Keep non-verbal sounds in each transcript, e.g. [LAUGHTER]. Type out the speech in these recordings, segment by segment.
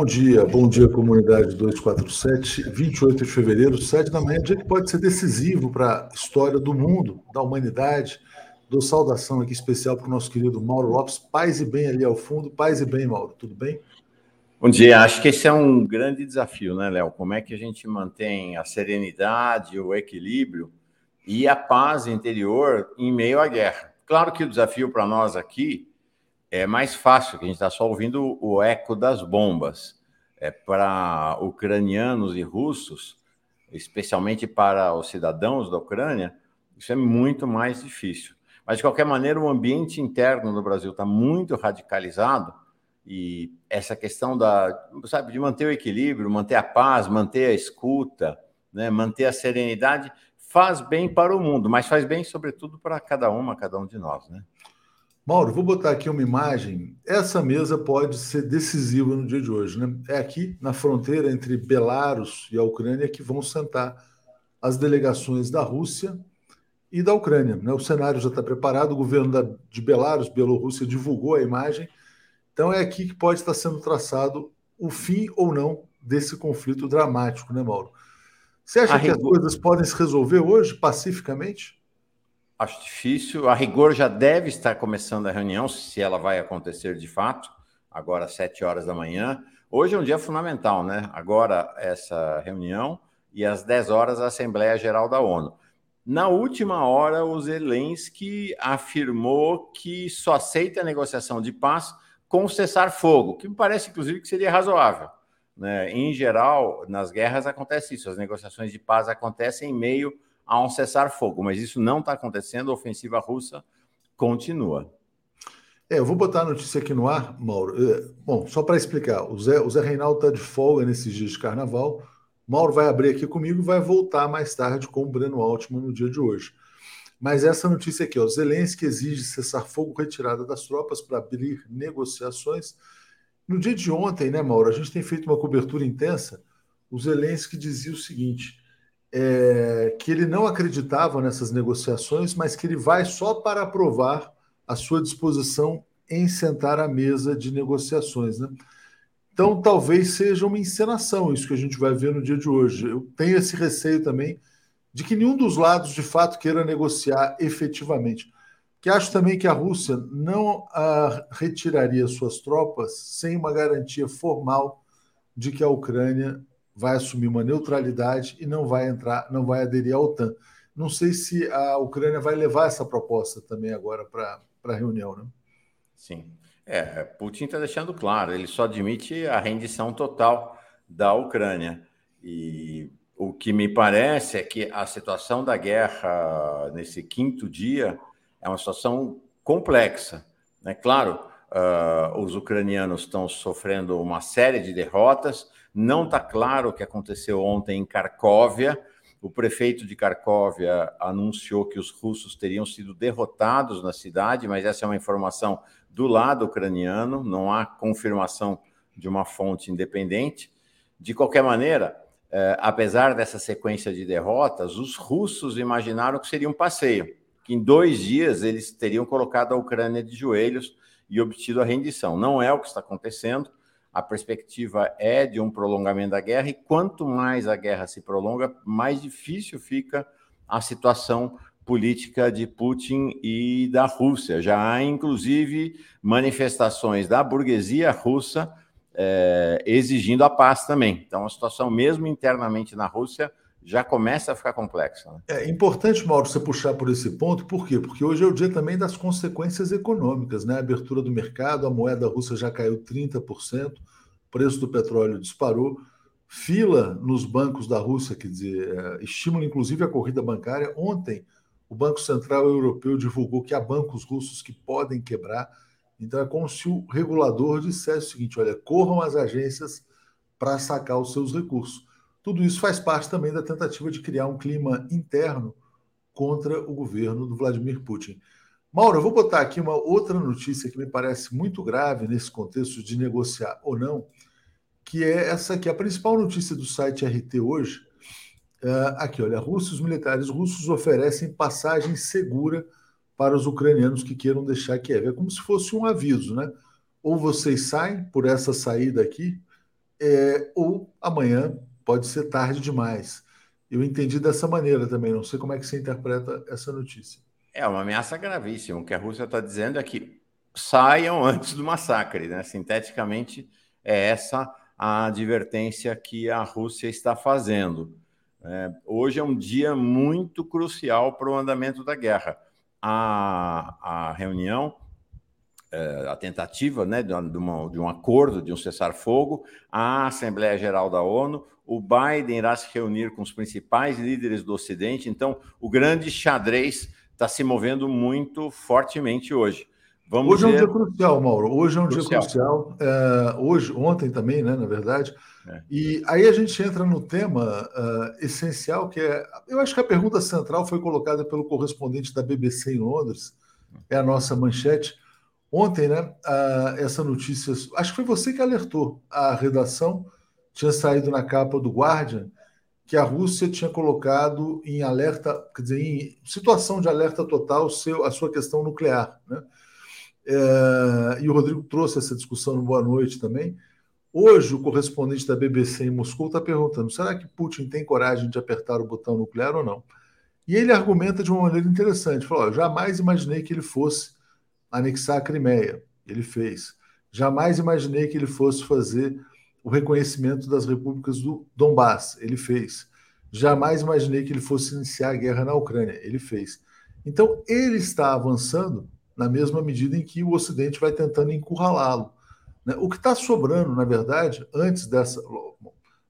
Bom dia, bom dia, comunidade 247, 28 de fevereiro, 7 da manhã, dia que pode ser decisivo para a história do mundo, da humanidade. Dou saudação aqui especial para o nosso querido Mauro Lopes, paz e bem ali ao fundo, paz e bem, Mauro, tudo bem? Bom dia, acho que esse é um grande desafio, né, Léo? Como é que a gente mantém a serenidade, o equilíbrio e a paz interior em meio à guerra? Claro que o desafio para nós aqui é mais fácil, que a gente está só ouvindo o eco das bombas. É, para ucranianos e russos, especialmente para os cidadãos da Ucrânia, isso é muito mais difícil. Mas, de qualquer maneira, o ambiente interno no Brasil está muito radicalizado e essa questão da, sabe, de manter o equilíbrio, manter a paz, manter a escuta, né, manter a serenidade, faz bem para o mundo, mas faz bem, sobretudo, para cada uma, cada um de nós, né? Mauro, vou botar aqui uma imagem. Essa mesa pode ser decisiva no dia de hoje. Né? É aqui, na fronteira entre Belarus e a Ucrânia, que vão sentar as delegações da Rússia e da Ucrânia. Né? O cenário já está preparado, o governo da, de Belarus, Bielorrússia, divulgou a imagem. Então é aqui que pode estar sendo traçado o fim ou não desse conflito dramático, né, Mauro? Você acha a que rigor... as coisas podem se resolver hoje, pacificamente? Acho difícil. A rigor já deve estar começando a reunião, se ela vai acontecer de fato, agora às 7 horas da manhã. Hoje é um dia fundamental, né? Agora essa reunião e às 10 horas a Assembleia Geral da ONU. Na última hora, o Zelensky afirmou que só aceita a negociação de paz com cessar-fogo, que me parece, inclusive, que seria razoável. Né? Em geral, nas guerras acontece isso, as negociações de paz acontecem em meio a um cessar-fogo, mas isso não está acontecendo, a ofensiva russa continua. É, eu vou botar a notícia aqui no ar, Mauro. É, bom, só para explicar, o Zé, o Zé Reinaldo está de folga nesses dias de carnaval. Mauro vai abrir aqui comigo e vai voltar mais tarde com o Breno Altman no dia de hoje. Mas essa notícia aqui, ó, Zelensky exige cessar fogo retirada das tropas para abrir negociações. No dia de ontem, né, Mauro, a gente tem feito uma cobertura intensa. O Zelensky dizia o seguinte: é, que ele não acreditava nessas negociações, mas que ele vai só para aprovar a sua disposição em sentar à mesa de negociações. Né? Então, talvez seja uma encenação isso que a gente vai ver no dia de hoje. Eu tenho esse receio também de que nenhum dos lados, de fato, queira negociar efetivamente. Que acho também que a Rússia não a, retiraria suas tropas sem uma garantia formal de que a Ucrânia vai assumir uma neutralidade e não vai entrar, não vai aderir à OTAN. Não sei se a Ucrânia vai levar essa proposta também agora para a reunião, né? Sim. É, Putin está deixando claro, ele só admite a rendição total da Ucrânia. E o que me parece é que a situação da guerra nesse quinto dia é uma situação complexa. Né? Claro, uh, os ucranianos estão sofrendo uma série de derrotas, não está claro o que aconteceu ontem em Carcóvia. O prefeito de Carcóvia anunciou que os russos teriam sido derrotados na cidade, mas essa é uma informação do lado ucraniano, não há confirmação de uma fonte independente. De qualquer maneira, eh, apesar dessa sequência de derrotas, os russos imaginaram que seria um passeio, que em dois dias eles teriam colocado a Ucrânia de joelhos e obtido a rendição. Não é o que está acontecendo a perspectiva é de um prolongamento da guerra, e quanto mais a guerra se prolonga, mais difícil fica a situação política de Putin e da Rússia. Já há, inclusive, manifestações da burguesia russa é, exigindo a paz também. Então, a situação, mesmo internamente na Rússia, já começa a ficar complexa. Né? É importante, Mauro, você puxar por esse ponto, por quê? Porque hoje é o dia também das consequências econômicas, né? A abertura do mercado, a moeda russa já caiu 30%, o preço do petróleo disparou, fila nos bancos da Rússia, dizer, é, estímulo inclusive a corrida bancária. Ontem, o Banco Central Europeu divulgou que há bancos russos que podem quebrar. Então, é como se o regulador dissesse o seguinte: olha, corram as agências para sacar os seus recursos. Tudo isso faz parte também da tentativa de criar um clima interno contra o governo do Vladimir Putin. Mauro, eu vou botar aqui uma outra notícia que me parece muito grave nesse contexto de negociar ou não, que é essa aqui, a principal notícia do site RT hoje. Uh, aqui, olha, russos, militares russos oferecem passagem segura para os ucranianos que queiram deixar Kiev. É como se fosse um aviso, né? Ou vocês saem por essa saída aqui, é, ou amanhã pode ser tarde demais. Eu entendi dessa maneira também, não sei como é que você interpreta essa notícia. É uma ameaça gravíssima. O que a Rússia está dizendo é que saiam [LAUGHS] antes do massacre. Né? Sinteticamente, é essa a advertência que a Rússia está fazendo. É, hoje é um dia muito crucial para o andamento da guerra. A, a reunião, é, a tentativa né, de, uma, de um acordo, de um cessar-fogo, a Assembleia Geral da ONU, o Biden irá se reunir com os principais líderes do Ocidente, então o grande xadrez está se movendo muito fortemente hoje. Vamos hoje ver... é um dia crucial, Mauro. Hoje é um crucial. dia crucial. É, hoje, ontem também, né, na verdade. É. E aí a gente entra no tema uh, essencial, que é. Eu acho que a pergunta central foi colocada pelo correspondente da BBC em Londres, é a nossa manchete. Ontem, né, essa notícia. Acho que foi você que alertou. A redação tinha saído na capa do Guardian que a Rússia tinha colocado em alerta, quer dizer, em situação de alerta total seu, a sua questão nuclear. Né? É, e o Rodrigo trouxe essa discussão no Boa Noite também. Hoje, o correspondente da BBC em Moscou está perguntando: será que Putin tem coragem de apertar o botão nuclear ou não? E ele argumenta de uma maneira interessante: falou, jamais imaginei que ele fosse anexar a Crimeia. Ele fez. Jamais imaginei que ele fosse fazer o reconhecimento das repúblicas do Donbass. Ele fez. Jamais imaginei que ele fosse iniciar a guerra na Ucrânia. Ele fez. Então, ele está avançando na mesma medida em que o Ocidente vai tentando encurralá-lo. Né? O que está sobrando, na verdade, antes dessa.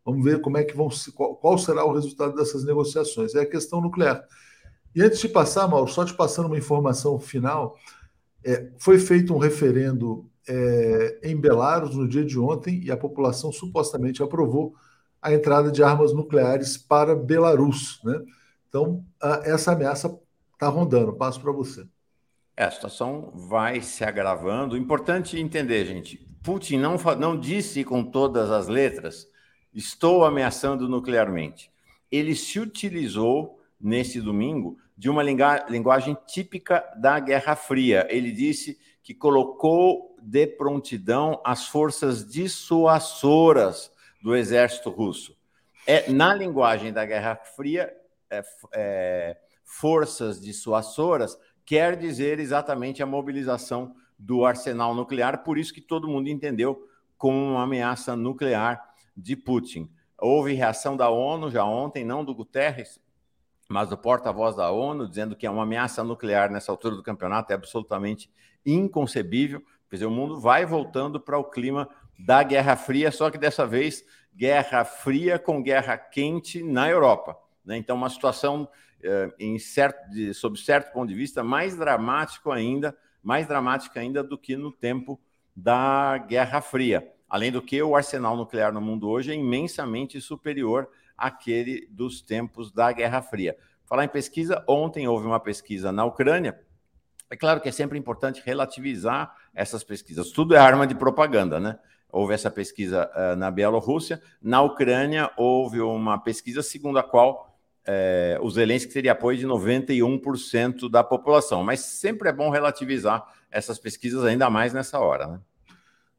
Vamos ver como é que vão qual, será o resultado dessas negociações. É a questão nuclear. E antes de passar, Mauro, só te passando uma informação final, é, foi feito um referendo é, em Belarus no dia de ontem e a população supostamente aprovou a entrada de armas nucleares para Belarus. Né? Então, a, essa ameaça está rondando. Passo para você. É, a situação vai se agravando. Importante entender, gente. Putin não, não disse com todas as letras: estou ameaçando nuclearmente. Ele se utilizou nesse domingo de uma linguagem típica da Guerra Fria. Ele disse que colocou de prontidão as forças dissuasoras do exército russo. É na linguagem da Guerra Fria, é, é, forças dissuasoras quer dizer exatamente a mobilização do arsenal nuclear, por isso que todo mundo entendeu como uma ameaça nuclear de Putin. Houve reação da ONU já ontem, não do Guterres, mas do porta-voz da ONU, dizendo que é uma ameaça nuclear nessa altura do campeonato é absolutamente inconcebível. Quer dizer, o mundo vai voltando para o clima da Guerra Fria, só que dessa vez Guerra Fria com Guerra Quente na Europa. Né? Então, uma situação eh, em certo, de, sob certo ponto de vista, mais dramático ainda, mais dramática ainda do que no tempo da Guerra Fria. Além do que, o arsenal nuclear no mundo hoje é imensamente superior àquele dos tempos da Guerra Fria. Falar em pesquisa, ontem houve uma pesquisa na Ucrânia. É claro que é sempre importante relativizar essas pesquisas. Tudo é arma de propaganda, né? Houve essa pesquisa uh, na Bielorrússia. Na Ucrânia, houve uma pesquisa segundo a qual é, o Zelensky teria apoio de 91% da população. Mas sempre é bom relativizar essas pesquisas, ainda mais nessa hora. Né?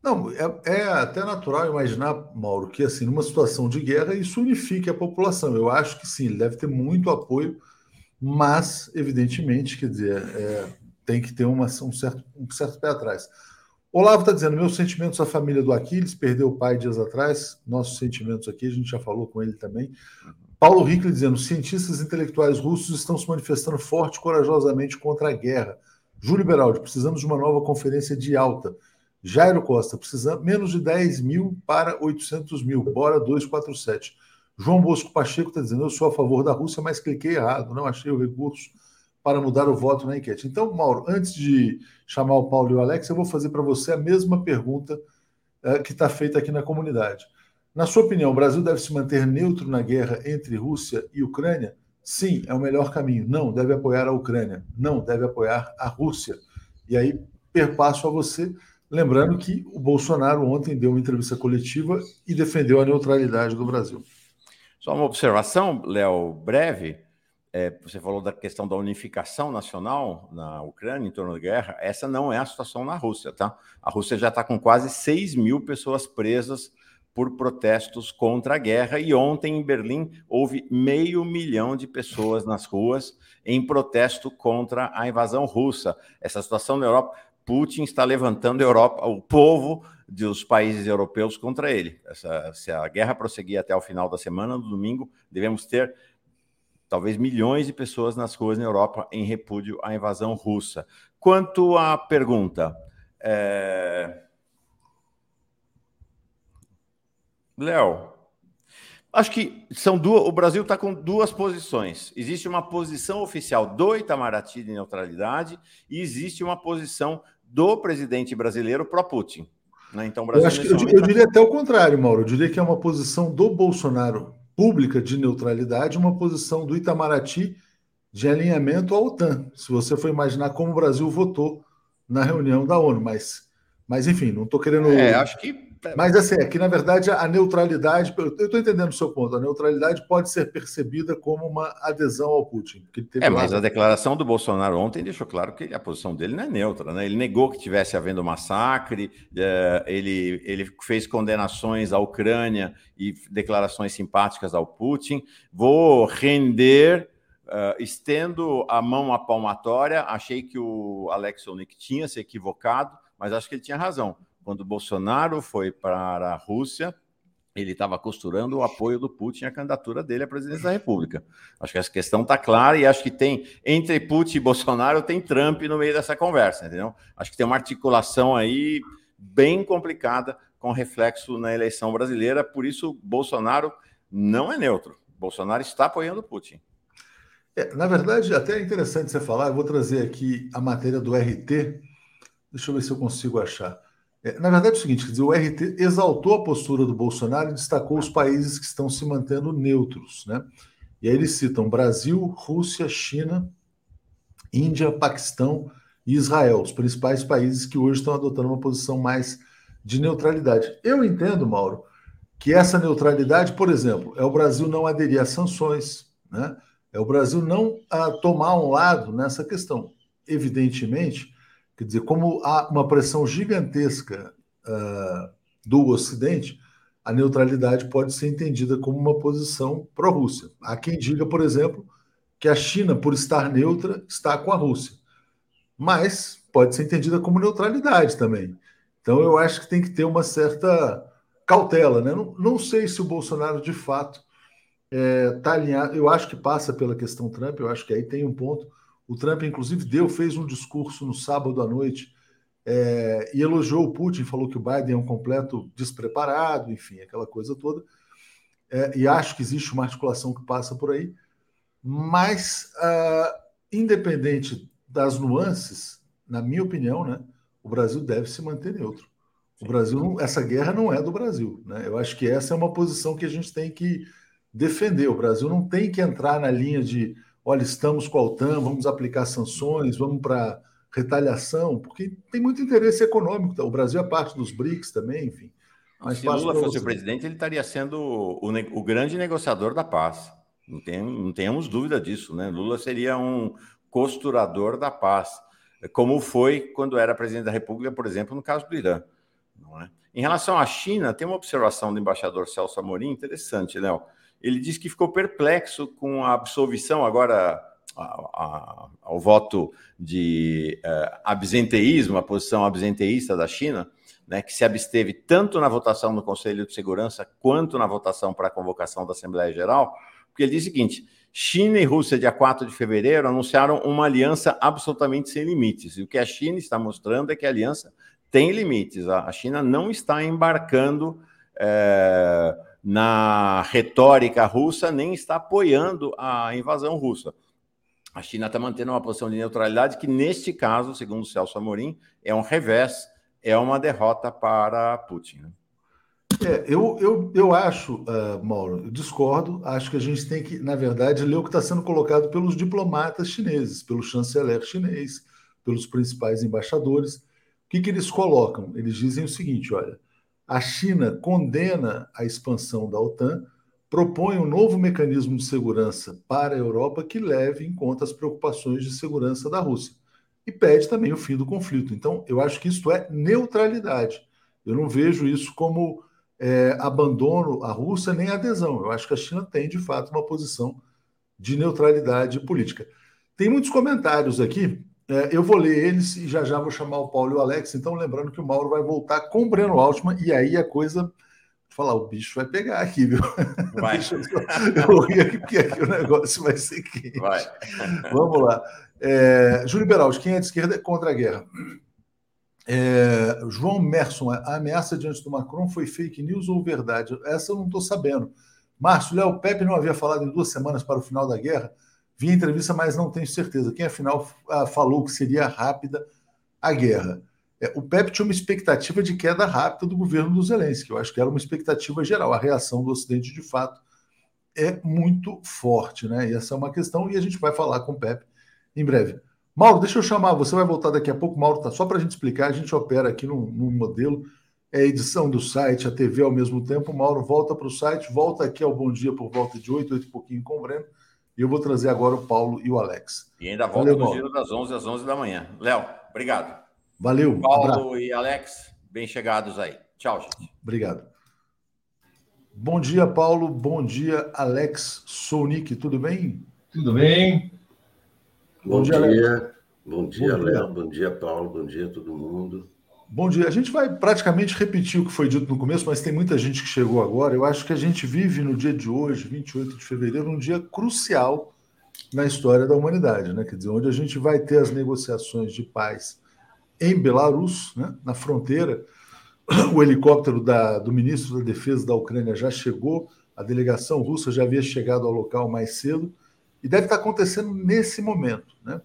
Não, é, é, até natural imaginar, Mauro, que assim, numa situação de guerra, isso unifique a população. Eu acho que sim, ele deve ter muito apoio, mas, evidentemente, quer dizer, é, tem que ter uma, um, certo, um certo pé atrás. Olavo está dizendo: meus sentimentos à família do Aquiles, perdeu o pai dias atrás, nossos sentimentos aqui, a gente já falou com ele também. Paulo Hickley dizendo: cientistas intelectuais russos estão se manifestando forte e corajosamente contra a guerra. Júlio Beraldi, precisamos de uma nova conferência de alta. Jairo Costa, precisamos menos de 10 mil para 800 mil. Bora 247. João Bosco Pacheco está dizendo: eu sou a favor da Rússia, mas cliquei errado, não achei o recurso para mudar o voto na enquete. Então, Mauro, antes de chamar o Paulo e o Alex, eu vou fazer para você a mesma pergunta uh, que está feita aqui na comunidade. Na sua opinião, o Brasil deve se manter neutro na guerra entre Rússia e Ucrânia? Sim, é o melhor caminho. Não, deve apoiar a Ucrânia. Não, deve apoiar a Rússia. E aí, perpasso a você, lembrando que o Bolsonaro ontem deu uma entrevista coletiva e defendeu a neutralidade do Brasil. Só uma observação, Léo, breve. É, você falou da questão da unificação nacional na Ucrânia em torno da guerra. Essa não é a situação na Rússia, tá? A Rússia já está com quase 6 mil pessoas presas por protestos contra a guerra. E ontem, em Berlim, houve meio milhão de pessoas nas ruas em protesto contra a invasão russa. Essa situação na Europa, Putin está levantando a Europa, o povo dos países europeus contra ele. Essa, se a guerra prosseguir até o final da semana, no domingo, devemos ter talvez milhões de pessoas nas ruas na Europa em repúdio à invasão russa. Quanto à pergunta, é... Léo, acho que são duas. O Brasil está com duas posições. Existe uma posição oficial do Itamaraty de neutralidade e existe uma posição do presidente brasileiro pró-Putin. Né? Então, eu, acho que, eu, eu diria até o contrário, Mauro. Eu diria que é uma posição do Bolsonaro pública de neutralidade, uma posição do Itamaraty de alinhamento à OTAN. Se você for imaginar como o Brasil votou na reunião da ONU, mas, mas enfim, não estou querendo. É, acho que mas assim, é que na verdade a neutralidade, eu estou entendendo o seu ponto, a neutralidade pode ser percebida como uma adesão ao Putin. é, mas a declaração do Bolsonaro ontem deixou claro que a posição dele não é neutra, né? Ele negou que tivesse havendo massacre, é, ele, ele fez condenações à Ucrânia e declarações simpáticas ao Putin. Vou render. Uh, estendo a mão à palmatória, achei que o Alex Onik tinha se equivocado, mas acho que ele tinha razão quando Bolsonaro foi para a Rússia, ele estava costurando o apoio do Putin à candidatura dele à presidência da República. Acho que essa questão está clara e acho que tem, entre Putin e Bolsonaro, tem Trump no meio dessa conversa, entendeu? Acho que tem uma articulação aí bem complicada com reflexo na eleição brasileira, por isso Bolsonaro não é neutro. Bolsonaro está apoiando Putin. É, na verdade, até é interessante você falar, eu vou trazer aqui a matéria do RT, deixa eu ver se eu consigo achar. É, na verdade, é o seguinte: dizer, o RT exaltou a postura do Bolsonaro e destacou os países que estão se mantendo neutros. Né? E aí eles citam Brasil, Rússia, China, Índia, Paquistão e Israel, os principais países que hoje estão adotando uma posição mais de neutralidade. Eu entendo, Mauro, que essa neutralidade, por exemplo, é o Brasil não aderir às sanções, né? é o Brasil não a, ah, tomar um lado nessa questão. Evidentemente Quer dizer, como há uma pressão gigantesca uh, do Ocidente, a neutralidade pode ser entendida como uma posição pró-Rússia. Há quem diga, por exemplo, que a China, por estar neutra, está com a Rússia. Mas pode ser entendida como neutralidade também. Então eu acho que tem que ter uma certa cautela. Né? Não, não sei se o Bolsonaro, de fato, está é, tá alinhado. Eu acho que passa pela questão Trump, eu acho que aí tem um ponto o Trump, inclusive, deu, fez um discurso no sábado à noite é, e elogiou o Putin, falou que o Biden é um completo despreparado, enfim, aquela coisa toda. É, e acho que existe uma articulação que passa por aí. Mas, uh, independente das nuances, na minha opinião, né, o Brasil deve se manter neutro. O Brasil, essa guerra não é do Brasil. Né? Eu acho que essa é uma posição que a gente tem que defender. O Brasil não tem que entrar na linha de olha, estamos com a OTAN, vamos aplicar sanções, vamos para retaliação, porque tem muito interesse econômico. Tá? O Brasil é parte dos BRICS também, enfim. Mas Se Lula fosse o presidente, ele estaria sendo o, o, grande negociador da paz. Não, tem, não tenhamos dúvida disso, né? Lula seria um costurador da paz, como foi quando era presidente da República, por exemplo, no caso do Irã. É? Em relação à China, tem uma observação do embaixador Celso Amorim interessante, Léo ele disse que ficou perplexo com a absolvição agora ao voto de uh, absenteísmo, a posição absenteísta da China, né, que se absteve tanto na votação no Conselho de Segurança quanto na votação para a convocação da Assembleia Geral, porque ele diz o seguinte: China e Rússia, dia 4 de fevereiro, anunciaram uma aliança absolutamente sem limites. E o que a China está mostrando é que a aliança tem limites. A China não está embarcando. É na retórica russa, nem está apoiando a invasão russa. A China está mantendo uma posição de neutralidade que, neste caso, segundo Celso Amorim, é um revés, é uma derrota para Putin. Né? É, eu, eu, eu acho, uh, Mauro, eu discordo. Acho que a gente tem que, na verdade, ler o que está sendo colocado pelos diplomatas chineses, pelo chanceler chinês, pelos principais embaixadores. O que, que eles colocam? Eles dizem o seguinte: olha, a China condena a expansão da OTAN, propõe um novo mecanismo de segurança para a Europa que leve em conta as preocupações de segurança da Rússia e pede também o fim do conflito. Então, eu acho que isso é neutralidade. Eu não vejo isso como é, abandono à Rússia nem adesão. Eu acho que a China tem, de fato, uma posição de neutralidade política. Tem muitos comentários aqui, é, eu vou ler eles e já já vou chamar o Paulo e o Alex. Então, lembrando que o Mauro vai voltar com o Breno Altman, e aí a coisa. Vou falar, o bicho vai pegar aqui, viu? Vai. [LAUGHS] eu, eu ri aqui porque aqui o negócio vai ser quente. Vai. Vamos lá. É, Júlio Beraldi, quem é de esquerda é contra a guerra. É, João Merson, a ameaça diante do Macron foi fake news ou verdade? Essa eu não estou sabendo. Márcio, Léo Pepe não havia falado em duas semanas para o final da guerra? Vi a entrevista, mas não tenho certeza. Quem afinal ah, falou que seria rápida a guerra? É, o Pepe tinha uma expectativa de queda rápida do governo do Zelensky. Eu acho que era uma expectativa geral. A reação do Ocidente, de fato, é muito forte, né? E essa é uma questão, e a gente vai falar com o Pepe em breve. Mauro, deixa eu chamar, você vai voltar daqui a pouco, Mauro, tá só para a gente explicar, a gente opera aqui num modelo, é a edição do site, a TV ao mesmo tempo, Mauro volta para o site, volta aqui ao Bom Dia por volta de 8, 8 e pouquinho com o Breno, e eu vou trazer agora o Paulo e o Alex. E ainda volta Valeu, no giro das 11 às 11 da manhã. Léo, obrigado. Valeu. Paulo abraço. e Alex, bem chegados aí. Tchau, gente. Obrigado. Bom dia, Paulo. Bom dia, Alex Sonic. Tudo bem? Tudo bem. Bom, bom dia, dia. Bom dia, Léo. Bom dia, Paulo. Bom dia, todo mundo. Bom dia. A gente vai praticamente repetir o que foi dito no começo, mas tem muita gente que chegou agora. Eu acho que a gente vive no dia de hoje, 28 de fevereiro, um dia crucial na história da humanidade, né? Quer dizer, onde a gente vai ter as negociações de paz em Belarus, né? na fronteira. O helicóptero da, do ministro da Defesa da Ucrânia já chegou, a delegação russa já havia chegado ao local mais cedo e deve estar acontecendo nesse momento. Né?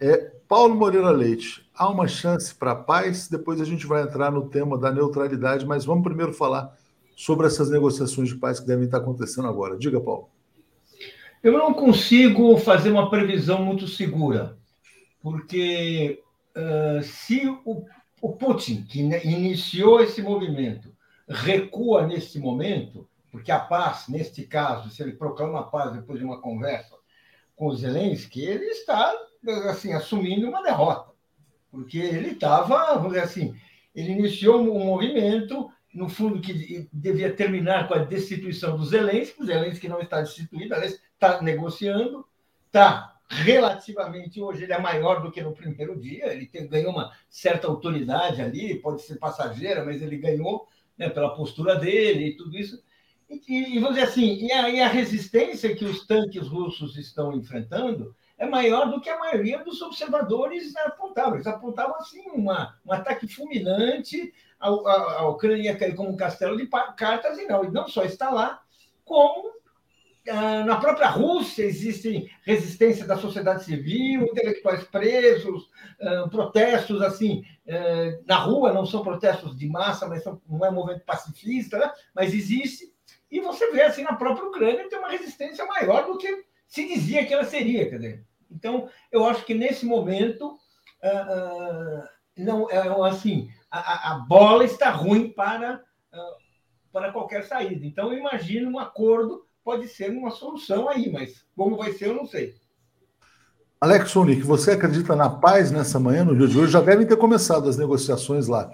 É, Paulo Moreira Leite, há uma chance para a paz? Depois a gente vai entrar no tema da neutralidade, mas vamos primeiro falar sobre essas negociações de paz que devem estar acontecendo agora. Diga, Paulo. Eu não consigo fazer uma previsão muito segura, porque uh, se o, o Putin, que iniciou esse movimento, recua nesse momento, porque a paz, neste caso, se ele proclama a paz depois de uma conversa com o Zelensky, ele está assim assumindo uma derrota, porque ele estava, vamos dizer assim, ele iniciou um movimento, no fundo, que devia terminar com a destituição do Zelensky, Zelensky não está destituído, aliás, está negociando, está relativamente, hoje ele é maior do que no primeiro dia, ele tem, ganhou uma certa autoridade ali, pode ser passageira, mas ele ganhou né, pela postura dele e tudo isso, e, e vamos dizer assim, e a, e a resistência que os tanques russos estão enfrentando é maior do que a maioria dos observadores apontavam. Eles apontavam assim uma, um ataque fulminante, a, a Ucrânia como um castelo de cartas, e não, e não só está lá, como ah, na própria Rússia existe resistência da sociedade civil, intelectuais presos, ah, protestos assim ah, na rua, não são protestos de massa, mas são, não é movimento pacifista, né? mas existe. E você vê assim na própria Ucrânia tem uma resistência maior do que se dizia que ela seria, quer dizer. Então, eu acho que nesse momento uh, uh, não é assim a, a, bola está ruim para uh, para qualquer saída. Então, eu imagino um acordo pode ser uma solução aí, mas como vai ser eu não sei. Alex Sonic, você acredita na paz nessa manhã, no dia de hoje? Já devem ter começado as negociações lá.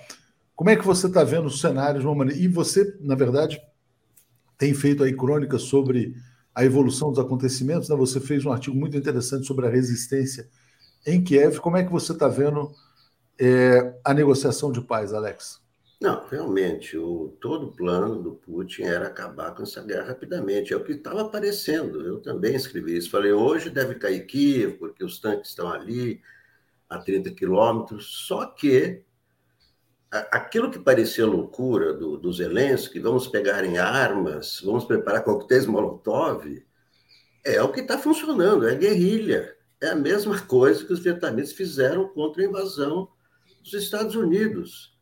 Como é que você está vendo os cenários de uma maneira? E você, na verdade, tem feito aí crônicas sobre a evolução dos acontecimentos. Né? Você fez um artigo muito interessante sobre a resistência em Kiev. Como é que você está vendo é, a negociação de paz, Alex? Não, realmente, o, todo o plano do Putin era acabar com essa guerra rapidamente. É o que estava aparecendo. Eu também escrevi isso. Falei, hoje deve cair Kiev, porque os tanques estão ali a 30 quilômetros. Só que aquilo que parecia loucura do, do Zelensky, vamos pegar em armas, vamos preparar coquetéis Molotov, é o que está funcionando, é guerrilha. É a mesma [LAUGHS] coisa que os vietnamitas fizeram contra a invasão dos Estados Unidos.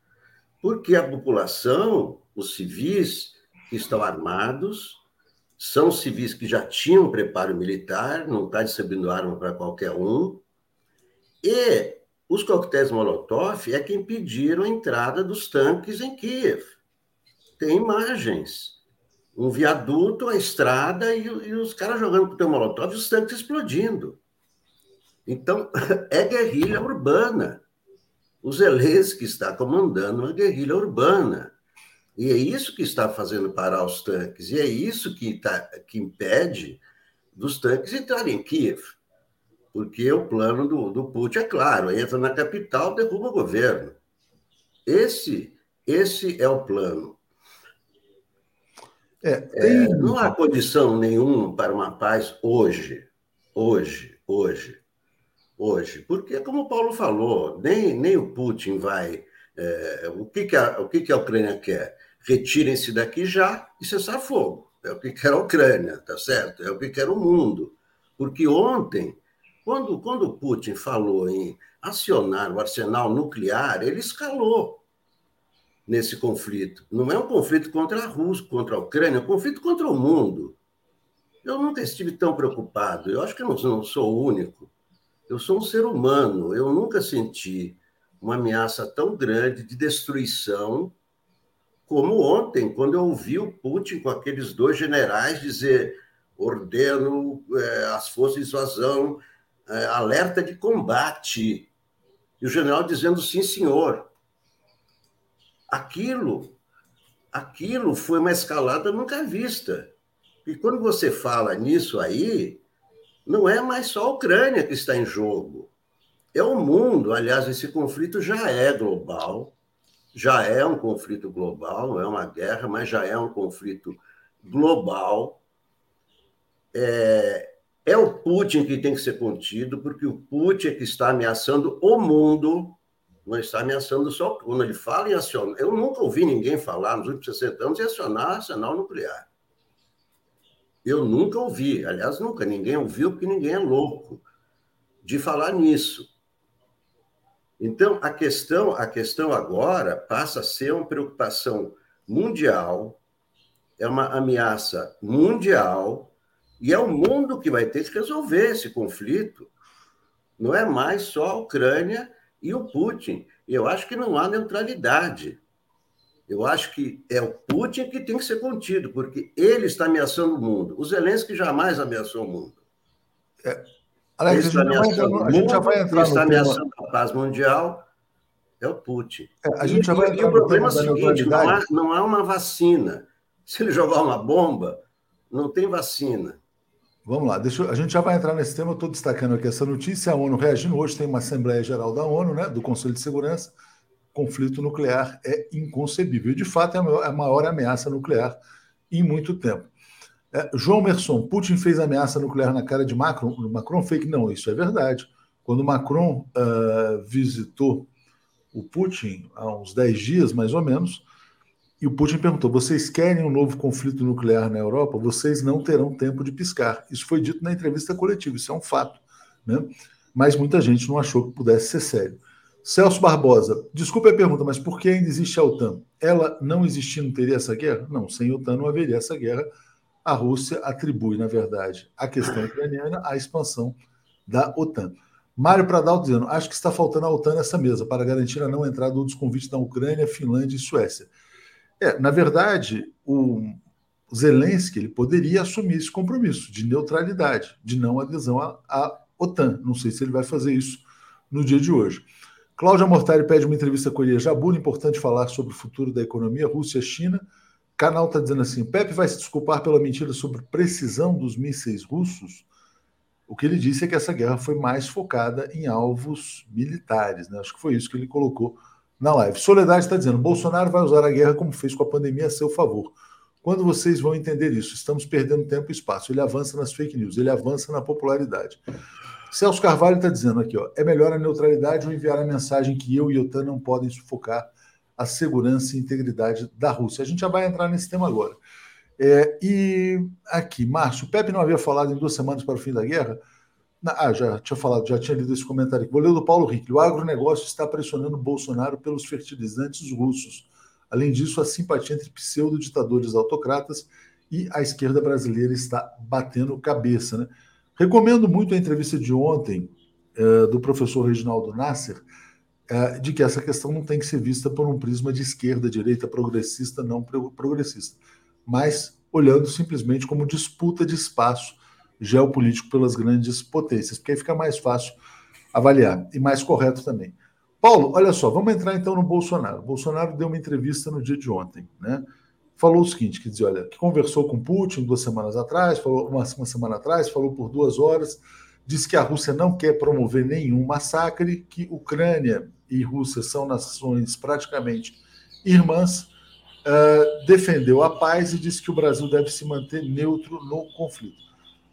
Porque a população, os civis que estão armados, são civis que já tinham preparo militar, não está distribuindo arma para qualquer um, e os coquetéis Molotov é que impediram a entrada dos tanques em Kiev. Tem imagens. Um viaduto, a estrada e, e os caras jogando coquetel Molotov e os tanques explodindo. Então, [LAUGHS] é guerrilha urbana. O Zelensky está comandando uma guerrilha urbana. E é isso que está fazendo parar os tanques, e é isso que, tá, que impede dos tanques entrarem em Kiev. Porque o plano do, do Putin é claro: entra na capital, derruba o governo. Esse, esse é o plano. É, tem... é, não há condição nenhuma para uma paz hoje, hoje, hoje, hoje. Porque, como o Paulo falou, nem, nem o Putin vai. É, o que, que, a, o que, que a Ucrânia quer? Retirem-se daqui já e cessar fogo. É o que quer a Ucrânia, tá certo? É o que quer o mundo. Porque ontem, quando, quando Putin falou em acionar o arsenal nuclear, ele escalou nesse conflito. Não é um conflito contra a Rússia, contra a Ucrânia, é um conflito contra o mundo. Eu nunca estive tão preocupado. Eu acho que eu não, não sou o único. Eu sou um ser humano. Eu nunca senti uma ameaça tão grande de destruição como ontem, quando eu ouvi o Putin com aqueles dois generais dizer ordeno é, as forças de dissuasão, é, alerta de combate. E o general dizendo sim, senhor. Aquilo, aquilo foi uma escalada nunca vista. E quando você fala nisso aí, não é mais só a Ucrânia que está em jogo. É o mundo. Aliás, esse conflito já é global já é um conflito global, não é uma guerra, mas já é um conflito global. É, é o Putin que tem que ser contido, porque o Putin é que está ameaçando o mundo, não está ameaçando só. Quando ele fala em acionar. Eu nunca ouvi ninguém falar nos últimos 60 anos em acionar arsenal nuclear. Eu nunca ouvi, aliás, nunca ninguém ouviu, porque ninguém é louco de falar nisso. Então, a questão, a questão agora passa a ser uma preocupação mundial, é uma ameaça mundial, e é o mundo que vai ter que resolver esse conflito. Não é mais só a Ucrânia e o Putin. Eu acho que não há neutralidade. Eu acho que é o Putin que tem que ser contido, porque ele está ameaçando o mundo. O Zelensky jamais ameaçou o mundo. É, Alex, a gente, vai, a gente já vai entrar está ameaçando a paz mundial é o Putin. É, a gente e, já vai e, o problema é o seguinte: não há, não há uma vacina. Se ele jogar uma bomba, não tem vacina. Vamos lá, deixa, a gente já vai entrar nesse tema. Eu estou destacando aqui essa notícia. A ONU reagindo hoje, tem uma Assembleia Geral da ONU, né, do Conselho de Segurança. Conflito nuclear é inconcebível. De fato, é a maior, é a maior ameaça nuclear em muito tempo. É, João Merson, Putin fez ameaça nuclear na cara de Macron. Macron fake? Não, isso é verdade. Quando Macron uh, visitou o Putin há uns 10 dias, mais ou menos, e o Putin perguntou: vocês querem um novo conflito nuclear na Europa? Vocês não terão tempo de piscar. Isso foi dito na entrevista coletiva, isso é um fato. Né? Mas muita gente não achou que pudesse ser sério. Celso Barbosa, desculpe a pergunta, mas por que ainda existe a OTAN? Ela não existir, não teria essa guerra? Não, sem a OTAN não haveria essa guerra a Rússia atribui, na verdade, a questão ucraniana à expansão da OTAN. Mário Pradal dizendo: acho que está faltando a OTAN nessa mesa para garantir a não entrada dos convites da Ucrânia, Finlândia e Suécia. É, na verdade, o Zelensky ele poderia assumir esse compromisso de neutralidade, de não adesão à, à OTAN. Não sei se ele vai fazer isso no dia de hoje. Cláudia Mortari pede uma entrevista com Elia Jabur, importante falar sobre o futuro da economia Rússia-China canal está dizendo assim: Pepe vai se desculpar pela mentira sobre precisão dos mísseis russos. O que ele disse é que essa guerra foi mais focada em alvos militares. Né? Acho que foi isso que ele colocou na live. Soledade está dizendo: Bolsonaro vai usar a guerra como fez com a pandemia a seu favor. Quando vocês vão entender isso? Estamos perdendo tempo e espaço. Ele avança nas fake news, ele avança na popularidade. Celso Carvalho está dizendo aqui: ó, é melhor a neutralidade ou enviar a mensagem que eu e OTAN não podem sufocar a segurança e integridade da Rússia. A gente já vai entrar nesse tema agora. É, e aqui, Márcio, o Pepe não havia falado em duas semanas para o fim da guerra? Ah, já tinha falado, já tinha lido esse comentário aqui. Vou ler do Paulo Rick. O agronegócio está pressionando Bolsonaro pelos fertilizantes russos. Além disso, a simpatia entre pseudo-ditadores autocratas e a esquerda brasileira está batendo cabeça. Né? Recomendo muito a entrevista de ontem é, do professor Reginaldo Nasser, é, de que essa questão não tem que ser vista por um prisma de esquerda, direita, progressista, não progressista, mas olhando simplesmente como disputa de espaço geopolítico pelas grandes potências, porque aí fica mais fácil avaliar e mais correto também. Paulo, olha só, vamos entrar então no Bolsonaro. O Bolsonaro deu uma entrevista no dia de ontem, né? Falou o seguinte, quer dizer, olha, que conversou com Putin duas semanas atrás, falou uma, uma semana atrás, falou por duas horas, disse que a Rússia não quer promover nenhum massacre, que Ucrânia e Rússia são nações praticamente irmãs, uh, defendeu a paz e disse que o Brasil deve se manter neutro no conflito.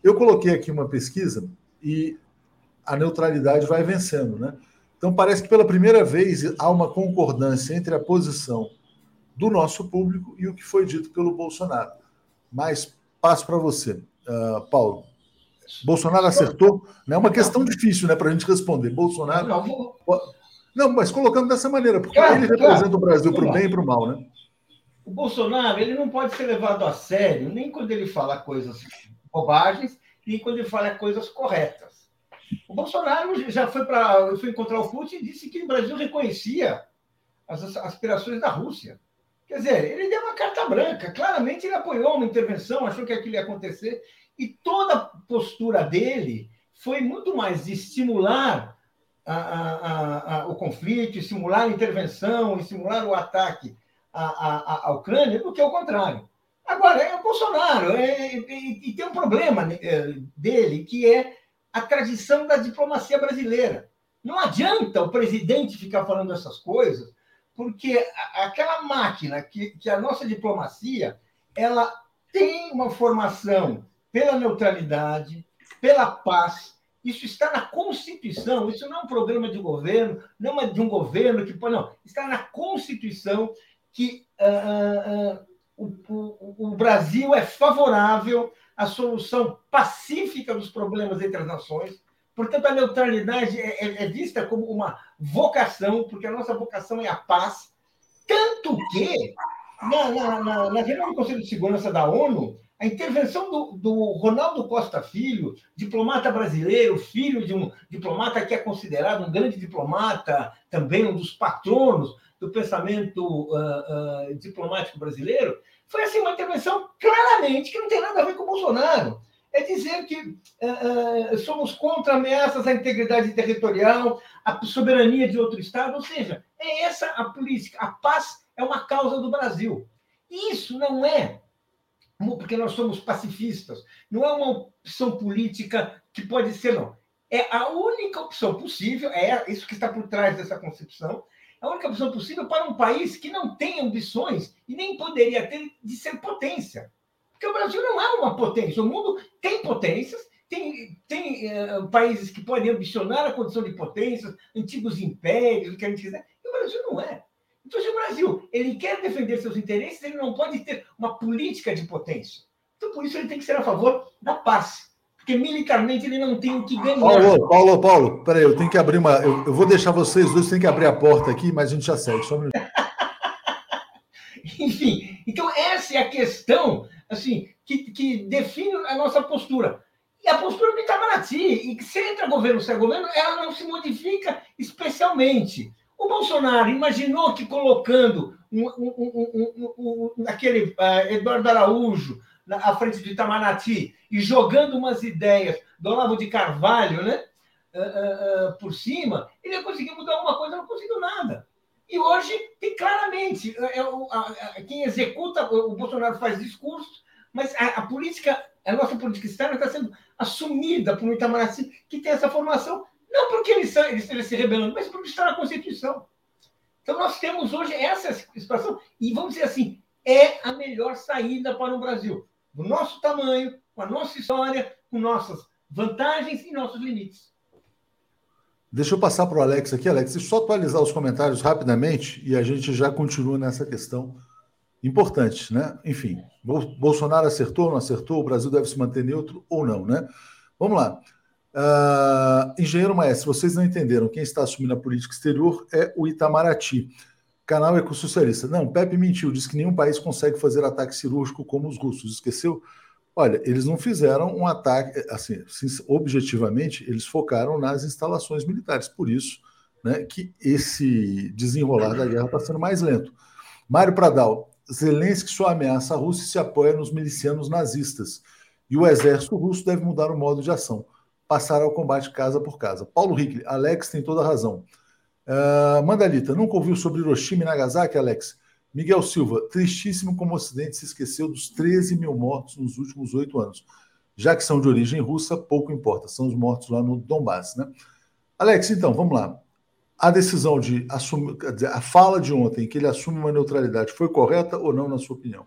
Eu coloquei aqui uma pesquisa e a neutralidade vai vencendo, né? Então, parece que pela primeira vez há uma concordância entre a posição do nosso público e o que foi dito pelo Bolsonaro. Mas passo para você, uh, Paulo. Bolsonaro acertou? Não é uma questão difícil né, para a gente responder. Bolsonaro. Não, não, mas colocando dessa maneira, porque claro, ele representa claro. o Brasil para o bem e para o mal, né? O Bolsonaro ele não pode ser levado a sério nem quando ele fala coisas bobagens, nem quando ele fala coisas corretas. O Bolsonaro já foi para foi encontrar o Putin e disse que o Brasil reconhecia as aspirações da Rússia. Quer dizer, ele deu uma carta branca. Claramente ele apoiou uma intervenção, achou que aquilo ia acontecer. E toda a postura dele foi muito mais de estimular a, a, a, o conflito, estimular a intervenção, estimular o ataque à, Ucrânia, do que o contrário. Agora, é o Bolsonaro, é, e, e tem um problema né, é, dele, que é a tradição da diplomacia brasileira. Não adianta o presidente ficar falando essas coisas, porque aquela máquina que, que a nossa diplomacia ela tem uma formação pela neutralidade, pela paz. Isso está na Constituição, isso não é um programa de governo, não é de um governo que pode. Não, está na Constituição que uh, uh, o, o Brasil é favorável a solução pacífica dos problemas entre as nações. Portanto, a neutralidade é, é, é, vista como uma vocação, porque a nossa vocação é a paz. Tanto que, na, na, na, na reunião do Conselho de Segurança da ONU, a intervenção do, do, Ronaldo Costa Filho, diplomata brasileiro, filho de um diplomata que é considerado um grande diplomata, também um dos patronos do pensamento uh, uh, diplomático brasileiro, foi assim uma intervenção claramente que não tem nada a ver com o Bolsonaro. É dizer que uh, somos contra ameaças à integridade territorial, à soberania de outro Estado, ou seja, é essa a política. A paz é uma causa do Brasil. Isso não é porque nós somos pacifistas, não é uma opção política que pode ser, não. É a única opção possível, é isso que está por trás dessa concepção, a única opção possível para um país que não tem ambições e nem poderia ter de ser potência. Porque o Brasil não é uma potência. O mundo tem potências, tem, tem uh, países que podem ambicionar a condição de potências, antigos impérios, o que a gente quiser. E o Brasil não é. Então, se o Brasil ele quer defender seus interesses, ele não pode ter uma política de potência. Então, por isso, ele tem que ser a favor da paz porque militarmente ele não tem o que ganhar. Paulo, Paulo, Paulo, peraí, eu tenho que abrir uma. Eu, eu vou deixar vocês dois, tem que abrir a porta aqui, mas a gente já segue. Só um [LAUGHS] Enfim, então essa é a questão assim, que, que define a nossa postura. E a postura do Itamaraty, e que se entra governo, se é governo, ela não se modifica especialmente. O Bolsonaro imaginou que colocando um, um, um, aquele uh, Eduardo Araújo à frente do Itamaraty e jogando umas ideias do Olavo de Carvalho, né? Uh, uh, uh, por cima, ele conseguiu mudar alguma coisa, não conseguiu nada. E hoje tem claramente é, é quem executa, o Bolsonaro faz discursos, mas a, a, política, a nossa política externa está sendo assumida por um Itamaraty que tem essa formação, não porque ele, ele esteja se rebelando, mas porque está na Constituição. Então nós temos hoje essa situação, e vamos dizer assim, é a melhor saída para o Brasil do nosso tamanho, com a nossa história, com nossas vantagens e nossos limites. Deixa eu passar para o Alex aqui, Alex, só atualizar os comentários rapidamente e a gente já continua nessa questão importante, né? Enfim, Bolsonaro acertou, não acertou, o Brasil deve se manter neutro ou não, né? Vamos lá. Uh, Engenheiro Maestro, vocês não entenderam, quem está assumindo a política exterior é o Itamaraty. Canal Ecossocialista. Não, Pepe mentiu, disse que nenhum país consegue fazer ataque cirúrgico como os russos. Esqueceu? Olha, eles não fizeram um ataque, assim, objetivamente, eles focaram nas instalações militares. Por isso né, que esse desenrolar da guerra está sendo mais lento. Mário Pradal, Zelensky só ameaça a Rússia e se apoia nos milicianos nazistas. E o exército russo deve mudar o modo de ação, passar ao combate casa por casa. Paulo Rick, Alex tem toda a razão. Uh, Mandalita, nunca ouviu sobre Hiroshima e Nagasaki, Alex? Miguel Silva, tristíssimo como o Ocidente se esqueceu dos 13 mil mortos nos últimos oito anos. Já que são de origem russa, pouco importa, são os mortos lá no Donbass, né? Alex, então, vamos lá. A decisão de assumir, a fala de ontem, que ele assume uma neutralidade, foi correta ou não, na sua opinião?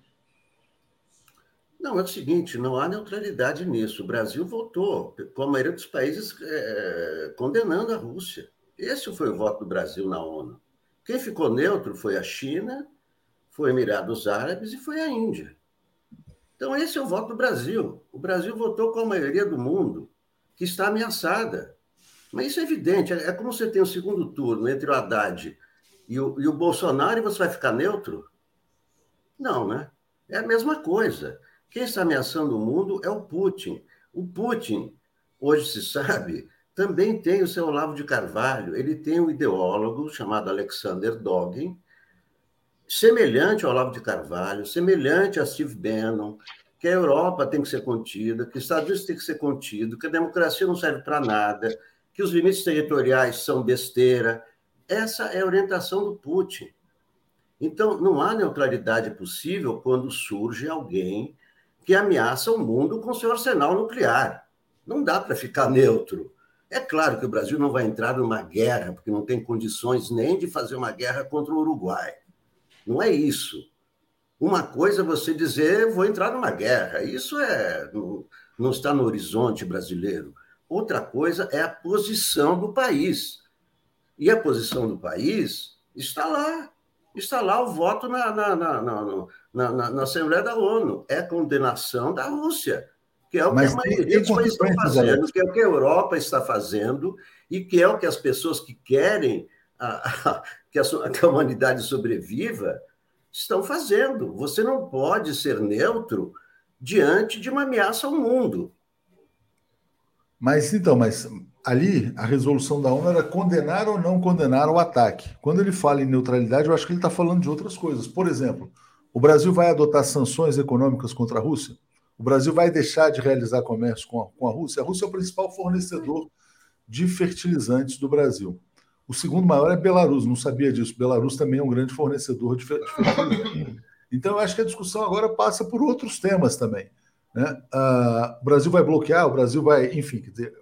Não, é o seguinte, não há neutralidade nisso. O Brasil votou, com a maioria dos países, é, condenando a Rússia. Esse foi o voto do Brasil na ONU. Quem ficou neutro foi a China, foi Emirados Árabes e foi a Índia. Então, esse é o voto do Brasil. O Brasil votou com a maioria do mundo, que está ameaçada. Mas isso é evidente. É como você tem o segundo turno entre o Haddad e o, e o Bolsonaro e você vai ficar neutro? Não, né? É a mesma coisa. Quem está ameaçando o mundo é o Putin. O Putin, hoje se sabe, também tem o seu Olavo de Carvalho. Ele tem um ideólogo chamado Alexander Dogin, semelhante ao Olavo de Carvalho, semelhante a Steve Bannon, que a Europa tem que ser contida, que os Estados Unidos tem que ser contido, que a democracia não serve para nada, que os limites territoriais são besteira. Essa é a orientação do Putin. Então, não há neutralidade possível quando surge alguém que ameaça o mundo com seu arsenal nuclear. Não dá para ficar neutro. É claro que o Brasil não vai entrar numa guerra, porque não tem condições nem de fazer uma guerra contra o Uruguai. Não é isso. Uma coisa é você dizer, vou entrar numa guerra. Isso é não, não está no horizonte brasileiro. Outra coisa é a posição do país. E a posição do país está lá. Está lá o voto na, na, na, na, na, na Assembleia da ONU. É condenação da Rússia, que é o Mas que a maioria dos países estão fazendo, que é o que a Europa está fazendo e que é o que as pessoas que querem a, a, que, a, que a humanidade sobreviva estão fazendo. Você não pode ser neutro diante de uma ameaça ao mundo. Mas então, mas ali a resolução da ONU era condenar ou não condenar o ataque. Quando ele fala em neutralidade, eu acho que ele está falando de outras coisas. Por exemplo, o Brasil vai adotar sanções econômicas contra a Rússia? O Brasil vai deixar de realizar comércio com a, com a Rússia? A Rússia é o principal fornecedor de fertilizantes do Brasil. O segundo maior é Belarus, não sabia disso. Belarus também é um grande fornecedor de fertilizantes. Então, eu acho que a discussão agora passa por outros temas também. Né? Uh, o Brasil vai bloquear, o Brasil vai, enfim, quer dizer,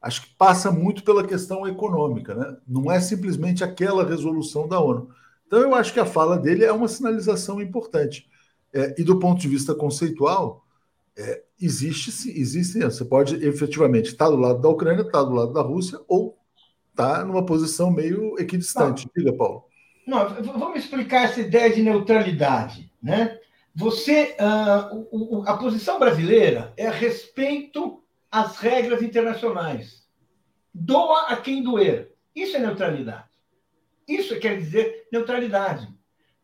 acho que passa muito pela questão econômica, né? não é simplesmente aquela resolução da ONU. Então, eu acho que a fala dele é uma sinalização importante. É, e do ponto de vista conceitual, é, existe, existe, você pode efetivamente estar do lado da Ucrânia, estar do lado da Rússia, ou estar numa posição meio equidistante. Diga, Paulo. Não, vamos explicar essa ideia de neutralidade. Né? Você, uh, a posição brasileira é respeito às regras internacionais. Doa a quem doer. Isso é neutralidade. Isso quer dizer neutralidade.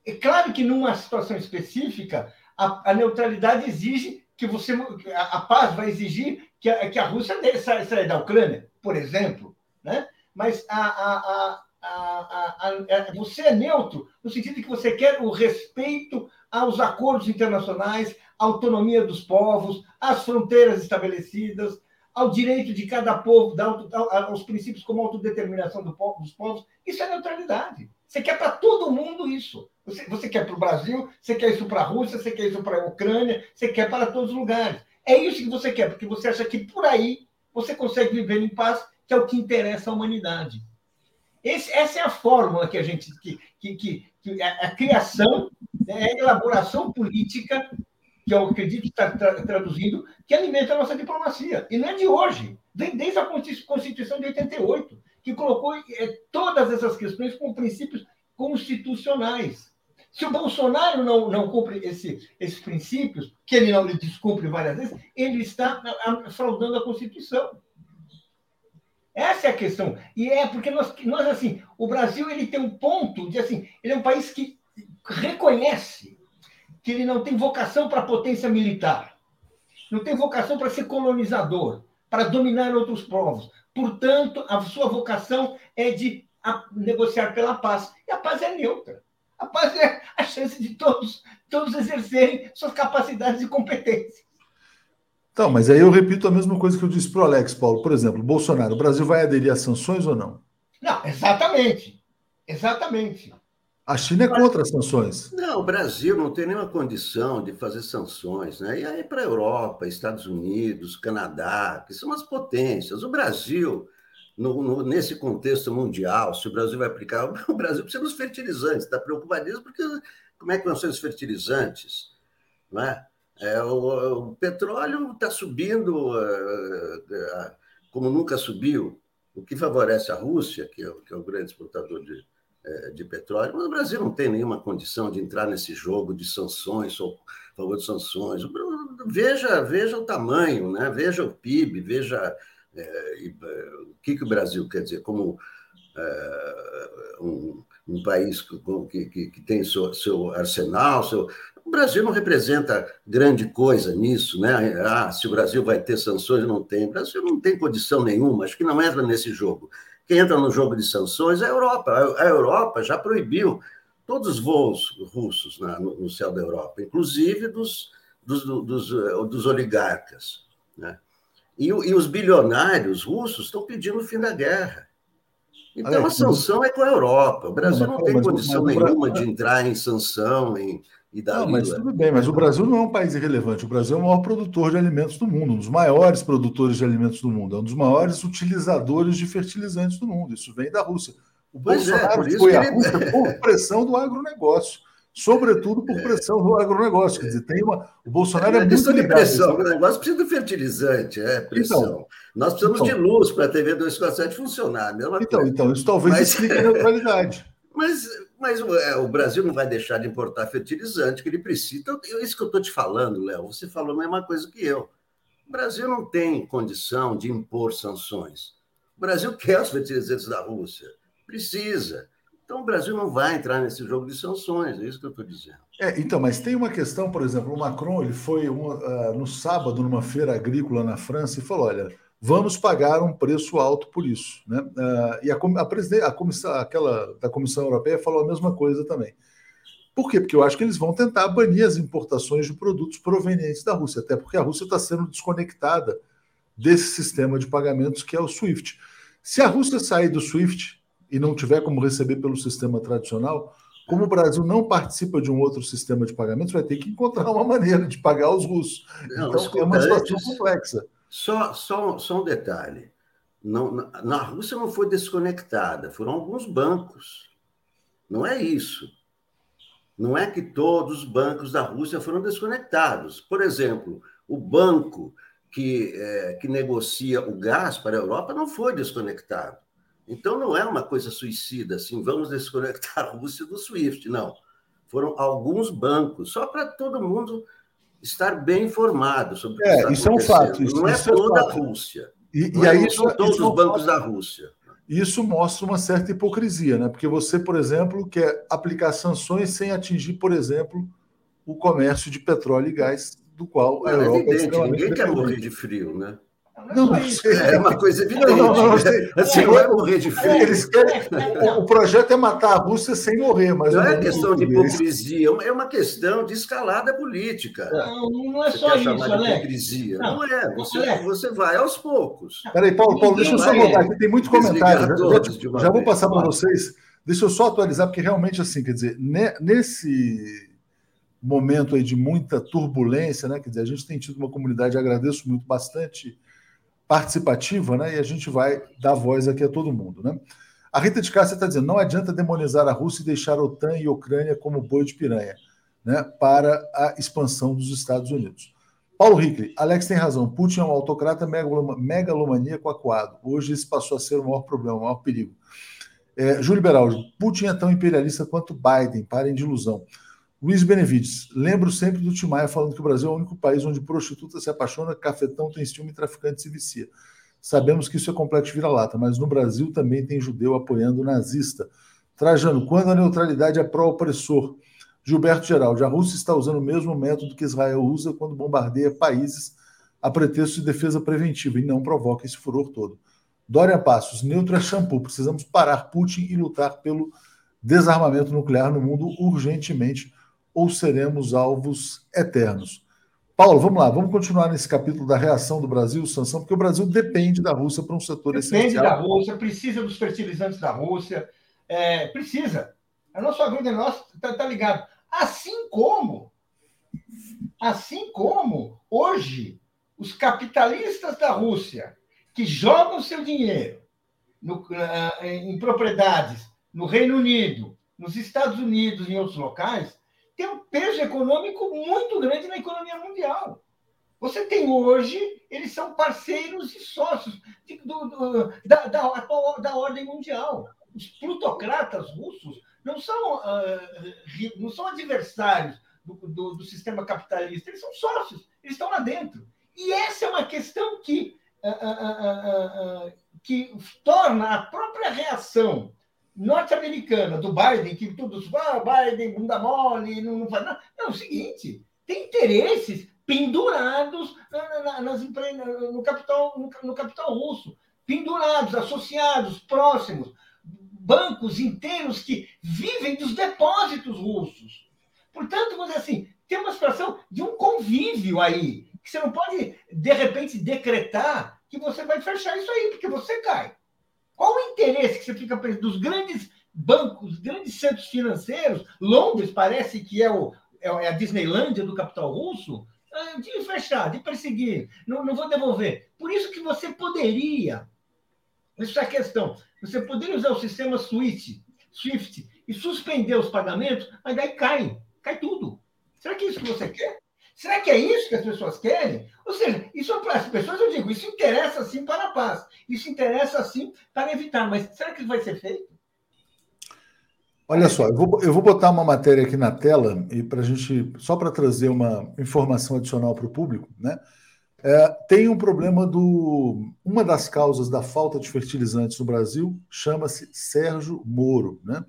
É claro que numa situação específica, a, a neutralidade exige que você. A, paz vai exigir que a, que a Rússia saia da Ucrânia, por exemplo. Né? Mas a, a, você é neutro no sentido de que você quer o respeito aos acordos internacionais, à autonomia dos povos, às fronteiras estabelecidas, ao direito de cada povo, aos princípios como autodeterminação do povo, dos povos. Isso é neutralidade. Você quer para todo mundo isso. Você, você quer para o Brasil, você quer isso para a Rússia, você quer isso para a Ucrânia, você quer para todos os lugares. É isso que você quer, porque você acha que por aí você consegue viver em paz, que é o que interessa à humanidade. Esse, essa é a fórmula que a gente. que, que, que, que a, a, criação, né, a elaboração política, que eu acredito estar tra, traduzindo, que alimenta a nossa diplomacia. E não é de hoje, vem desde a Constituição de 88, que colocou é, todas essas questões como princípios constitucionais. Se o Bolsonaro não, não cumpre esse, esses princípios, que ele não descumpre várias vezes, ele está fraudando a Constituição. Essa é a questão. E é porque nós, nós assim, o Brasil ele tem um ponto de assim, ele é um país que reconhece que ele não tem vocação para potência militar, não tem vocação para ser colonizador, para dominar outros povos. Portanto, a sua vocação é de negociar pela paz. E a paz é neutra. A paz é a chance de todos, todos exercerem suas capacidades e competências. Então, mas aí eu repito a mesma coisa que eu disse para o Alex, Paulo. Por exemplo, Bolsonaro, o Brasil vai aderir às sanções ou não? Não, exatamente. Exatamente. A China é contra as sanções. Não, o Brasil não tem nenhuma condição de fazer sanções. Né? E aí para a Europa, Estados Unidos, Canadá, que são as potências. O Brasil, no, no, nesse contexto mundial, se o Brasil vai aplicar, [LAUGHS] o Brasil precisa dos fertilizantes, está preocupadíssimo, porque como é que vão ser os fertilizantes? Não é? É, o, o, petróleo está subindo uh, uh, como nunca subiu, o que favorece a Rússia, que é, que é o grande exportador de, de petróleo. Mas o Brasil não tem nenhuma condição de entrar nesse jogo de sanções, ou favor de sanções. Veja, veja o tamanho, né? veja o PIB, veja o que, que o Brasil quer dizer, como um, um país que, que, que tem seu, seu arsenal, seu, o Brasil não representa grande coisa nisso, né? Ah, se o Brasil vai ter sanções, não tem. O Brasil não tem condição nenhuma, acho que não entra nesse jogo. Entra no jogo de sanções é a Europa. A Europa já proibiu todos os voos russos no, céu da Europa, inclusive dos, dos, dos, dos oligarcas. Né? E, e, os bilionários russos estão pedindo o fim da guerra. Então, a sanção é com a Europa. O Brasil não, não tem condição nenhuma de entrar em sanção, em e da não, mas tudo bem, mas o Brasil não é um país irrelevante. O Brasil é o maior produtor de alimentos do mundo, um dos maiores produtores de alimentos do mundo, é um dos maiores utilizadores de fertilizantes do mundo. Isso vem da Rússia. O pois é, Bolsonaro é, foi a Rússia [LAUGHS] por pressão do agronegócio, sobretudo por é. pressão do agronegócio. Quer dizer, tem uma. O Bolsonaro é, é muito de pressão. O negócio precisa de fertilizante, é pressão. Então, Nós precisamos então, de luz para a TV 247 funcionar. Então, coisa. então, isso talvez Mas... explique a neutralidade. [LAUGHS] Mas mas é, o Brasil não vai deixar de importar fertilizante que ele precisa. Então, isso que eu estou te falando, Léo. Você falou a mesma coisa que eu. O Brasil não tem condição de impor sanções. O Brasil [LAUGHS] quer os fertilizantes da Rússia. Precisa. Então, o Brasil não vai entrar nesse jogo de sanções, é isso que eu estou dizendo. É, então, mas tem uma questão, por exemplo, o Macron ele foi uma, uh, no sábado numa feira agrícola na França e falou: olha, vamos pagar um preço alto por isso. Né? Uh, e a, a, a comissão, aquela da Comissão Europeia falou a mesma coisa também. Por quê? Porque eu acho que eles vão tentar banir as importações de produtos provenientes da Rússia, até porque a Rússia está sendo desconectada desse sistema de pagamentos que é o SWIFT. Se a Rússia sair do SWIFT e não tiver como receber pelo sistema tradicional, como o Brasil não participa de um outro sistema de pagamentos, vai ter que encontrar uma maneira de pagar os russos. Não, então é uma situação complexa. Só, só, só um detalhe. Não, na, na Rússia não foi desconectada, foram alguns bancos. Não é isso. Não é que todos os bancos da Rússia foram desconectados. Por exemplo, o banco que, é, que negocia o gás para a Europa não foi desconectado. Então, não é uma coisa suicida, assim, vamos desconectar a Rússia do SWIFT. Não. Foram alguns bancos, só para todo mundo estar bem informado sobre o que é, está isso é um fato. Isso, não é, é toda a Rússia. E, e é aí, são todos os bancos da Rússia. Isso mostra uma certa hipocrisia, né? Porque você, por exemplo, quer aplicar sanções sem atingir, por exemplo, o comércio de petróleo e gás, do qual a Europa é evidente, ninguém quer morrer de frio, né? Não, não, é uma coisa [LAUGHS] evidente. Não, não, não, assim, não é morrer de frio. Eles querem, o projeto é matar a Rússia sem morrer, mas não é questão de hipocrisia, é uma questão de escalada política. Não, não é você só isso, Alex. hipocrisia. Não, não é, você, você vai aos poucos. Peraí, Paulo, Paulo deixa eu só botar aqui, tem muito comentário. Já, já vou passar para vocês. Deixa eu só atualizar, porque realmente, assim, quer dizer, nesse momento aí de muita turbulência, né? Quer dizer, a gente tem tido uma comunidade, agradeço muito, bastante participativa, né? E a gente vai dar voz aqui a todo mundo, né? A Rita de Cássia está dizendo: não adianta demonizar a Rússia e deixar a OTAN e a Ucrânia como boi de piranha, né? Para a expansão dos Estados Unidos. Paulo Hickley, Alex tem razão. Putin é um autocrata megalomaníaco acuado. Hoje isso passou a ser o maior problema, o maior perigo. É, Júlio Beraldo, Putin é tão imperialista quanto Biden, parem de ilusão. Luiz Benevides, lembro sempre do Timaya falando que o Brasil é o único país onde prostituta se apaixona, cafetão tem ciúme e traficante se vicia. Sabemos que isso é complexo vira-lata, mas no Brasil também tem judeu apoiando o nazista. Trajano, quando a neutralidade é pró-opressor? Gilberto Geraldo, a Rússia está usando o mesmo método que Israel usa quando bombardeia países a pretexto de defesa preventiva e não provoca esse furor todo. Dória Passos, neutro é shampoo. Precisamos parar Putin e lutar pelo desarmamento nuclear no mundo urgentemente ou seremos alvos eternos. Paulo, vamos lá, vamos continuar nesse capítulo da reação do Brasil, sanção, porque o Brasil depende da Rússia para um setor depende essencial. Depende da Rússia, precisa dos fertilizantes da Rússia, é, precisa. A nossa agronegócio está tá ligado. Assim como, assim como hoje os capitalistas da Rússia que jogam seu dinheiro no, em propriedades no Reino Unido, nos Estados Unidos e em outros locais, tem um peso econômico muito grande na economia mundial. Você tem hoje, eles são parceiros e sócios de, do, do, da, da, da, ordem mundial. Os plutocratas russos não são, uh, não são adversários do, do, do, sistema capitalista, eles são sócios, eles estão lá dentro. E essa é uma questão que, uh, uh, que torna a própria reação norte-americana do Biden, que todos ah, Biden, bunda mole, não, não faz nada. Não, é o seguinte: tem interesses pendurados na, na, nas no capital, no, no capital russo, pendurados, associados, próximos, bancos inteiros que vivem dos depósitos russos. Portanto, vamos dizer assim, tem uma situação de um convívio aí, que você não pode, de repente, decretar que você vai fechar isso aí, porque você cai. Qual o interesse que você fica dos grandes bancos, grandes centros financeiros? Londres parece que é, o, é, é a Disneylândia do capital russo. Ah, de fechar, de perseguir, não, não vou devolver. Por isso que você poderia, isso é a questão, você poderia usar o sistema SWIFT, SWIFT e suspender os pagamentos, mas daí cai, cai tudo. Será que é isso que você quer? Será que é isso que as pessoas querem? Ou seja, isso para as pessoas, eu digo, isso interessa sim para a paz, isso interessa sim para evitar, mas será que vai ser feito? Olha só, eu vou, eu vou botar uma matéria aqui na tela e para a gente, só para trazer uma informação adicional para o público, né? É, tem um problema do. Uma das causas da falta de fertilizantes no Brasil chama-se Sérgio Moro, né?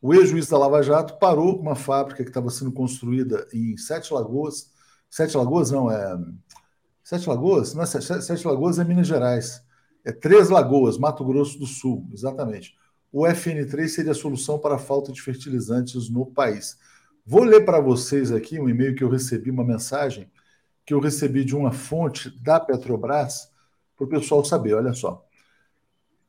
O ex-juiz da Lava Jato parou uma fábrica que estava sendo construída em Sete Lagoas, Sete Lagoas não, é. Sete Lagoas? Não é Sete, Sete Lagoas é Minas Gerais. É Três Lagoas, Mato Grosso do Sul, exatamente. O FN3 seria a solução para a falta de fertilizantes no país. Vou ler para vocês aqui um e-mail que eu recebi, uma mensagem que eu recebi de uma fonte da Petrobras, para o pessoal saber. Olha só.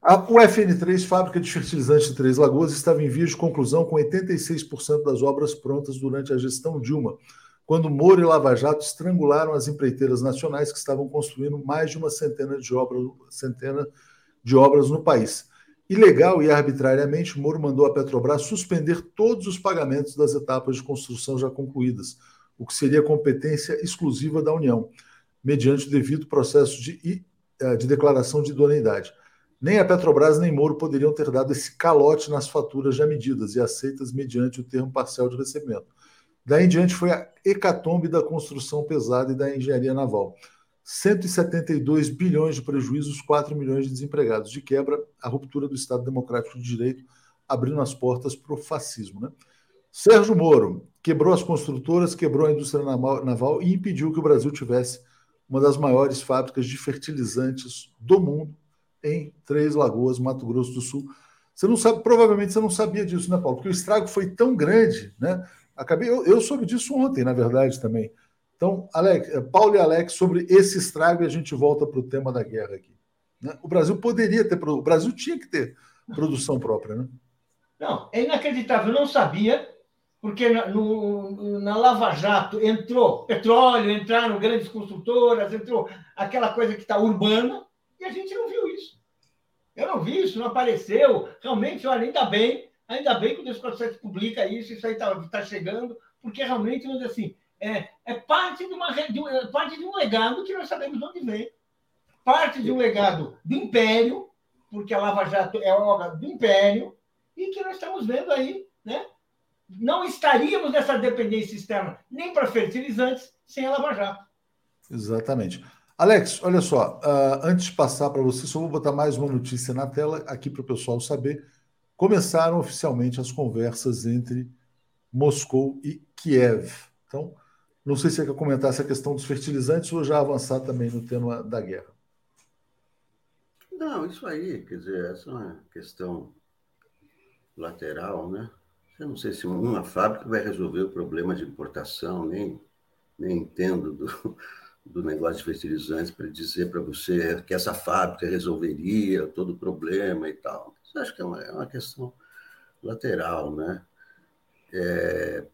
A, o FN3, fábrica de fertilizantes de Três Lagoas, estava em vias de conclusão com 86% das obras prontas durante a gestão Dilma quando Moro e Lava Jato estrangularam as empreiteiras nacionais que estavam construindo mais de uma centena de obras, centena de obras no país. Ilegal e arbitrariamente, Moro mandou a Petrobras suspender todos os pagamentos das etapas de construção já concluídas, o que seria competência exclusiva da União, mediante o devido processo de, eh, de declaração de idoneidade. Nem a Petrobras nem Moro poderiam ter dado esse calote nas faturas já medidas e aceitas mediante o termo parcial de recebimento. Daí em diante foi a hecatombe da construção pesada e da engenharia naval. 172 bilhões de prejuízos, 4 milhões de desempregados. De quebra, a ruptura do Estado Democrático de Direito, abrindo as portas para o fascismo. Né? Sérgio Moro quebrou as construtoras, quebrou a indústria naval e impediu que o Brasil tivesse uma das maiores fábricas de fertilizantes do mundo em Três Lagoas, Mato Grosso do Sul. Você não sabe, provavelmente você não sabia disso, né, Paulo? Porque o estrago foi tão grande, né? Acabei, eu, eu soube disso ontem, na verdade, também. Então, Alex, eh, Paulo e Alex, sobre esse estrago, a gente volta para o tema da guerra aqui. Né? O Brasil poderia ter, o Brasil tinha que ter produção própria, né? Não, é inacreditável, eu não sabia, porque na, no, na Lava Jato entrou petróleo, entraram grandes construtoras, entrou aquela coisa que está urbana, e a gente não viu isso. Eu não vi isso, não apareceu. Realmente, olha, ainda bem Ainda bem que o 247 publica isso, isso aí está tá chegando, porque realmente, vamos dizer assim, é, é parte, de uma, de é parte de um legado que nós sabemos de onde vem. Parte de um legado do Império, porque a Lava Jato é obra do Império, e que nós estamos vendo aí, né? Não estaríamos nessa dependência externa nem para fertilizantes sem a Lava Jato. Exatamente. Alex, olha só, uh, antes de passar para você, só vou botar mais uma notícia na tela aqui para o pessoal saber começaram oficialmente as conversas entre Moscou e Kiev. Então, não sei se você quer comentar essa questão dos fertilizantes ou já avançar também no tema da guerra. Não, isso aí, quer dizer, essa é uma questão lateral, né? Eu não sei se uma fábrica vai resolver o problema de importação, nem, nem entendo do, do negócio de fertilizantes para dizer para você que essa fábrica resolveria todo o problema e tal. Acho que é uma, é uma questão lateral, né? É,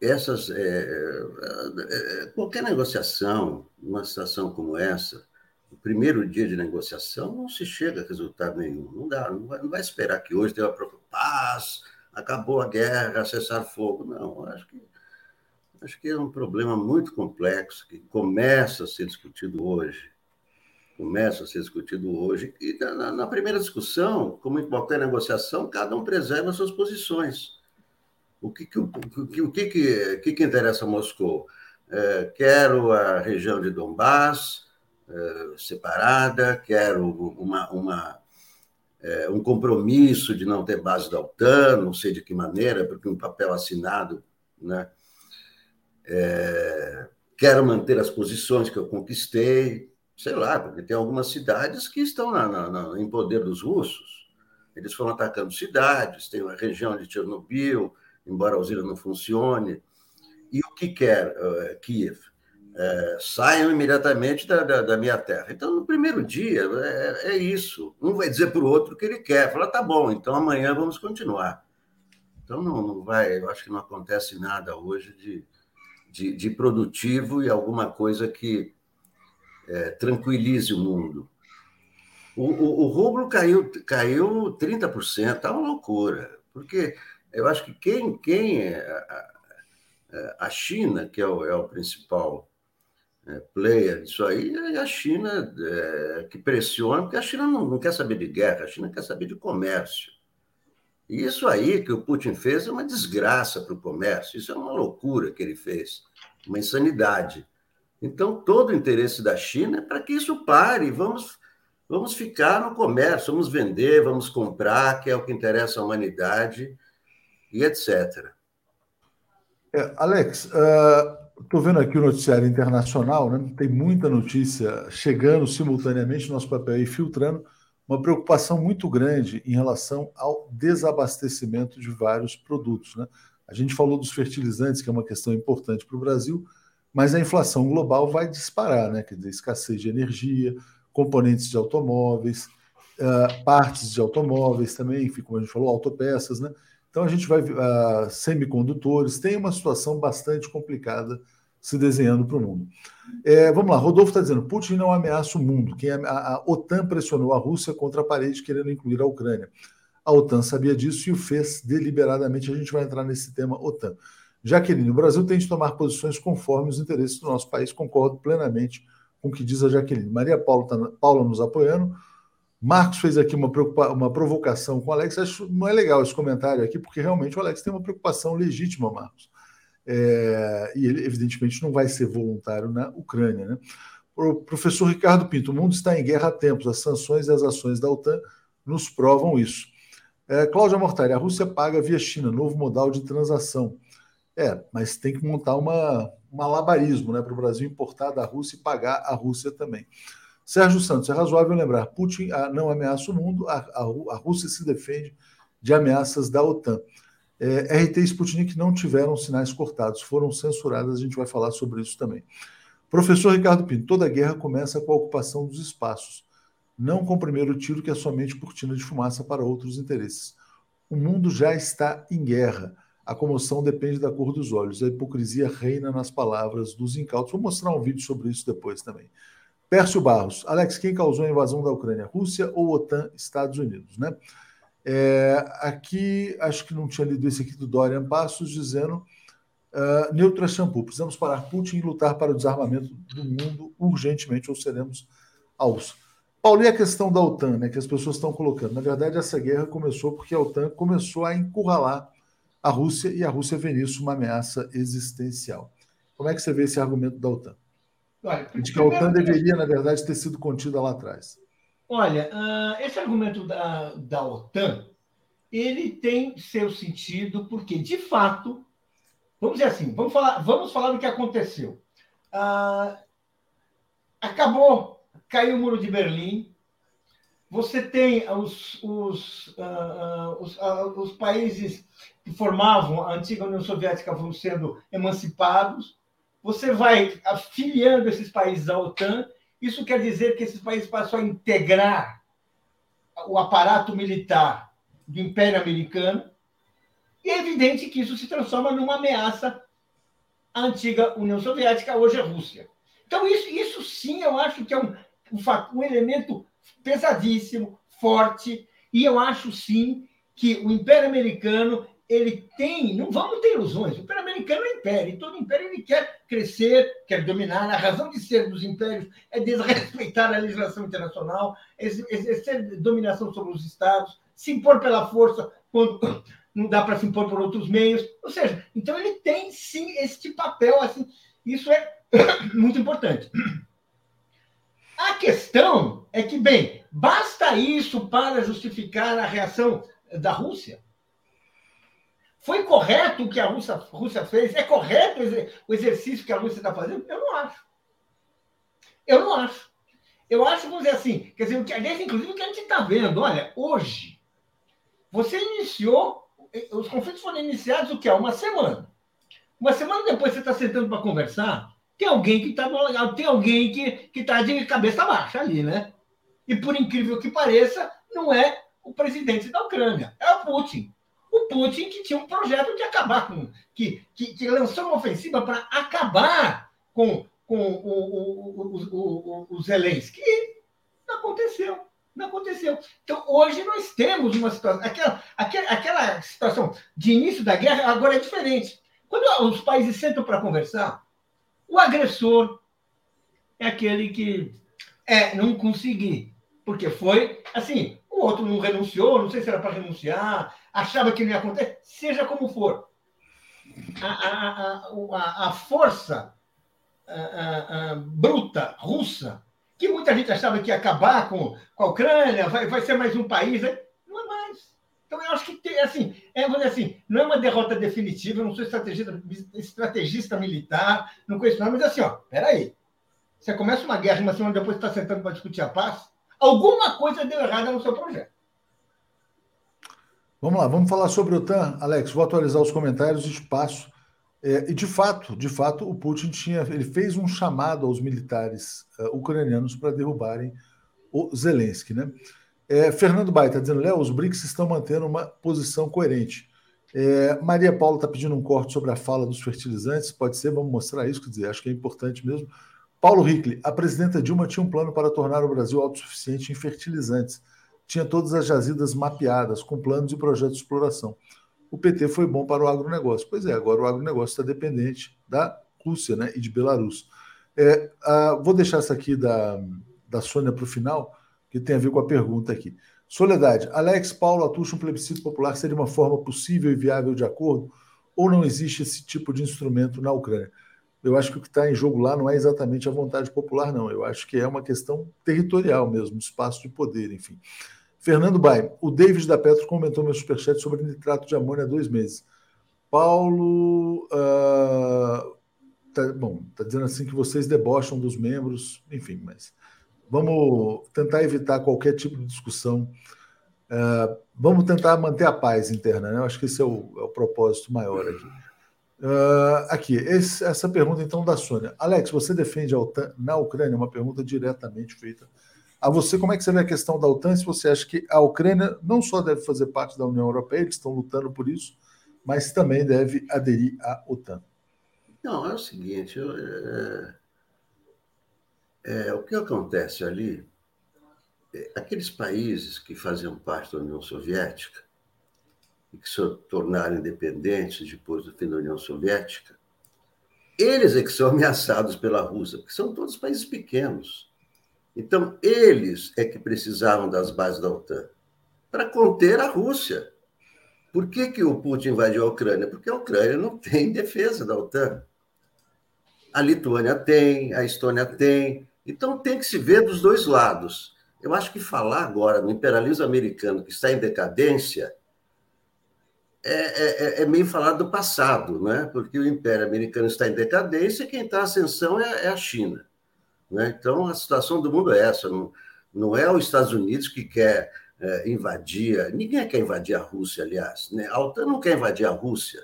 essas é, é, é, qualquer negociação, numa situação como essa, o primeiro dia de negociação não se chega a resultado nenhum. Não dá, não vai, não vai esperar que hoje tenha uma paz, acabou a guerra, cessar fogo. Não, acho que acho que é um problema muito complexo que começa a ser discutido hoje. Começa a ser discutido hoje. E na, na primeira discussão, como em qualquer negociação, cada um preserva suas posições. O que, que, o, que, o que, que, que, que interessa a Moscou? É, quero a região de Donbass é, separada, quero uma, uma, é, um compromisso de não ter base da OTAN, não sei de que maneira, porque um papel assinado, né? É, quero manter as posições que eu conquistei, sei lá, porque tem algumas cidades que estão na, na, na, em poder dos russos. Eles foram atacando cidades, tem a região de Chernobyl, embora a usina não funcione. E o que quer uh, Kiev? Uh, saiam imediatamente da, da, da, minha terra. Então, no primeiro dia, é, é isso. Um vai dizer para o outro o que ele quer. Fala, tá bom, então amanhã vamos continuar. Então, não, não vai, eu acho que não acontece nada hoje de, de, de produtivo e alguma coisa que é, tranquilize o mundo. O, o, o rublo caiu, caiu 30%, está uma loucura, porque eu acho que quem, quem é a, a China, que é o, é o principal é, player disso aí, é a China é, que pressiona, porque a China não, não, quer saber de guerra, a China quer saber de comércio. E isso aí que o Putin fez é uma desgraça para o comércio, isso é uma loucura que ele fez, uma insanidade. Então, todo o interesse da China é para que isso pare, vamos, vamos ficar no comércio, vamos vender, vamos comprar, que é o que interessa à humanidade e etc. É, Alex, estou uh, vendo aqui o noticiário internacional, né? tem muita notícia chegando simultaneamente, nosso papel aí filtrando, uma preocupação muito grande em relação ao desabastecimento de vários produtos. Né? A gente falou dos fertilizantes, que é uma questão importante para o Brasil, mas a inflação global vai disparar, né? quer dizer, escassez de energia, componentes de automóveis, uh, partes de automóveis também, como a gente falou, autopeças, né? Então a gente vai uh, semicondutores, tem uma situação bastante complicada se desenhando para o mundo. É, vamos lá, Rodolfo está dizendo: Putin não ameaça o mundo. Quem a, a, OTAN pressionou a Rússia contra a parede, querendo incluir a Ucrânia. A OTAN sabia disso e o fez deliberadamente. A gente vai entrar nesse tema OTAN. Jaqueline, o Brasil tem de tomar posições conforme os interesses do nosso país. Concordo plenamente com o que diz a Jaqueline. Maria Paula, tá, Paula nos apoiando. Marcos fez aqui uma, uma provocação com o Alex. Acho não é legal esse comentário aqui, porque realmente o Alex tem uma preocupação legítima, Marcos. É, e ele, evidentemente, não vai ser voluntário na Ucrânia. Né? O professor Ricardo Pinto, o mundo está em guerra há tempos. As sanções e as ações da OTAN nos provam isso. É, Cláudia Mortari, a Rússia paga via China, novo modal de transação. É, mas tem que montar uma, um malabarismo né, para o Brasil importar da Rússia e pagar a Rússia também. Sérgio Santos, é razoável lembrar: Putin ah, não ameaça o mundo, a, a, a Rússia se defende de ameaças da OTAN. É, RT e Sputnik não tiveram sinais cortados, foram censuradas, a gente vai falar sobre isso também. Professor Ricardo Pinto, toda guerra começa com a ocupação dos espaços, não com o primeiro tiro que é somente cortina de fumaça para outros interesses. O mundo já está em guerra. A comoção depende da cor dos olhos. A hipocrisia reina nas palavras dos incautos. Vou mostrar um vídeo sobre isso depois também. Pércio Barros, Alex, quem causou a invasão da Ucrânia? Rússia ou OTAN, Estados Unidos, né? É, aqui, acho que não tinha lido esse aqui do Dorian Passos, dizendo uh, Neutra Shampoo, precisamos parar Putin e lutar para o desarmamento do mundo urgentemente, ou seremos aos. Paulo, e a questão da OTAN, né, que as pessoas estão colocando? Na verdade, essa guerra começou porque a OTAN começou a encurralar a Rússia e a Rússia vê nisso uma ameaça existencial. Como é que você vê esse argumento da OTAN? Olha, de que a OTAN deveria, na verdade, ter sido contida lá atrás. Olha, uh, esse argumento da, da OTAN, ele tem seu sentido, porque, de fato, vamos dizer assim, vamos falar, vamos falar do que aconteceu. Uh, acabou, caiu o muro de Berlim, você tem os, os, uh, os, os países que formavam a antiga União Soviética vão sendo emancipados, você vai afiliando esses países à OTAN, isso quer dizer que esses países passam a integrar o aparato militar do Império Americano, e é evidente que isso se transforma numa ameaça à antiga União Soviética, hoje a Rússia. Então, isso, isso sim eu acho que é um, um, um elemento pesadíssimo, forte, e eu acho sim que o Império Americano ele tem, não vamos ter ilusões, o Império Americano é império, e todo império ele quer crescer, quer dominar, a razão de ser dos impérios é desrespeitar a legislação internacional, exercer dominação sobre os estados, se impor pela força quando [COUGHS] não dá para se impor por outros meios, ou seja, então ele tem sim este papel, assim, isso é [COUGHS] muito importante. A questão é que, bem, basta isso para justificar a reação da Rússia? Foi correto o que a Rússia, Rússia fez? É correto o exercício que a Rússia está fazendo? Eu não acho. Eu não acho. Eu acho, vamos dizer assim, quer dizer, aliás, inclusive, o que a gente está vendo, olha, hoje, você iniciou, os conflitos foram iniciados o que? Há uma semana. Uma semana depois você está sentando para conversar, tem alguém que está tem alguém que está de cabeça baixa ali, né? E por incrível que pareça, não é o presidente da Ucrânia, é o Putin o Putin que tinha um projeto de acabar com. que, que, que lançou uma ofensiva para acabar com, com o, o, o, o, Zelensky. Não aconteceu. Não aconteceu. Então, hoje nós temos uma situação. Aquela, aquela, aquela situação de início da guerra agora é diferente. Quando os países sentam para conversar, o agressor é aquele que é, não consegui. Porque foi assim, o outro não renunciou, não sei se era para renunciar, achava que não ia acontecer, seja como for. A, a, a, a força bruta russa, que muita gente achava que ia acabar com, com a Ucrânia, vai, vai ser mais um país, né? Então, eu acho que tem, assim, é, assim, não é uma derrota definitiva, eu não sou estrategista, estrategista militar, não conheço nada, mas assim, ó, peraí. Você começa uma guerra, uma semana depois está sentando para discutir a paz, alguma coisa deu errada no seu projeto. Vamos lá, vamos falar sobre o OTAN. Alex, vou atualizar os comentários espaço. É, e de fato, de fato, o Putin tinha, ele fez um chamado aos militares uh, ucranianos para derrubarem o Zelensky, né? É, Fernando Baita está dizendo, Léo, os BRICS estão mantendo uma posição coerente. É, Maria Paula está pedindo um corte sobre a fala dos fertilizantes, pode ser, vamos mostrar isso, quer dizer, acho que é importante mesmo. Paulo Hickley, a presidenta Dilma tinha um plano para tornar o Brasil autossuficiente em fertilizantes tinha todas as jazidas mapeadas, com planos e projetos de exploração. O PT foi bom para o agronegócio. Pois é, agora o agronegócio está dependente da Rússia né, e de Belarus. É, vou deixar essa aqui da, da Sônia para o final, que tem a ver com a pergunta aqui. Soledade, Alex Paulo Atucha, um plebiscito popular seria uma forma possível e viável de acordo? Ou não existe esse tipo de instrumento na Ucrânia? Eu acho que o que está em jogo lá não é exatamente a vontade popular, não. Eu acho que é uma questão territorial mesmo, espaço de poder, enfim. Fernando Baim, o David da Petro comentou meu superchat sobre nitrato de amônia há dois meses. Paulo, uh, tá, bom, está dizendo assim que vocês debocham dos membros, enfim, mas vamos tentar evitar qualquer tipo de discussão. Uh, vamos tentar manter a paz interna, né? Eu acho que esse é o, é o propósito maior aqui. Uh, aqui, esse, essa pergunta então da Sônia. Alex, você defende a OTAN na Ucrânia? Uma pergunta diretamente feita a você, como é que você vê a questão da OTAN? Se você acha que a Ucrânia não só deve fazer parte da União Europeia, eles estão lutando por isso, mas também deve aderir à OTAN. Não, é o seguinte, eu, é, é, o que acontece ali, é, aqueles países que faziam parte da União Soviética e que se tornaram independentes depois do fim da União Soviética, eles é que são [LAUGHS] ameaçados pela Rússia, porque são todos países pequenos. Então, eles é que precisavam das bases da OTAN para conter a Rússia. Por que, que o Putin invadiu a Ucrânia? Porque a Ucrânia não tem defesa da OTAN. A Lituânia tem, a Estônia tem. Então, tem que se ver dos dois lados. Eu acho que falar agora no imperialismo americano que está em decadência é, é, é, é meio falar do passado, né? porque o Império Americano está em decadência e quem está em ascensão é, é a China. Né? Então, a situação do mundo é essa. Não, não é os Estados Unidos que quer é, invadir. Ninguém quer invadir a Rússia, aliás. Né? A OTAN não quer invadir a Rússia.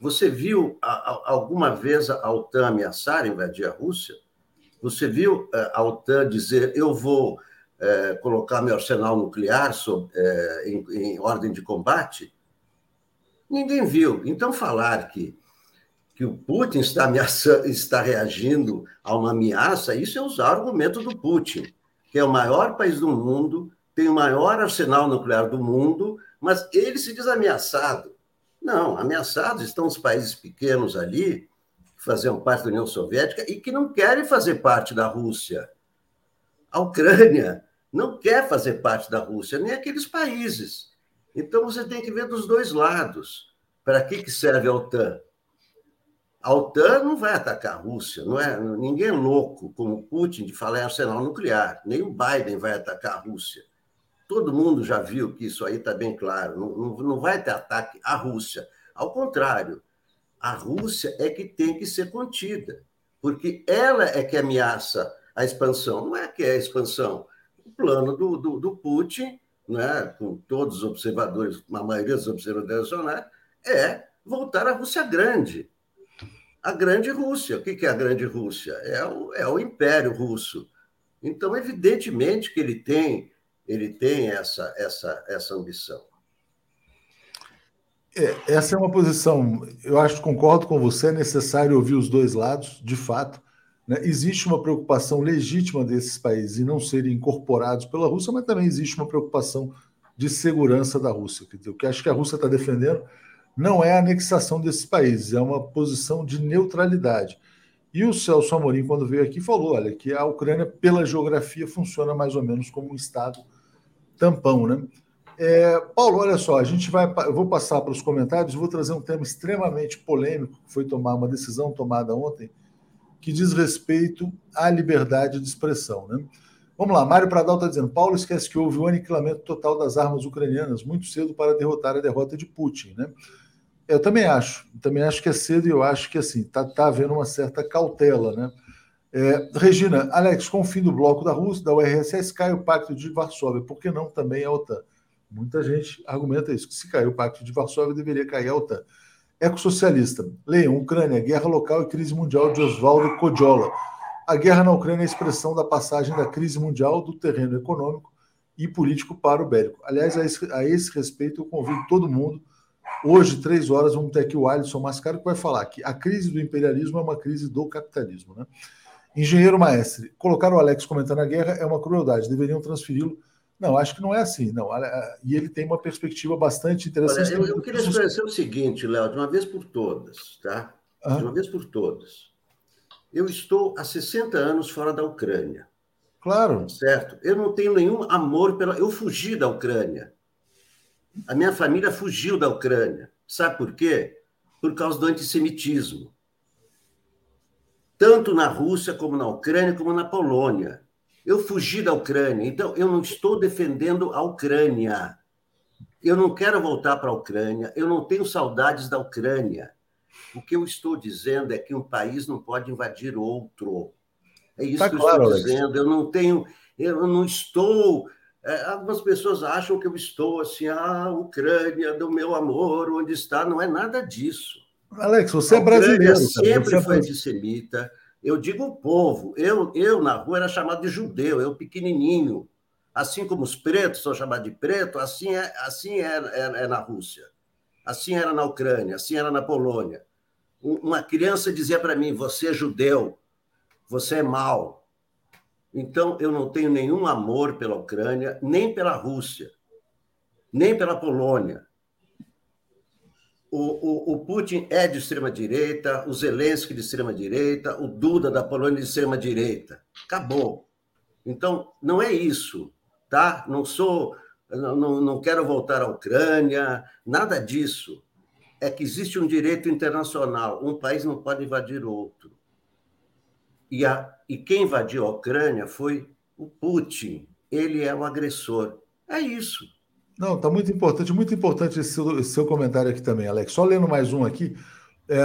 Você viu a, a, alguma vez a OTAN ameaçar invadir a Rússia? Você viu é, a OTAN dizer eu vou é, colocar meu arsenal nuclear sob, é, em, em, ordem de combate? Ninguém viu. Então, falar que, que o Putin está, ameaçando, está reagindo a uma ameaça, isso é usar o argumento do Putin, que é o maior país do mundo, tem o maior arsenal nuclear do mundo, mas ele se diz ameaçado. Não, ameaçados estão os países pequenos ali, faziam parte da União Soviética e que não querem fazer parte da Rússia. A Ucrânia não quer fazer parte da Rússia, nem aqueles países. Então você tem que ver dos dois lados. Para que, que serve a OTAN? A OTAN não vai atacar a Rússia, não é? Ninguém é louco como Putin de falar em arsenal nuclear, nem o Biden vai atacar a Rússia. Todo mundo já viu que isso aí está bem claro. Não, não, não vai ter ataque à Rússia. Ao contrário, a Rússia é que tem que ser contida, porque ela é que ameaça a expansão. Não é que é a expansão. O plano do, do, do Putin, né, com todos os observadores, a maioria dos observadores nacionais, é voltar à Rússia grande. A grande Rússia. O que é a grande Rússia? É o, é o Império Russo. Então, evidentemente que ele tem ele tem essa, essa, essa ambição. É, essa é uma posição, eu acho, concordo com você, é necessário ouvir os dois lados, de fato. Né? Existe uma preocupação legítima desses países em não serem incorporados pela Rússia, mas também existe uma preocupação de segurança da Rússia. Dizer, o que acho que a Rússia está defendendo não é a anexação desses países, é uma posição de neutralidade. E o Celso Amorim, quando veio aqui, falou: olha, que a Ucrânia, pela geografia, funciona mais ou menos como um Estado tampão, né? É, Paulo, olha só, a gente vai, eu vou passar para os comentários, vou trazer um tema extremamente polêmico que foi tomar uma decisão tomada ontem que diz respeito à liberdade de expressão, né? Vamos lá, Mário Pradal está dizendo: Paulo esquece que houve o um aniquilamento total das armas ucranianas muito cedo para derrotar a derrota de Putin, né? Eu também acho, também acho que é cedo e eu acho que assim está tá havendo uma certa cautela, né? É, Regina, Alex, com o fim do bloco da Rússia, da URSS, cai o Pacto de Varsóvia, por que não também a OTAN? Muita gente argumenta isso, que se caiu o Pacto de Varsóvia, deveria cair a OTAN. Ecossocialista, leiam, Ucrânia, guerra local e crise mundial de Oswaldo Kodjola. A guerra na Ucrânia é a expressão da passagem da crise mundial do terreno econômico e político para o bélico. Aliás, a esse, a esse respeito, eu convido todo mundo. Hoje, três horas, vamos ter aqui o Alisson Mascaro, que vai falar que a crise do imperialismo é uma crise do capitalismo. Né? Engenheiro Maestre, colocar o Alex comentando a guerra é uma crueldade, deveriam transferi-lo. Não, acho que não é assim, não. E ele tem uma perspectiva bastante interessante. Olha, eu, eu queria esclarecer o seguinte, Léo, de uma vez por todas, tá? De uma vez por todas. Eu estou há 60 anos fora da Ucrânia. Claro. Certo? Eu não tenho nenhum amor pela. Eu fugi da Ucrânia. A minha família fugiu da Ucrânia. Sabe por quê? Por causa do antissemitismo tanto na Rússia, como na Ucrânia, como na Polônia. Eu fugi da Ucrânia, então eu não estou defendendo a Ucrânia. Eu não quero voltar para a Ucrânia, eu não tenho saudades da Ucrânia. O que eu estou dizendo é que um país não pode invadir outro. É isso tá que eu claro, estou dizendo. Eu não tenho, eu não estou. É, algumas pessoas acham que eu estou assim, ah, Ucrânia do meu amor, onde está? Não é nada disso. Alex, você é brasileiro. Sempre você é foi antissemita. Eu digo o povo. Eu, eu, na rua, era chamado de judeu, eu pequenininho. Assim como os pretos são chamados de preto, assim é, assim é, é, é na Rússia. Assim era na Ucrânia, assim era na Polônia. Uma criança dizia para mim: Você é judeu, você é mau. Então, eu não tenho nenhum amor pela Ucrânia, nem pela Rússia, nem pela Polônia o, o, o, Putin é de extrema-direita, o Zelensky de extrema-direita, o Duda da Polônia de extrema-direita. Acabou. Então, não é isso, tá? Não sou, não, não quero voltar à Ucrânia, nada disso. É que existe um direito internacional, um país não pode invadir outro. E, a, e quem invadiu a Ucrânia foi o Putin, ele é o agressor. É isso. Não, está muito importante, muito importante esse seu, esse seu, comentário aqui também, Alex. Só lendo mais um aqui, é,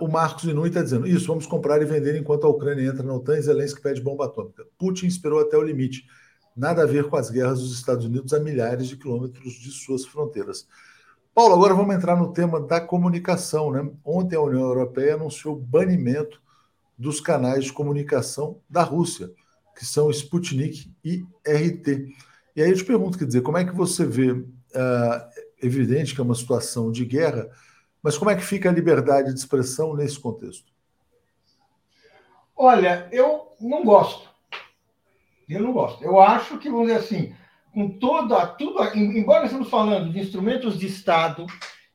o Marcos Inui está dizendo: Isso, vamos comprar e vender enquanto a Ucrânia entra na OTAN e Zelensky pede bomba atômica. Putin esperou até o limite. Nada a ver com as guerras dos Estados Unidos a milhares de quilômetros de suas fronteiras. Paulo, agora vamos entrar no tema da comunicação. Né? Ontem a União Europeia anunciou o banimento dos canais de comunicação da Rússia, que são Sputnik e RT. E aí eu te pergunto, quer dizer, como é que você vê, uh, evidente que é uma situação de guerra, mas como é que fica a liberdade de expressão nesse contexto? Olha, eu não gosto. Eu não gosto. Eu acho que, vamos dizer assim, com toda, tudo, embora estamos falando de instrumentos de Estado,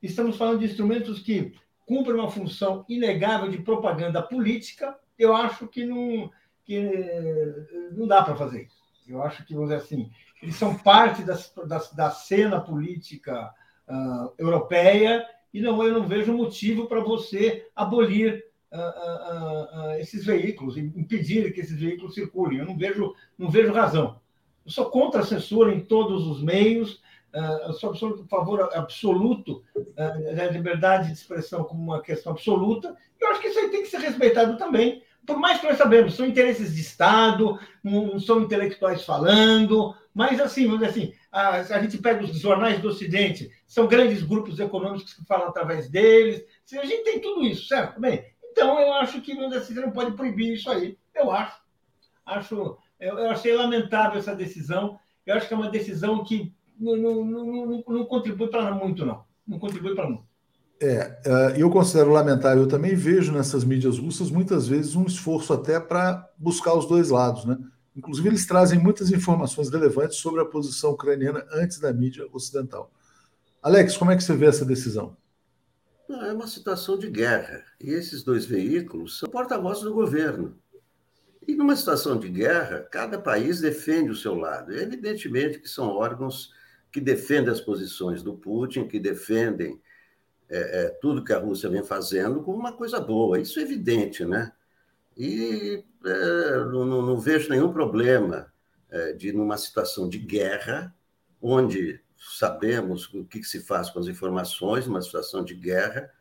estamos falando de instrumentos que cumprem uma função inegável de propaganda política, eu acho que não, que não dá para fazer isso. Eu acho que, vamos dizer assim, eles são parte das, das, da cena política uh, europeia e não, eu não vejo motivo para você abolir uh, uh, esses veículos, impedir que esses veículos circulem. Eu não vejo, não vejo razão. Eu sou contra a censura em todos os meios, eu sou absoluto, a favor absoluto da liberdade de expressão como uma questão absoluta. Eu acho que isso aí tem que ser respeitado também, por mais que nós sabemos, são interesses de Estado, não são intelectuais falando, mas assim, vamos assim, a, a, gente pega os jornais do Ocidente, são grandes grupos econômicos que falam através deles, a gente tem tudo isso, certo? Bem, então eu acho que vamos assim, você não pode proibir isso aí, eu acho. Acho eu, eu achei lamentável essa decisão. Eu acho que é uma decisão que não, não, não, não contribui para muito, não. Não contribui para muito. É, é, eu considero lamentável. Eu também vejo nessas mídias russas muitas vezes um esforço até para buscar os dois lados, né? Inclusive, eles trazem muitas informações relevantes sobre a posição ucraniana antes da mídia ocidental. Alex, como é que você vê essa decisão? É uma situação de guerra. E esses dois veículos são porta-vozes do governo. E numa situação de guerra, cada país defende o seu lado. E evidentemente que são órgãos que defendem as posições do Putin, que defendem é, é, tudo que a Rússia vem fazendo como uma coisa boa. Isso é evidente, né? E é, não, não, vejo nenhum problema é, de, numa situação de guerra, onde sabemos o que, que se faz com as informações, numa situação de guerra,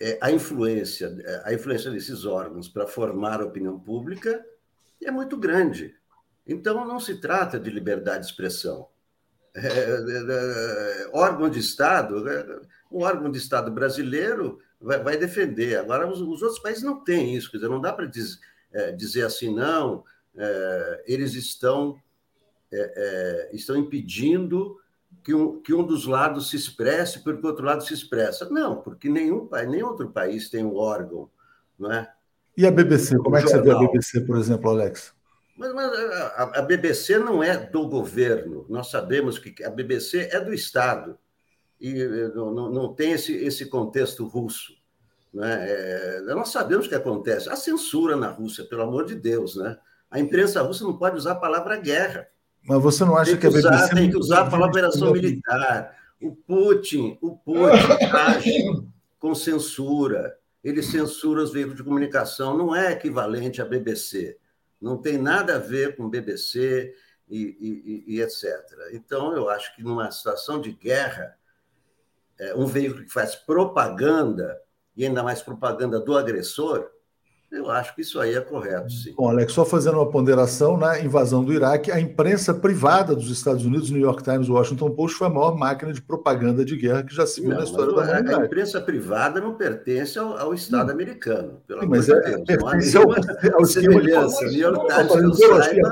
é, a influência é, a influência desses órgãos para formar a opinião pública é muito grande. Então, não se trata de liberdade de expressão. É, é, órgão de Estado, um órgão de Estado brasileiro vai, vai defender. Agora, os, os, outros países não têm isso, quer dizer, não dá para diz, é, dizer assim, não, eles estão, estão impedindo que um, que um dos lados se expresse porque o outro lado se expressa. Não, porque nenhum, nem outro país tem um órgão, não é? E a BBC? Como é que você vê a BBC, por exemplo, Alex? Mas, mas a, a, BBC não é do governo. Nós sabemos que a BBC é do Estado e eh, não, não, tem esse, esse contexto russo. Né? É, nós sabemos o que acontece. A censura na Rússia, pelo amor de Deus, né? A imprensa russa não pode usar a palavra guerra. Mas você não acha que, que, a BBC... Usar, tem que usar a palavra operação militar. O Putin, o Putin age com censura. Ele censura os veículos de comunicação. Não é equivalente à BBC. Não tem nada a ver com BBC e, e, e etc. Então, eu acho que numa situação de guerra, um veículo que faz propaganda, e ainda mais propaganda do agressor, eu acho que isso aí é correto, sim. Bom, Alex, só fazendo uma ponderação, na invasão do Iraque, a imprensa privada dos Estados Unidos, New York Times, Washington Post, foi a maior máquina de propaganda de guerra que já se viu não, na história da humanidade. A imprensa privada não pertence ao, ao Estado americano, pelo sim, mas é, Deus. Pertence ao, ao semelhança.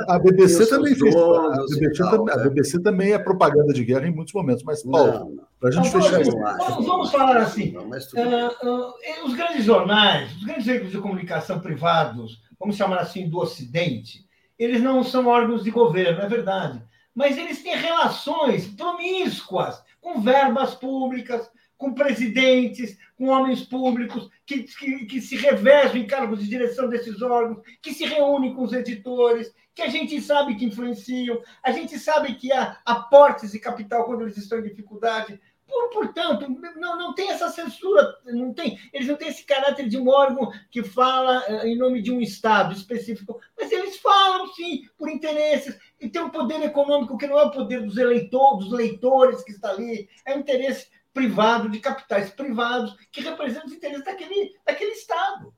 A BBC também fez. A BBC, a BBC também é propaganda de guerra em muitos momentos, mas, Paulo, para a gente então, fechar. Vamos, vamos falar assim: não, uh, uh, os grandes jornais, os grandes veículos de comunicação privados, vamos chamar assim, do Ocidente, eles não são órgãos de governo, é verdade. Mas eles têm relações promíscuas com verbas públicas, com presidentes, com homens públicos que, que, que, se revezam em cargos de direção desses órgãos, que se reúnem com os editores, que a gente sabe que influenciam, a gente sabe que há aportes de capital quando eles estão em dificuldade. Por, portanto, não, não tem essa censura, não tem, eles não têm esse caráter de um órgão que fala uh, em nome de um Estado específico, mas eles falam, sim, por interesses, e tem um poder econômico que não é o poder dos eleitores, dos leitores que está ali, é o interesse privado, de capitais privados, que representam os interesses daquele, daquele Estado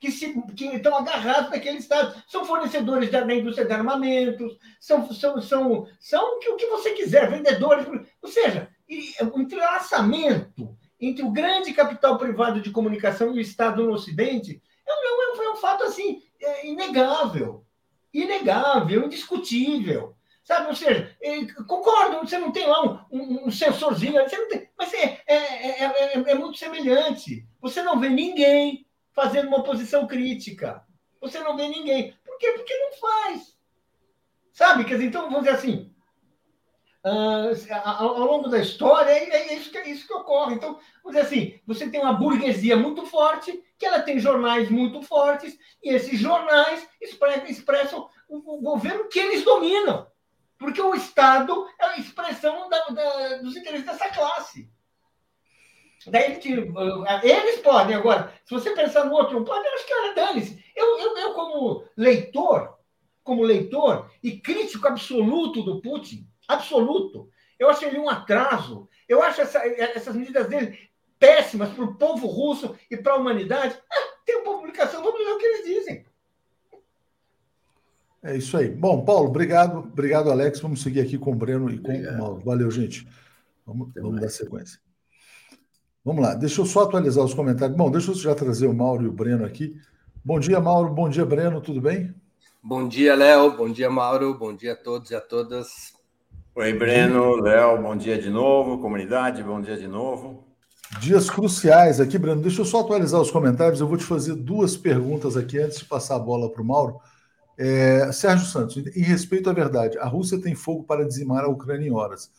que, se, que estão agarrados naquele Estado. São fornecedores da, da indústria de armamentos, são, são, são, são o que você quiser, vendedores. Ou seja, o entrelaçamento entre o grande capital privado de comunicação e o Estado no Ocidente é um, é um, é fato assim é inegável, inegável, indiscutível. Sabe, ou seja, concordo, você não tem lá um, um, um sensorzinho, você não tem, mas é, é, é, é, muito semelhante. Você não vê ninguém fazendo uma posição crítica. Você não vê ninguém. Por quê? Porque não faz. Sabe? Quer dizer, então, vamos dizer assim, uh, ao, longo da história, é, é, isso que, é isso que ocorre. Então, vamos dizer assim, você tem uma burguesia muito forte, que ela tem jornais muito fortes, e esses jornais expressam, expressam o, o governo que eles dominam. Porque o Estado é a expressão da, da, dos interesses dessa classe. Daí eles podem, agora, se você pensar no outro, pode, eu acho que era dane-se. Eu, eu, eu, como leitor, como leitor e crítico absoluto do Putin, absoluto, eu acho ele um atraso. Eu acho essa, essas medidas dele péssimas para o povo russo e para a humanidade. Ah, tem uma publicação, vamos ver o que eles dizem. É isso aí. Bom, Paulo, obrigado. Obrigado, Alex. Vamos seguir aqui com o Breno e com obrigado. o Mauro. Valeu, gente. Vamos, vamos dar sequência. Vamos lá. Deixa eu só atualizar os comentários. Bom, deixa eu já trazer o Mauro e o Breno aqui. Bom dia, Mauro. Bom dia, Breno. Tudo bem? Bom dia, Léo. Bom dia, Mauro. Bom dia a todos e a todas. Oi, Breno, Léo. Bom dia de novo. Comunidade, bom dia de novo. Dias cruciais aqui, Breno. Deixa eu só atualizar os comentários. Eu vou te fazer duas perguntas aqui antes de passar a bola para o Mauro. É, Sérgio Santos, em respeito à verdade, a Rússia tem fogo para dizimar a Ucrânia em horas.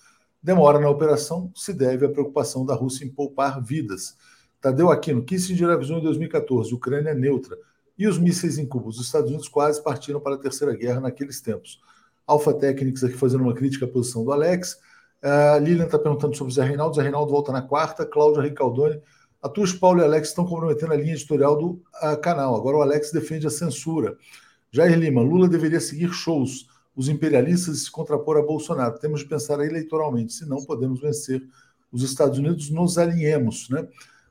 Demora na operação se deve à preocupação da Rússia em poupar vidas. Tadeu Aquino, Kissinger avisou em 2014, Ucrânia é neutra. E os mísseis em Cuba? Os Estados Unidos quase partiram para a Terceira Guerra naqueles tempos. Alpha Technics aqui fazendo uma crítica à posição do Alex. Uh, Lilian está perguntando sobre o Zé Reinaldo. Zé Reinaldo volta na quarta. Cláudia Ricaldoni. Atush, Paulo e Alex estão comprometendo a linha editorial do uh, canal. Agora o Alex defende a censura. Jair Lima, Lula deveria seguir shows, os imperialistas se contrapor a Bolsonaro. Temos de pensar eleitoralmente, senão podemos vencer os Estados Unidos, nos alinhemos. Né?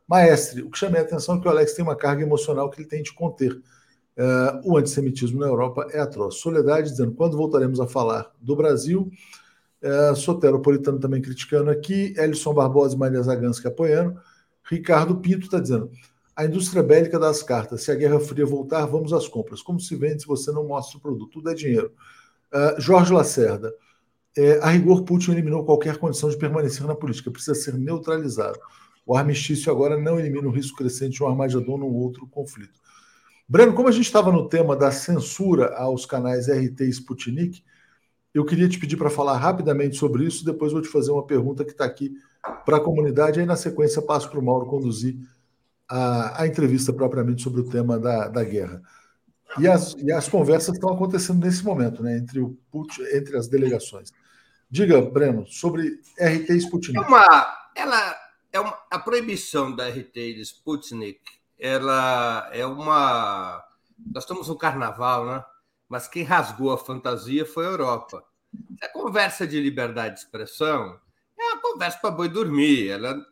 Maestre, o que chamei a atenção é que o Alex tem uma carga emocional que ele tem de conter. Uh, o antissemitismo na Europa é atroz. Soledade dizendo, quando voltaremos a falar do Brasil? Uh, Soteropolitano também criticando aqui. Elison Barbosa e Maria Zagansky apoiando. Ricardo Pinto está dizendo, a indústria bélica das cartas. Se a Guerra Fria voltar, vamos às compras. Como se vende se você não mostra o produto? Tudo é dinheiro. Uh, Jorge Lacerda. A rigor, Putin eliminou qualquer condição de permanecer na política. Precisa ser neutralizado. O armistício agora não elimina o risco crescente de um Armagedon num outro conflito. Breno, como a gente estava no tema da censura aos canais RT e Sputnik, eu queria te pedir para falar rapidamente sobre isso. Depois vou te fazer uma pergunta que está aqui para a comunidade. Aí, na sequência, passo para o Mauro conduzir a, a entrevista propriamente sobre o tema da, da guerra. E as, e as conversas estão acontecendo nesse momento, né, entre, o Putin, entre as delegações. Diga, Breno, sobre RT e Sputnik. É uma, ela é uma, a proibição da RT e Sputnik, ela é uma. Nós estamos no carnaval, né? Mas quem rasgou a fantasia foi a Europa. A conversa de liberdade de expressão é uma conversa para boi dormir. Ela,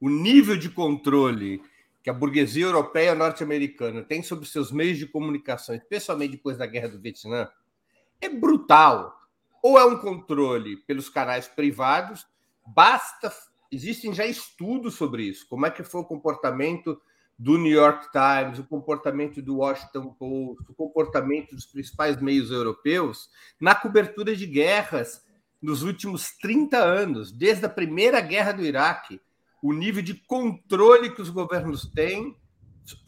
o nível de controle que a burguesia europeia norte-americana tem sobre seus meios de comunicação, especialmente depois da guerra do Vietnã, é brutal. Ou é um controle pelos canais privados, basta. Existem já estudos sobre isso. Como é que foi o comportamento do New York Times, o comportamento do Washington Post, o comportamento dos principais meios europeus na cobertura de guerras nos últimos 30 anos, desde a primeira guerra do Iraque o nível de controle que os governos têm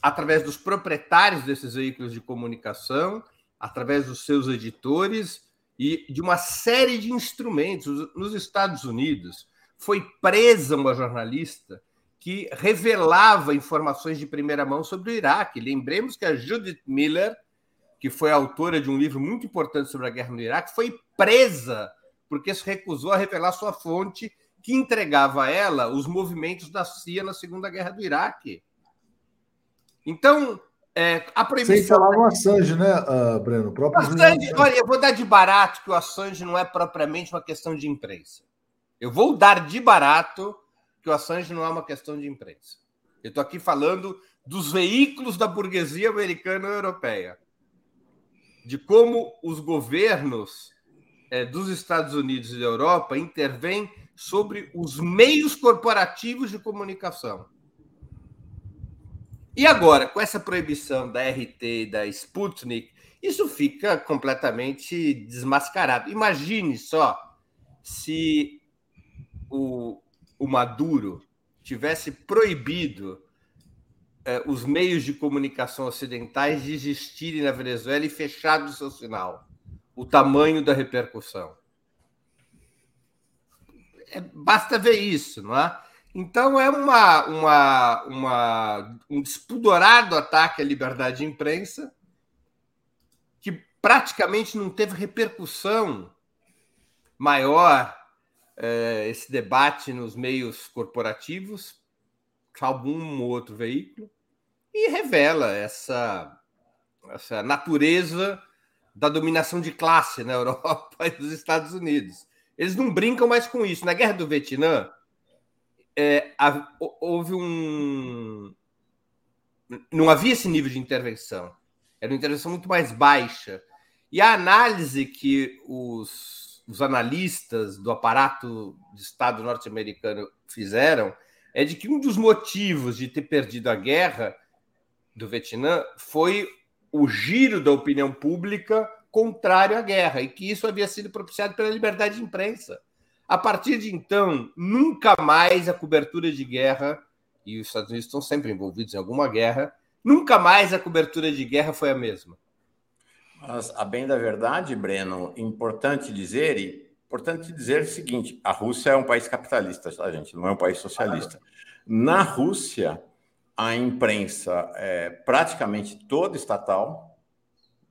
através dos proprietários desses veículos de comunicação, através dos seus editores e de uma série de instrumentos. Nos Estados Unidos, foi presa uma jornalista que revelava informações de primeira mão sobre o Iraque. Lembremos que a Judith Miller, que foi autora de um livro muito importante sobre a guerra no Iraque, foi presa porque se recusou a revelar sua fonte que entregava a ela os movimentos da CIA na Segunda Guerra do Iraque. Então, é, a proibição. Sem falar no Assange, né, uh, Breno? O próprio Assange, olha, eu vou dar de barato que o Assange não é propriamente uma questão de imprensa. Eu vou dar de barato que o Assange não é uma questão de imprensa. Eu estou aqui falando dos veículos da burguesia americana e europeia, de como os governos é, dos Estados Unidos e da Europa intervêm sobre os meios corporativos de comunicação. E agora, com essa proibição da RT e da Sputnik, isso fica completamente desmascarado. Imagine só se o, o Maduro tivesse proibido eh, os meios de comunicação ocidentais de existirem na Venezuela e fechado o seu sinal. O tamanho da repercussão é, basta ver isso, não é? Então é uma, uma, uma, um despudorado ataque à liberdade de imprensa que praticamente não teve repercussão maior é, esse debate nos meios corporativos, um ou outro veículo, e revela essa, essa natureza da dominação de classe na [LAUGHS] Europa e nos Estados Unidos. Eles não brincam mais com isso. Na Guerra do Vietnã, é, houve um. Não havia esse nível de intervenção. Era uma intervenção muito mais baixa. E a análise que os, os analistas do aparato de Estado norte-americano fizeram é de que um dos motivos de ter perdido a guerra do Vietnã foi o giro da opinião pública contrário à guerra e que isso havia sido propiciado pela liberdade de imprensa. A partir de então, nunca mais a cobertura de guerra, e os Estados Unidos estão sempre envolvidos em alguma guerra, nunca mais a cobertura de guerra foi a mesma. Mas, a bem da verdade, Breno, importante dizer, e importante dizer o seguinte: a Rússia é um país capitalista, tá, gente? Não é um país socialista. Na Rússia, a imprensa é praticamente toda estatal,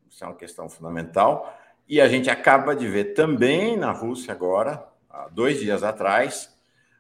isso é uma questão fundamental. E a gente acaba de ver também na Rússia agora, há dois dias atrás,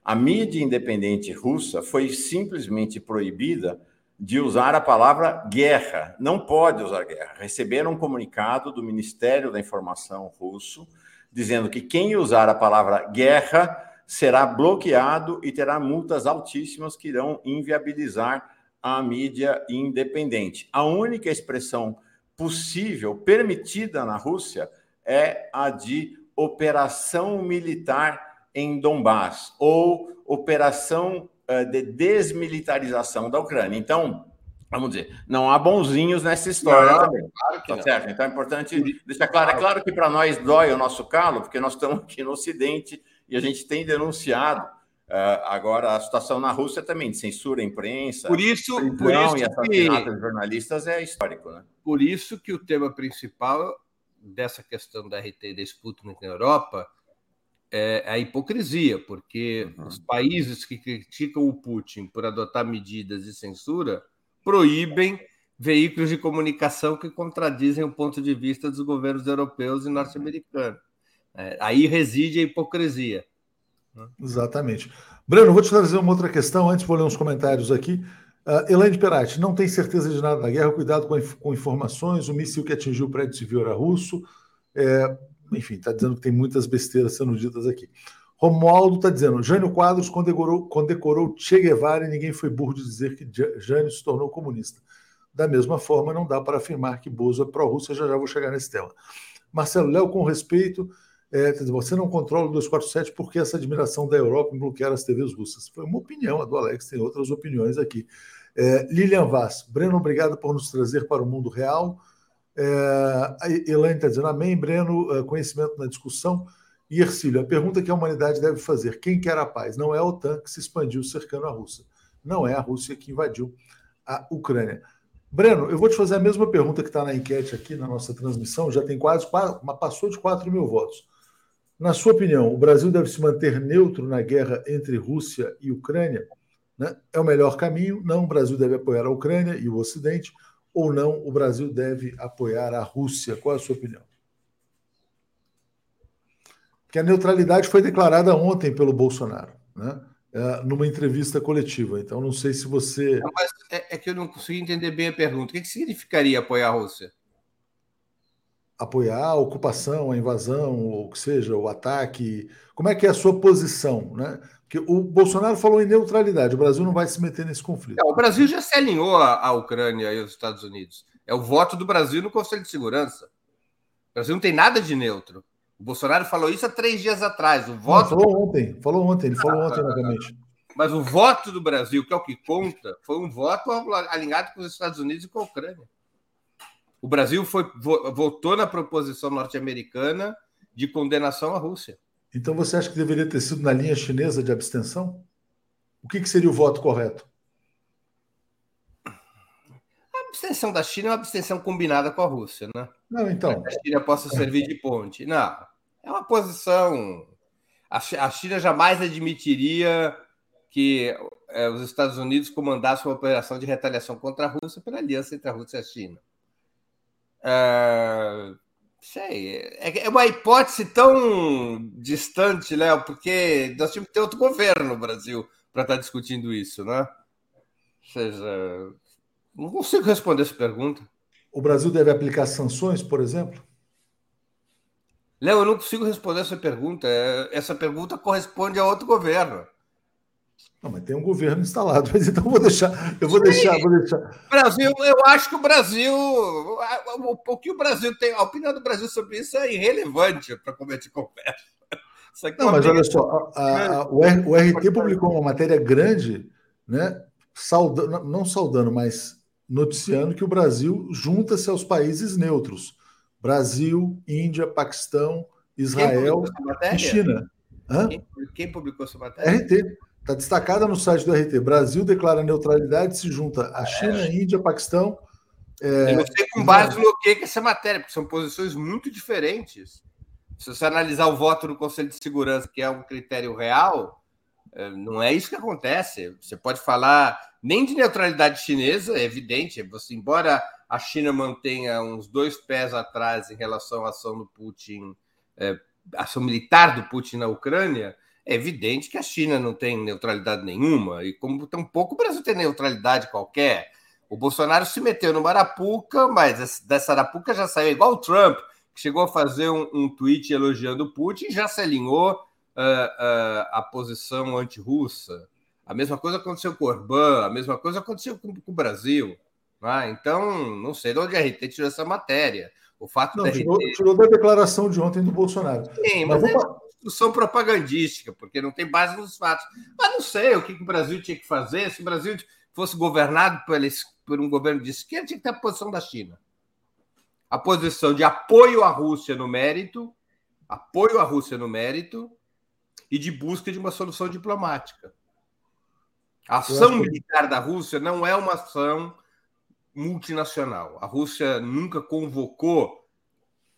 a mídia independente russa foi simplesmente proibida de usar a palavra guerra. Não pode usar guerra. Receberam um comunicado do Ministério da Informação russo dizendo que quem usar a palavra guerra será bloqueado e terá multas altíssimas que irão inviabilizar a mídia independente. A única expressão possível, permitida na Rússia, é a de operação militar em Donbass ou operação de desmilitarização da Ucrânia. Então, vamos dizer, não há bonzinhos nessa história não, também. Claro que tá certo? Então é importante deixar claro. É claro que para nós dói o nosso calo, porque nós estamos aqui no Ocidente e a gente tem denunciado Uh, agora, a situação na Rússia também, de censura à imprensa, por isso, por isso e assassinato de jornalistas é histórico. Né? Por isso que o tema principal dessa questão da RT da Sputnik na Europa é a hipocrisia, porque uhum. os países que criticam o Putin por adotar medidas de censura proíbem veículos de comunicação que contradizem o ponto de vista dos governos europeus e norte-americanos. É, aí reside a hipocrisia. Exatamente. Breno, vou te trazer uma outra questão, antes vou ler uns comentários aqui. Uh, Elaine Perati, não tem certeza de nada na guerra, cuidado com, com informações, o míssil que atingiu o prédio civil era russo. É, enfim, está dizendo que tem muitas besteiras sendo ditas aqui. Romualdo está dizendo: Jânio Quadros condecorou, condecorou Che Guevara e ninguém foi burro de dizer que Jânio se tornou comunista. Da mesma forma, não dá para afirmar que Bozo é pró-Rússia, já já vou chegar nesse tema. Marcelo Léo, com respeito, é, dizer, você não controla o 247 porque essa admiração da Europa em bloquear as TVs russas. Foi uma opinião, a do Alex tem outras opiniões aqui. É, Lilian Vaz, Breno, obrigado por nos trazer para o mundo real. É, Elaine está dizendo, amém, Breno, é, conhecimento na discussão. E Ercílio, a pergunta que a humanidade deve fazer, quem quer a paz? Não é a OTAN que se expandiu cercando a Rússia. Não é a Rússia que invadiu a Ucrânia. Breno, eu vou te fazer a mesma pergunta que está na enquete aqui na nossa transmissão, já tem quase, passou de 4 mil votos. Na sua opinião, o Brasil deve se manter neutro na guerra entre Rússia e Ucrânia? Né? É o melhor caminho? Não, o Brasil deve apoiar a Ucrânia e o Ocidente? Ou não, o Brasil deve apoiar a Rússia? Qual é a sua opinião? Porque a neutralidade foi declarada ontem pelo Bolsonaro, né? É, numa entrevista coletiva. Então, não sei se você. Não, é, é, que eu não consegui entender bem a pergunta. O que, que significaria apoiar a Rússia? apoiar a ocupação, a invasão, ou que seja, o ataque? Como é que é a sua posição, né? Porque o Bolsonaro falou em neutralidade, o Brasil não vai se meter nesse conflito. o Brasil já se alinhou à, Ucrânia e aos Estados Unidos. É o voto do Brasil no Conselho de Segurança. O Brasil não tem nada de neutro. O Bolsonaro falou isso há três dias atrás. O voto. Não, falou ontem, falou ontem, ele falou ontem novamente. Mas o voto do Brasil, que é o que conta, foi um voto alinhado com os Estados Unidos e com a Ucrânia. O Brasil foi, votou na proposição norte-americana de condenação à Rússia. Então você acha que deveria ter sido na linha chinesa de abstenção? O que, que seria o voto correto? A abstenção da China é uma abstenção combinada com a Rússia, né? Não, então. a China possa servir de ponte. Não, é uma posição. A China jamais admitiria que é, os Estados Unidos comandassem uma operação de retaliação contra a Rússia pela aliança entre a Rússia e a China. É, sei, é, é uma hipótese tão distante, Léo, porque nós tínhamos que ter outro governo no Brasil para estar discutindo isso, né? Ou seja, não consigo responder essa pergunta. O Brasil deve aplicar sanções, por exemplo? Léo, eu não consigo responder essa pergunta. É, essa pergunta corresponde a outro governo. Não, mas tem um governo instalado, [LAUGHS] mas então vou deixar, eu vou Sim. deixar, vou deixar. Brasil, eu acho que o Brasil, o que o Brasil tem, a opinião do Brasil sobre isso é irrelevante para cometer de conversa. Não, mas olha só, a, a, o, R, o RT publicou uma matéria grande, né, saudando, não saudando, mas noticiando que o Brasil junta-se aos países neutros. Brasil, Índia, Paquistão, Israel e China. Quem, quem publicou essa matéria? RT. Está destacada no site do RT. Brasil declara neutralidade e se junta a China, é. Índia, Paquistão. É... Eu não sei com base no que é essa matéria, porque são posições muito diferentes. Se você analisar o voto no Conselho de Segurança, que é um critério real, é, não é isso que acontece. Você pode falar nem de neutralidade chinesa, é evidente. Você, embora a China mantenha uns dois pés atrás em relação à ação do Putin, é, ação militar do Putin na Ucrânia, é evidente que a China não tem neutralidade nenhuma, e como tampouco o Brasil tem neutralidade qualquer. O Bolsonaro se meteu no Arapuca, mas dessa Arapuca já saiu igual o Trump, que chegou a fazer um, um tweet elogiando o Putin e já se alinhou uh, uh, a posição anti-russa. A mesma coisa aconteceu com o Orbán, a mesma coisa aconteceu com, com o Brasil. Ah, então, não sei de onde a RT tirou essa matéria. O fato não, tirou, RT... tirou da declaração de ontem do Bolsonaro. Sim, mas, mas vou discussão propagandística, porque não tem base nos fatos. Mas não sei o que, que o Brasil tinha que fazer. Se o Brasil fosse governado por, por um governo de esquerda, tinha que ter a posição da China. A posição de apoio à Rússia no mérito, apoio à Rússia no mérito e de busca de uma solução diplomática. A ação militar da Rússia não é uma ação multinacional. A Rússia nunca convocou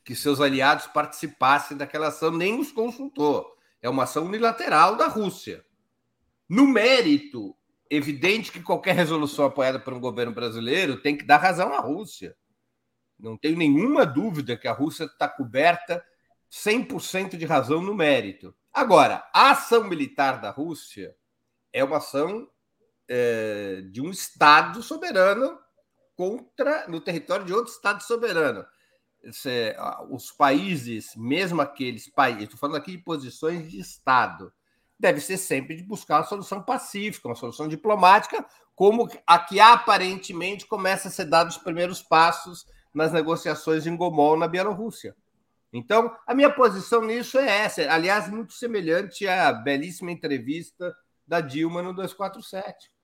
que seus aliados participassem daquela ação, nem os consultou. É uma ação unilateral da Rússia. No mérito, evidente que qualquer resolução apoiada por um governo brasileiro tem que dar razão à Rússia. Não tenho nenhuma dúvida que a Rússia está coberta 100% de razão no mérito. Agora, a ação militar da Rússia é uma ação é, de um Estado soberano contra no território de outro Estado soberano os países, mesmo aqueles países, estou falando aqui de posições de Estado, deve ser sempre de buscar uma solução pacífica, uma solução diplomática, como a que aparentemente começa a ser dado os primeiros passos nas negociações em Gomol, na Bielorrússia. Então, a minha posição nisso é essa, aliás, muito semelhante à belíssima entrevista da Dilma no 247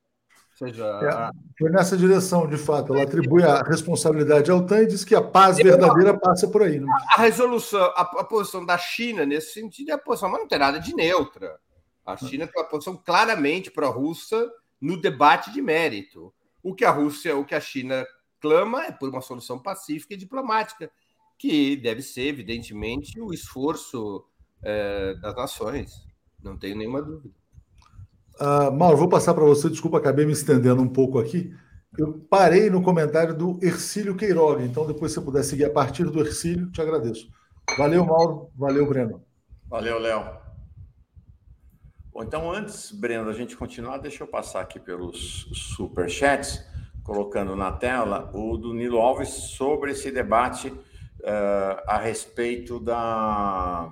seja, é, foi nessa direção, de fato. Ela atribui a responsabilidade ao TAN e diz que a paz verdadeira passa por aí. Né? A resolução, a, a, posição da China nesse sentido é a posição, mas não tem nada de neutra. A China tem uma posição claramente pró-russa no debate de mérito. O que a Rússia, o que a China clama é por uma solução pacífica e diplomática, que deve ser, evidentemente, o esforço é, das nações. Não tenho nenhuma dúvida. Uh, Mauro, vou passar para você, desculpa, acabei me estendendo um pouco aqui. Eu parei no comentário do Ercílio Queiroga, então depois se você puder seguir a partir do Ercílio, te agradeço. Valeu, Mauro. Valeu, Breno. Valeu, Léo. Bom, então antes, Breno, da gente continuar, deixa eu passar aqui pelos superchats, colocando na tela o do Nilo Alves sobre esse debate uh, a respeito da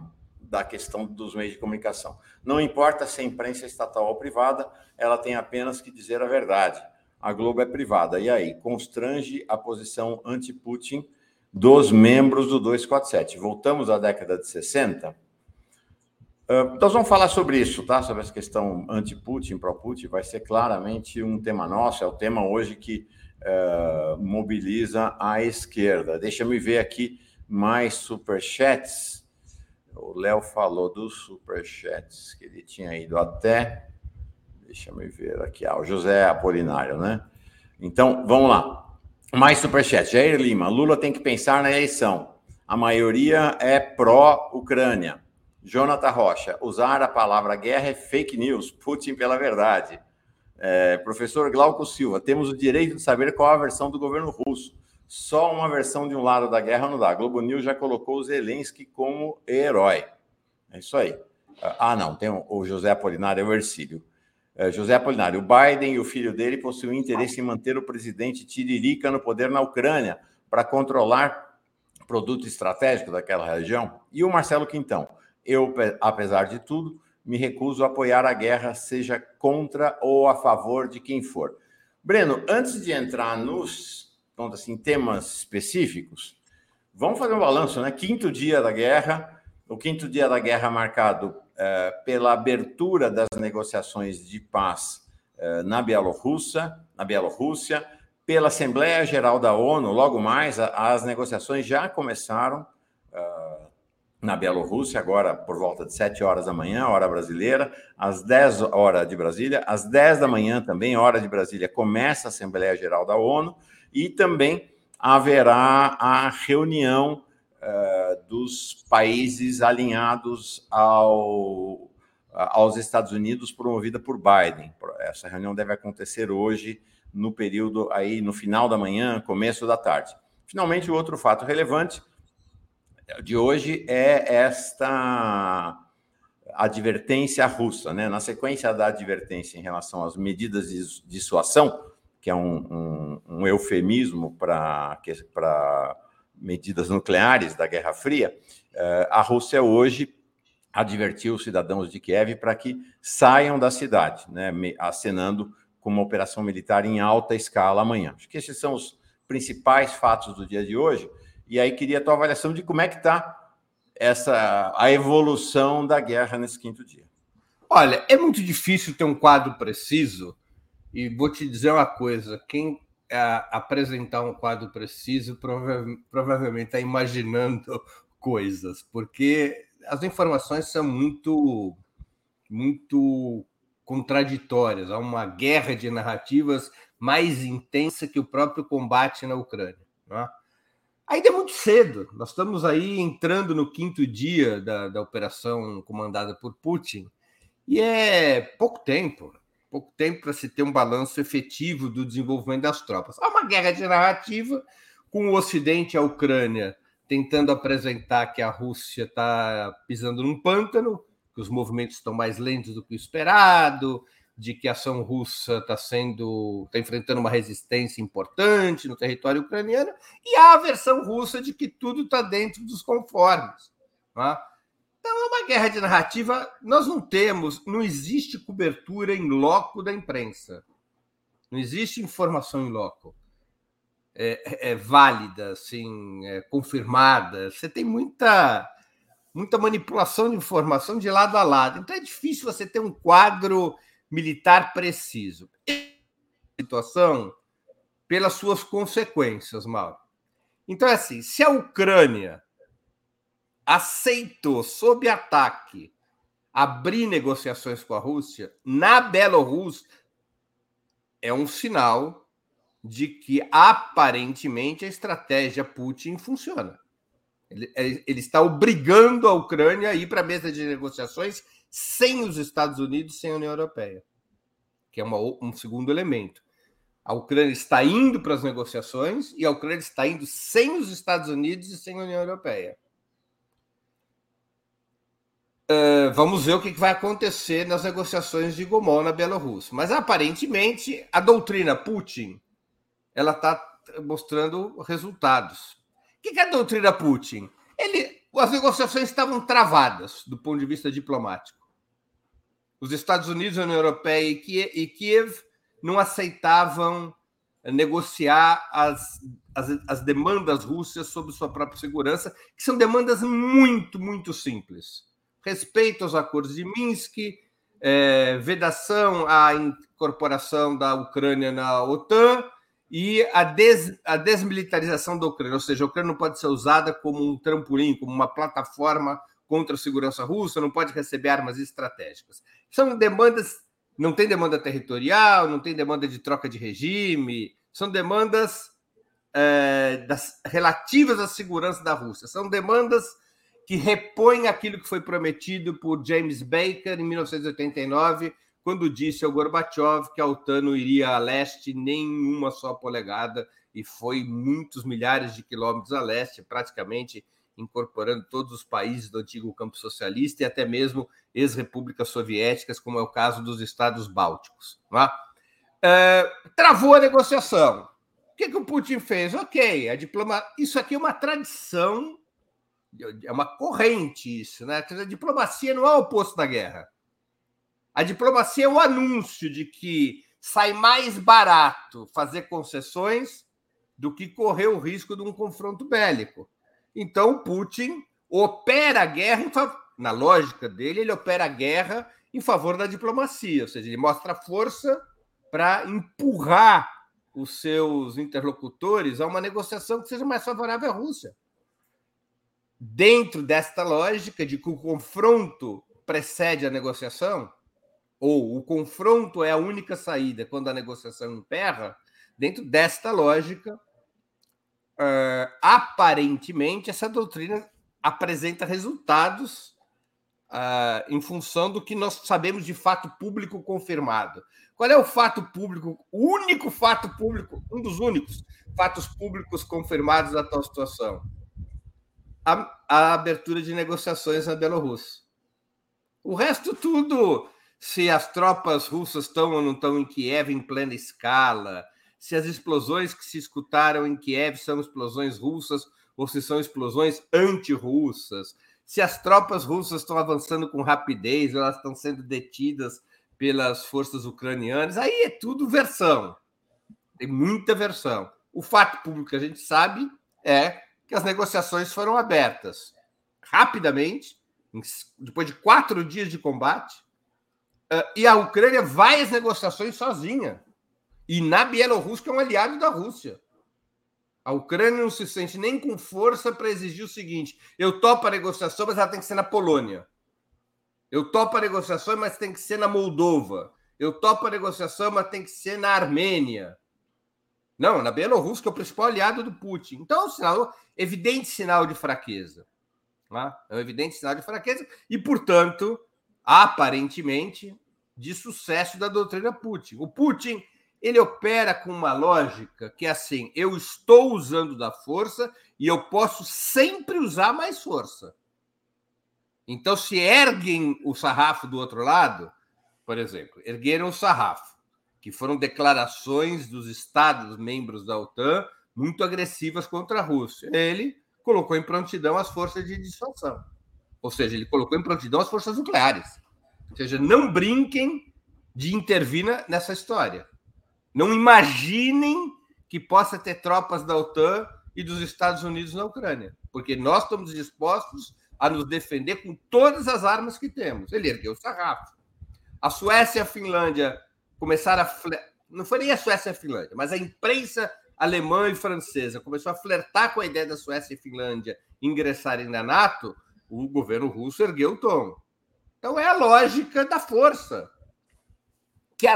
da questão dos meios de comunicação. Não importa se a imprensa é estatal ou privada, ela tem apenas que dizer a verdade. A Globo é privada. E aí? Constrange a posição anti-Putin dos membros do 247. Voltamos à década de 60. Uh, nós vamos falar sobre isso, tá? Sobre essa questão anti-Putin, pró-Putin, vai ser claramente um tema nosso, é o tema hoje que uh, mobiliza a esquerda. Deixa me ver aqui mais superchats. O Léo falou dos superchats, que ele tinha ido até. Deixa eu ver aqui. Ah, o José Apolinário, né? Então, vamos lá. Mais superchat. Jair Lima. Lula tem que pensar na eleição. A maioria é pró-Ucrânia. Jonathan Rocha. Usar a palavra guerra é fake news. Putin pela verdade. É, professor Glauco Silva. Temos o direito de saber qual a versão do governo russo. Só uma versão de um lado da guerra não dá. A Globo News já colocou o Zelensky como herói. É isso aí. Ah, não, tem o José Apolinário, é o Ercílio. É, José Apolinário, o Biden e o filho dele possuem interesse em manter o presidente Tiririca no poder na Ucrânia para controlar produto estratégico daquela região. E o Marcelo Quintão, eu, apesar de tudo, me recuso a apoiar a guerra, seja contra ou a favor de quem for. Breno, antes de entrar nos vamos assim, temas específicos, vamos fazer um balanço, né? Quinto dia da guerra, o quinto dia da guerra marcado é, pela abertura das negociações de paz é, na Bielorrússia, na Bielorrússia, pela Assembleia Geral da ONU, logo mais, a, as negociações já começaram uh, na Bielorrússia, agora por volta de 7 horas da manhã, hora brasileira, às 10 horas de Brasília, às 10 da manhã também, hora de Brasília, começa a Assembleia Geral da ONU, e também haverá a reunião uh, dos países alinhados ao, aos Estados Unidos, promovida por Biden. Essa reunião deve acontecer hoje, no período aí, no final da manhã, começo da tarde. Finalmente, o outro fato relevante de hoje é esta advertência russa, né? Na sequência da advertência em relação às medidas de dissuasão, que é um, um, um eufemismo para medidas nucleares da Guerra Fria, eh, a Rússia hoje advertiu os cidadãos de Kiev para que saiam da cidade, né, acenando com uma operação militar em alta escala amanhã. Acho que esses são os principais fatos do dia de hoje. E aí queria a tua avaliação de como é que está essa a evolução da guerra nesse quinto dia. Olha, é muito difícil ter um quadro preciso e vou te dizer uma coisa: quem é, apresentar um quadro preciso prova provavelmente está imaginando [LAUGHS] coisas, porque as informações são muito, muito contraditórias. Há uma guerra de narrativas mais intensa que o próprio combate na Ucrânia. Né? Ainda é muito cedo. Nós estamos aí entrando no quinto dia da, da operação comandada por Putin e é pouco tempo pouco tempo para se ter um balanço efetivo do desenvolvimento das tropas. Há uma guerra de narrativa com o Ocidente e a Ucrânia tentando apresentar que a Rússia está pisando num pântano, que os movimentos estão mais lentos do que o esperado, de que a ação russa está sendo está enfrentando uma resistência importante no território ucraniano, e há a versão russa de que tudo está dentro dos conformes. Tá? Então é uma guerra de narrativa. Nós não temos, não existe cobertura em loco da imprensa. Não existe informação em loco. É, é válida, assim, é confirmada. Você tem muita, muita manipulação de informação de lado a lado. Então é difícil você ter um quadro militar preciso. Situação pelas suas consequências, Mauro. Então é assim: se a Ucrânia aceitou, sob ataque, abrir negociações com a Rússia, na Bielorrússia, é um sinal de que aparentemente a estratégia Putin funciona. Ele, ele está obrigando a Ucrânia a ir para a mesa de negociações sem os Estados Unidos, sem a União Europeia, que é uma, um segundo elemento. A Ucrânia está indo para as negociações e a Ucrânia está indo sem os Estados Unidos e sem a União Europeia. Uh, vamos ver o que vai acontecer nas negociações de Gomol na Bielorrússia. Mas aparentemente a doutrina Putin ela está mostrando resultados. O que é a doutrina Putin? Ele, as negociações estavam travadas do ponto de vista diplomático. Os Estados Unidos, a União Europeia e Kiev não aceitavam negociar as, as, as, demandas russas sobre sua própria segurança, que são demandas muito, muito simples. Respeito aos acordos de Minsk, é, vedação à incorporação da Ucrânia na OTAN e a, des, a desmilitarização da Ucrânia, ou seja, a Ucrânia não pode ser usada como um trampolim, como uma plataforma contra a segurança russa, não pode receber armas estratégicas. São demandas, não tem demanda territorial, não tem demanda de troca de regime, são demandas é, das, relativas à segurança da Rússia, são demandas que repõem aquilo que foi prometido por James Baker em 1989, quando disse ao Gorbachev que a OTAN não iria a leste nenhuma só polegada, e foi muitos milhares de quilômetros a leste, praticamente incorporando todos os países do antigo campo socialista e até mesmo ex-repúblicas soviéticas, como é o caso dos estados bálticos. É? É, travou a negociação. O que, que o Putin fez? Ok, a diploma... isso aqui é uma tradição, é uma corrente isso, né? A diplomacia não é o oposto da guerra. A diplomacia é o anúncio de que sai mais barato fazer concessões do que correr o risco de um confronto bélico. Então, Putin opera a guerra, na lógica dele, ele opera a guerra em favor da diplomacia, ou seja, ele mostra força para empurrar os seus interlocutores a uma negociação que seja mais favorável à Rússia. Dentro desta lógica de que o confronto precede a negociação, ou o confronto é a única saída quando a negociação emperra, dentro desta lógica, uh, aparentemente, essa doutrina apresenta resultados uh, em função do que nós sabemos de fato público confirmado. Qual é o fato público, o único fato público, um dos únicos fatos públicos confirmados da tal situação? A, a abertura de negociações na Bielorrússia. O resto tudo, se as tropas russas estão ou não estão em Kiev em plena escala, se as explosões que se escutaram em Kiev são explosões russas ou se são explosões anti-russas, se as tropas russas estão avançando com rapidez elas estão sendo detidas pelas forças ucranianas, aí é tudo versão. Tem muita versão. O fato público que a gente sabe é que as negociações foram abertas rapidamente, depois de quatro dias de combate, e a Ucrânia vai às negociações sozinha. E na Bielorrússia, que é um aliado da Rússia. A Ucrânia não se sente nem com força para exigir o seguinte: eu topo a negociação, mas ela tem que ser na Polônia. Eu topo a negociação, mas tem que ser na Moldova. Eu topo a negociação, mas tem que ser na Armênia. Não, na Bielorrússia, que é o principal aliado do Putin. Então, é um sinal, evidente sinal de fraqueza. Tá? É um evidente sinal de fraqueza e, portanto, aparentemente, de sucesso da doutrina Putin. O Putin ele opera com uma lógica que é assim: eu estou usando da força e eu posso sempre usar mais força. Então, se erguem o sarrafo do outro lado, por exemplo, ergueram o sarrafo, que foram declarações dos Estados membros da OTAN muito agressivas contra a Rússia. Ele colocou em prontidão as forças de dissuasão. Ou seja, ele colocou em prontidão as forças nucleares. Ou seja, não brinquem de intervir nessa história. Não imaginem que possa ter tropas da OTAN e dos Estados Unidos na Ucrânia, porque nós estamos dispostos a nos defender com todas as armas que temos. Ele ergueu o sarrafo. A Suécia e a Finlândia começaram a. Não foi nem a Suécia e a Finlândia, mas a imprensa alemã e francesa começou a flertar com a ideia da Suécia e Finlândia ingressarem na NATO, o governo russo ergueu o tom. Então é a lógica da força que é,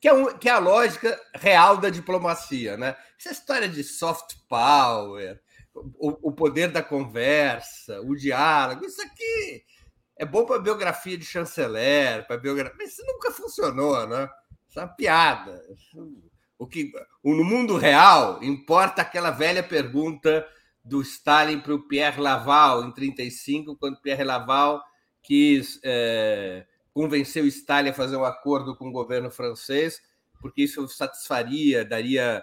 que, é um, que é a lógica real da diplomacia, né? Essa história de soft power, o, o poder da conversa, o diálogo, isso aqui é bom para biografia de chanceler, para biografia, mas isso nunca funcionou, né? Isso é uma piada. O que no mundo real importa aquela velha pergunta do Stalin para o Pierre Laval em 35, quando Pierre Laval quis é, convenceu Stalin a fazer um acordo com o governo francês, porque isso satisfaria, daria,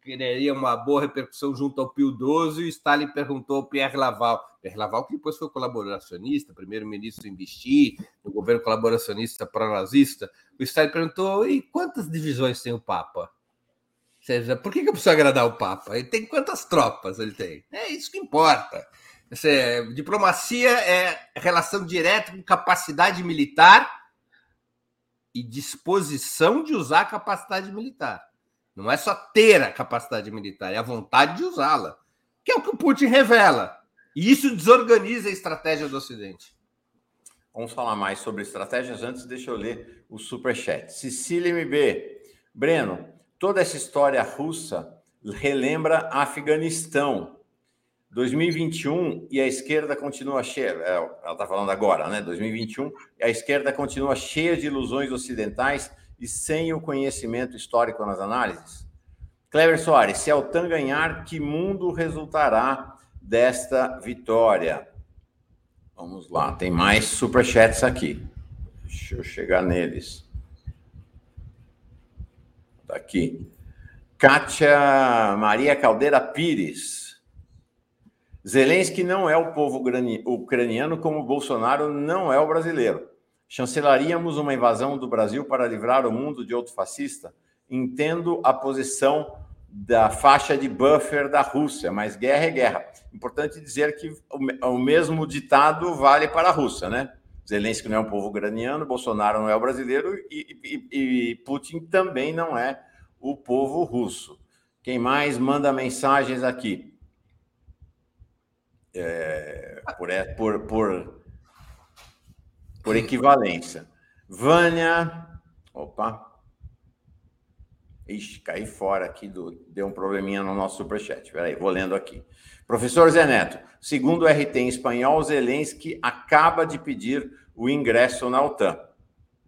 criaria uma boa repercussão junto ao Pio XII, e Stalin perguntou ao Pierre Laval, Pierre Laval que depois foi colaboracionista, primeiro-ministro em Vichy, no governo colaboracionista pró-nazista, o Stalin perguntou, e quantas divisões tem o Papa? seja, por que, que eu preciso agradar o Papa? Ele tem quantas tropas ele tem? É isso que importa. Essa, diplomacia é relação direta com capacidade militar e disposição de usar a capacidade militar. Não é só ter a capacidade militar, é a vontade de usá-la, que é o que o Putin revela. E isso desorganiza a estratégia do Ocidente. Vamos falar mais sobre estratégias. Antes, deixa eu ler o superchat. Cecília MB. Breno, toda essa história russa relembra Afeganistão. 2021 e a esquerda continua cheia, é, ela está falando agora, né? 2021, e a esquerda continua cheia de ilusões ocidentais e sem o conhecimento histórico nas análises? Cleber Soares, se a OTAN ganhar, que mundo resultará desta vitória? Vamos lá, tem mais superchats aqui. Deixa eu chegar neles. Daqui. Kátia Maria Caldeira Pires. Zelensky não é o povo ucraniano como Bolsonaro não é o brasileiro. Chancelaríamos uma invasão do Brasil para livrar o mundo de outro fascista? Entendo a posição da faixa de buffer da Rússia, mas guerra é guerra. Importante dizer que o mesmo ditado vale para a Rússia, né? Zelensky não é um povo ucraniano, Bolsonaro não é o brasileiro e, e, e Putin também não é o povo russo. Quem mais manda mensagens aqui? é, por, por, por, por equivalência. Vânia, opa, Ixi, caí fora aqui, do, deu um probleminha no nosso superchat. Peraí, vou lendo aqui. Professor Zé Neto, segundo o RT em espanhol, Zelensky acaba de pedir o ingresso na OTAN.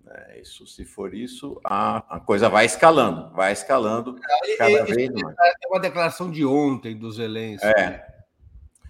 É, isso, se for isso, a, a, coisa vai escalando, vai escalando cada vez mais. É uma declaração de ontem do Zelensky. É,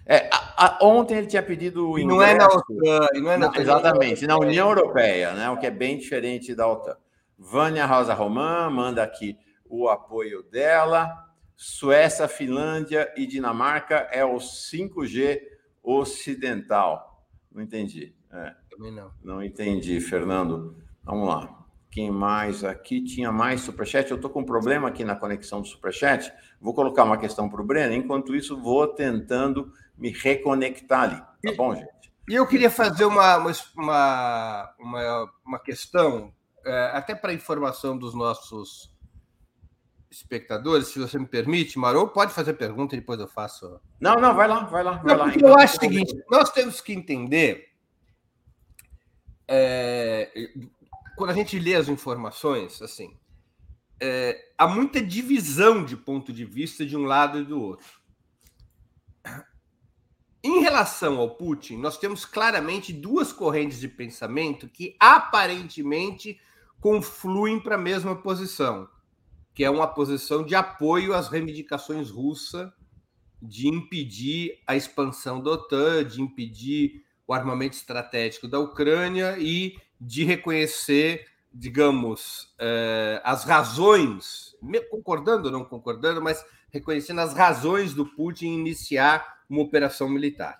é, a, a, ontem ele tinha pedido o ingresso. Não é na OTAN, não é na não, Exatamente, na União Europeia, né, o que é bem diferente da OTAN. Vânia Rosa Román manda aqui o apoio dela. Suécia, Finlândia e Dinamarca é o 5G ocidental. Não entendi. É. Também não. Não entendi, Fernando. Vamos lá. Quem mais aqui? Tinha mais superchat. Eu estou com um problema aqui na conexão do superchat. Vou colocar uma questão para o Breno. Enquanto isso, vou tentando me reconectar ali. Tá bom, gente? E eu queria fazer uma, uma, uma, uma questão, é, até para informação dos nossos espectadores, se você me permite, Marou, pode fazer pergunta e depois eu faço. Não, não, vai lá, vai lá. Vai não, lá. eu acho o seguinte: nós temos que entender. É, quando a gente lê as informações, assim, é, há muita divisão de ponto de vista de um lado e do outro. Em relação ao Putin, nós temos claramente duas correntes de pensamento que aparentemente confluem para a mesma posição, que é uma posição de apoio às reivindicações russas de impedir a expansão da OTAN, de impedir o armamento estratégico da Ucrânia e de reconhecer, digamos, eh, as razões, concordando ou não concordando, mas reconhecendo as razões do Putin iniciar uma operação militar.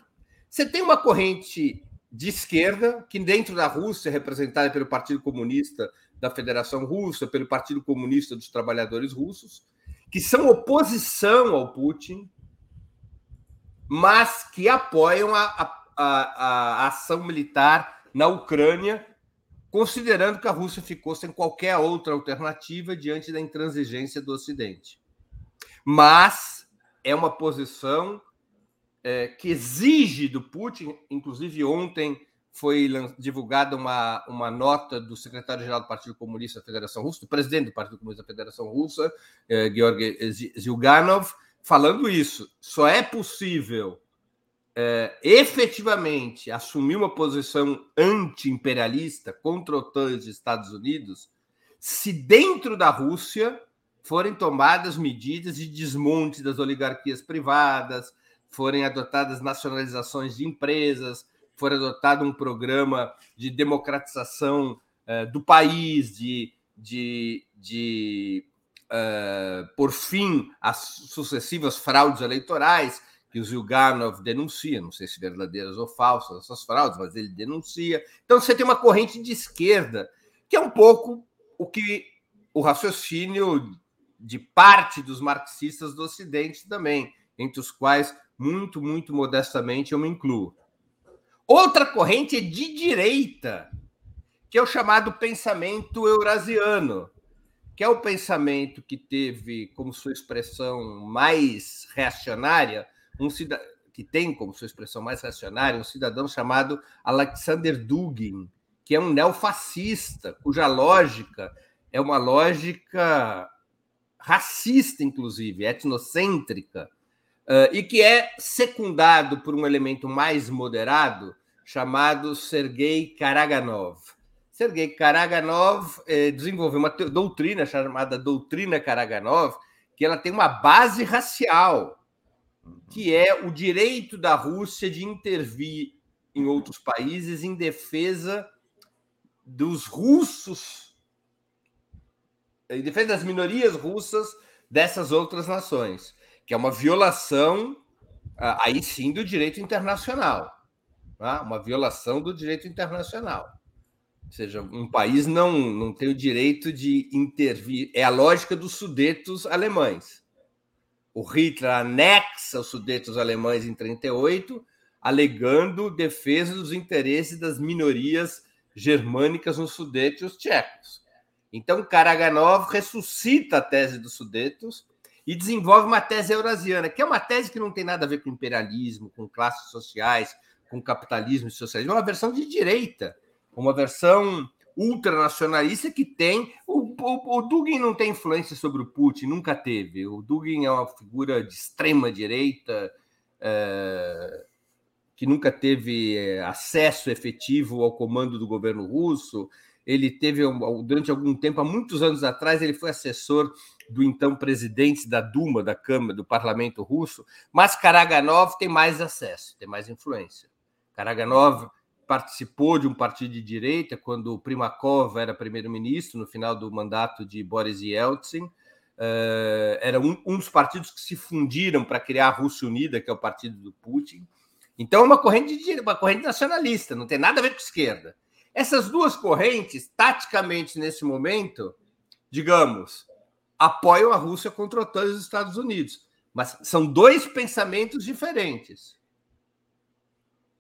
Você tem uma corrente de esquerda, que dentro da Rússia, representada pelo Partido Comunista da Federação Russa, pelo Partido Comunista dos Trabalhadores Russos, que são oposição ao Putin, mas que apoiam a, a, a, a ação militar na Ucrânia considerando que a Rússia ficou sem qualquer outra alternativa diante da intransigência do Ocidente. Mas é uma posição é, que exige do Putin, inclusive ontem foi divulgada uma, uma nota do secretário-geral do Partido Comunista da Federação Russa, do presidente do Partido Comunista da Federação Russa, é, Georgi Zyuganov, falando isso. Só é possível é, efetivamente assumir uma posição anti-imperialista contra a OTAN e os Estados Unidos se dentro da Rússia forem tomadas medidas de desmonte das oligarquias privadas, forem adotadas nacionalizações de empresas, for adotado um programa de democratização é, do país, de, de, de uh, por fim às sucessivas fraudes eleitorais, que o Zilganov denuncia, não sei se verdadeiras ou falsas essas fraudes, mas ele denuncia. Então você tem uma corrente de esquerda, que é um pouco o que o raciocínio de parte dos marxistas do Ocidente também, entre os quais, muito, muito modestamente, eu me incluo. Outra corrente é de direita, que é o chamado pensamento eurasiano, que é o pensamento que teve como sua expressão mais reacionária, um que tem como sua expressão mais reacionária um cidadão chamado Alexander Dugin, que é um neofascista, cuja lógica é uma lógica racista, inclusive, etnocêntrica, e que é secundado por um elemento mais moderado chamado Sergei Karaganov. Sergei Karaganov eh, desenvolveu uma doutrina chamada doutrina Karaganov, que ela tem uma base racial, que é o direito da Rússia de intervir em outros países em defesa dos russos, em defesa das minorias russas dessas outras nações, que é uma violação, ah, aí sim, do direito internacional, tá? uma violação do direito internacional. Ou seja, um país não, não tem o direito de intervir. É a lógica dos sudetos alemães. O Hitler anexa os sudetos alemães em 38, alegando defesa dos interesses das minorias germânicas nos sudetos tchecos. Então, Karaganov ressuscita a tese dos sudetos e desenvolve uma tese eurasiana, que é uma tese que não tem nada a ver com imperialismo, com classes sociais, com capitalismo e socialismo, é uma versão de direita uma versão ultranacionalista que tem. O, o, o, Dugin não tem influência sobre o Putin, nunca teve. O Dugin é uma figura de extrema direita é, que nunca teve é, acesso efetivo ao comando do governo russo. Ele teve, durante algum tempo, há muitos anos atrás, ele foi assessor do então presidente da Duma, da Câmara, do parlamento russo, mas Karaganov tem mais acesso, tem mais influência. Karaganov participou de um partido de direita quando Primakov era primeiro-ministro no final do mandato de Boris Yeltsin. Uh, era um, um, dos partidos que se fundiram para criar a Rússia Unida, que é o partido do Putin. Então, é uma corrente, de, uma corrente nacionalista, não tem nada a ver com esquerda. Essas duas correntes, taticamente, nesse momento, digamos, apoiam a Rússia contra a os Estados Unidos. Mas são dois pensamentos diferentes.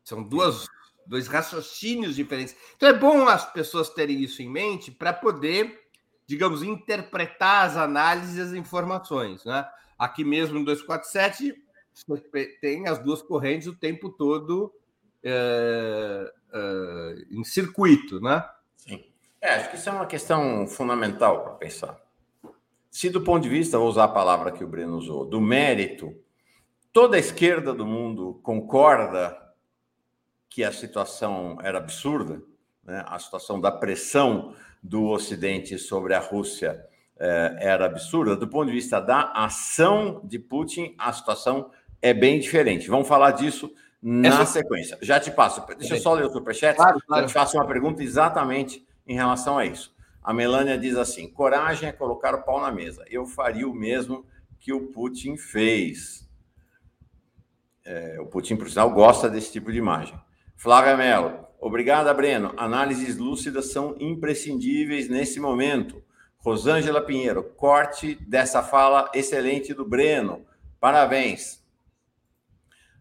São duas dois raciocínios diferentes. Então é bom as pessoas terem isso em mente para poder, digamos, interpretar as análises e as informações. Né? Aqui mesmo no 247 tem as duas correntes o tempo todo é, é, em circuito, né? Sim. É, acho que isso é uma questão fundamental para pensar. Se do ponto de vista, vou usar a palavra que o Breno usou, do mérito, toda a esquerda do mundo concorda que a situação era absurda, né? a situação da pressão do Ocidente sobre a Rússia eh, era absurda. Do ponto de vista da ação de Putin, a situação é bem diferente. Vamos falar disso na Essa... sequência. Já te passo. Deixa eu só ler o superchat. Claro, claro. Eu te faço uma pergunta exatamente em relação a isso. A Melânia diz assim: coragem é colocar o pau na mesa. Eu faria o mesmo que o Putin fez. É, o Putin, por sinal, gosta desse tipo de imagem. Flávia Mello, obrigada, Breno. Análises lúcidas são imprescindíveis nesse momento. Rosângela Pinheiro, corte dessa fala excelente do Breno. Parabéns.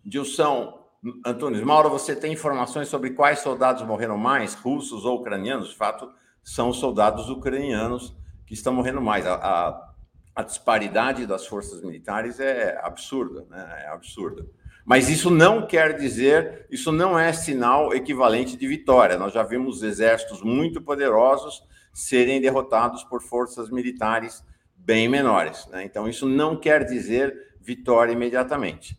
Dilson Antunes, Mauro, você tem informações sobre quais soldados morreram mais, russos ou ucranianos? De fato, são soldados ucranianos que estão morrendo mais. A, a, a disparidade das forças militares é absurda, né? É absurda. Mas isso não quer dizer, isso não é sinal equivalente de vitória. Nós já vimos exércitos muito poderosos serem derrotados por forças militares bem menores. Né? Então, isso não quer dizer vitória imediatamente.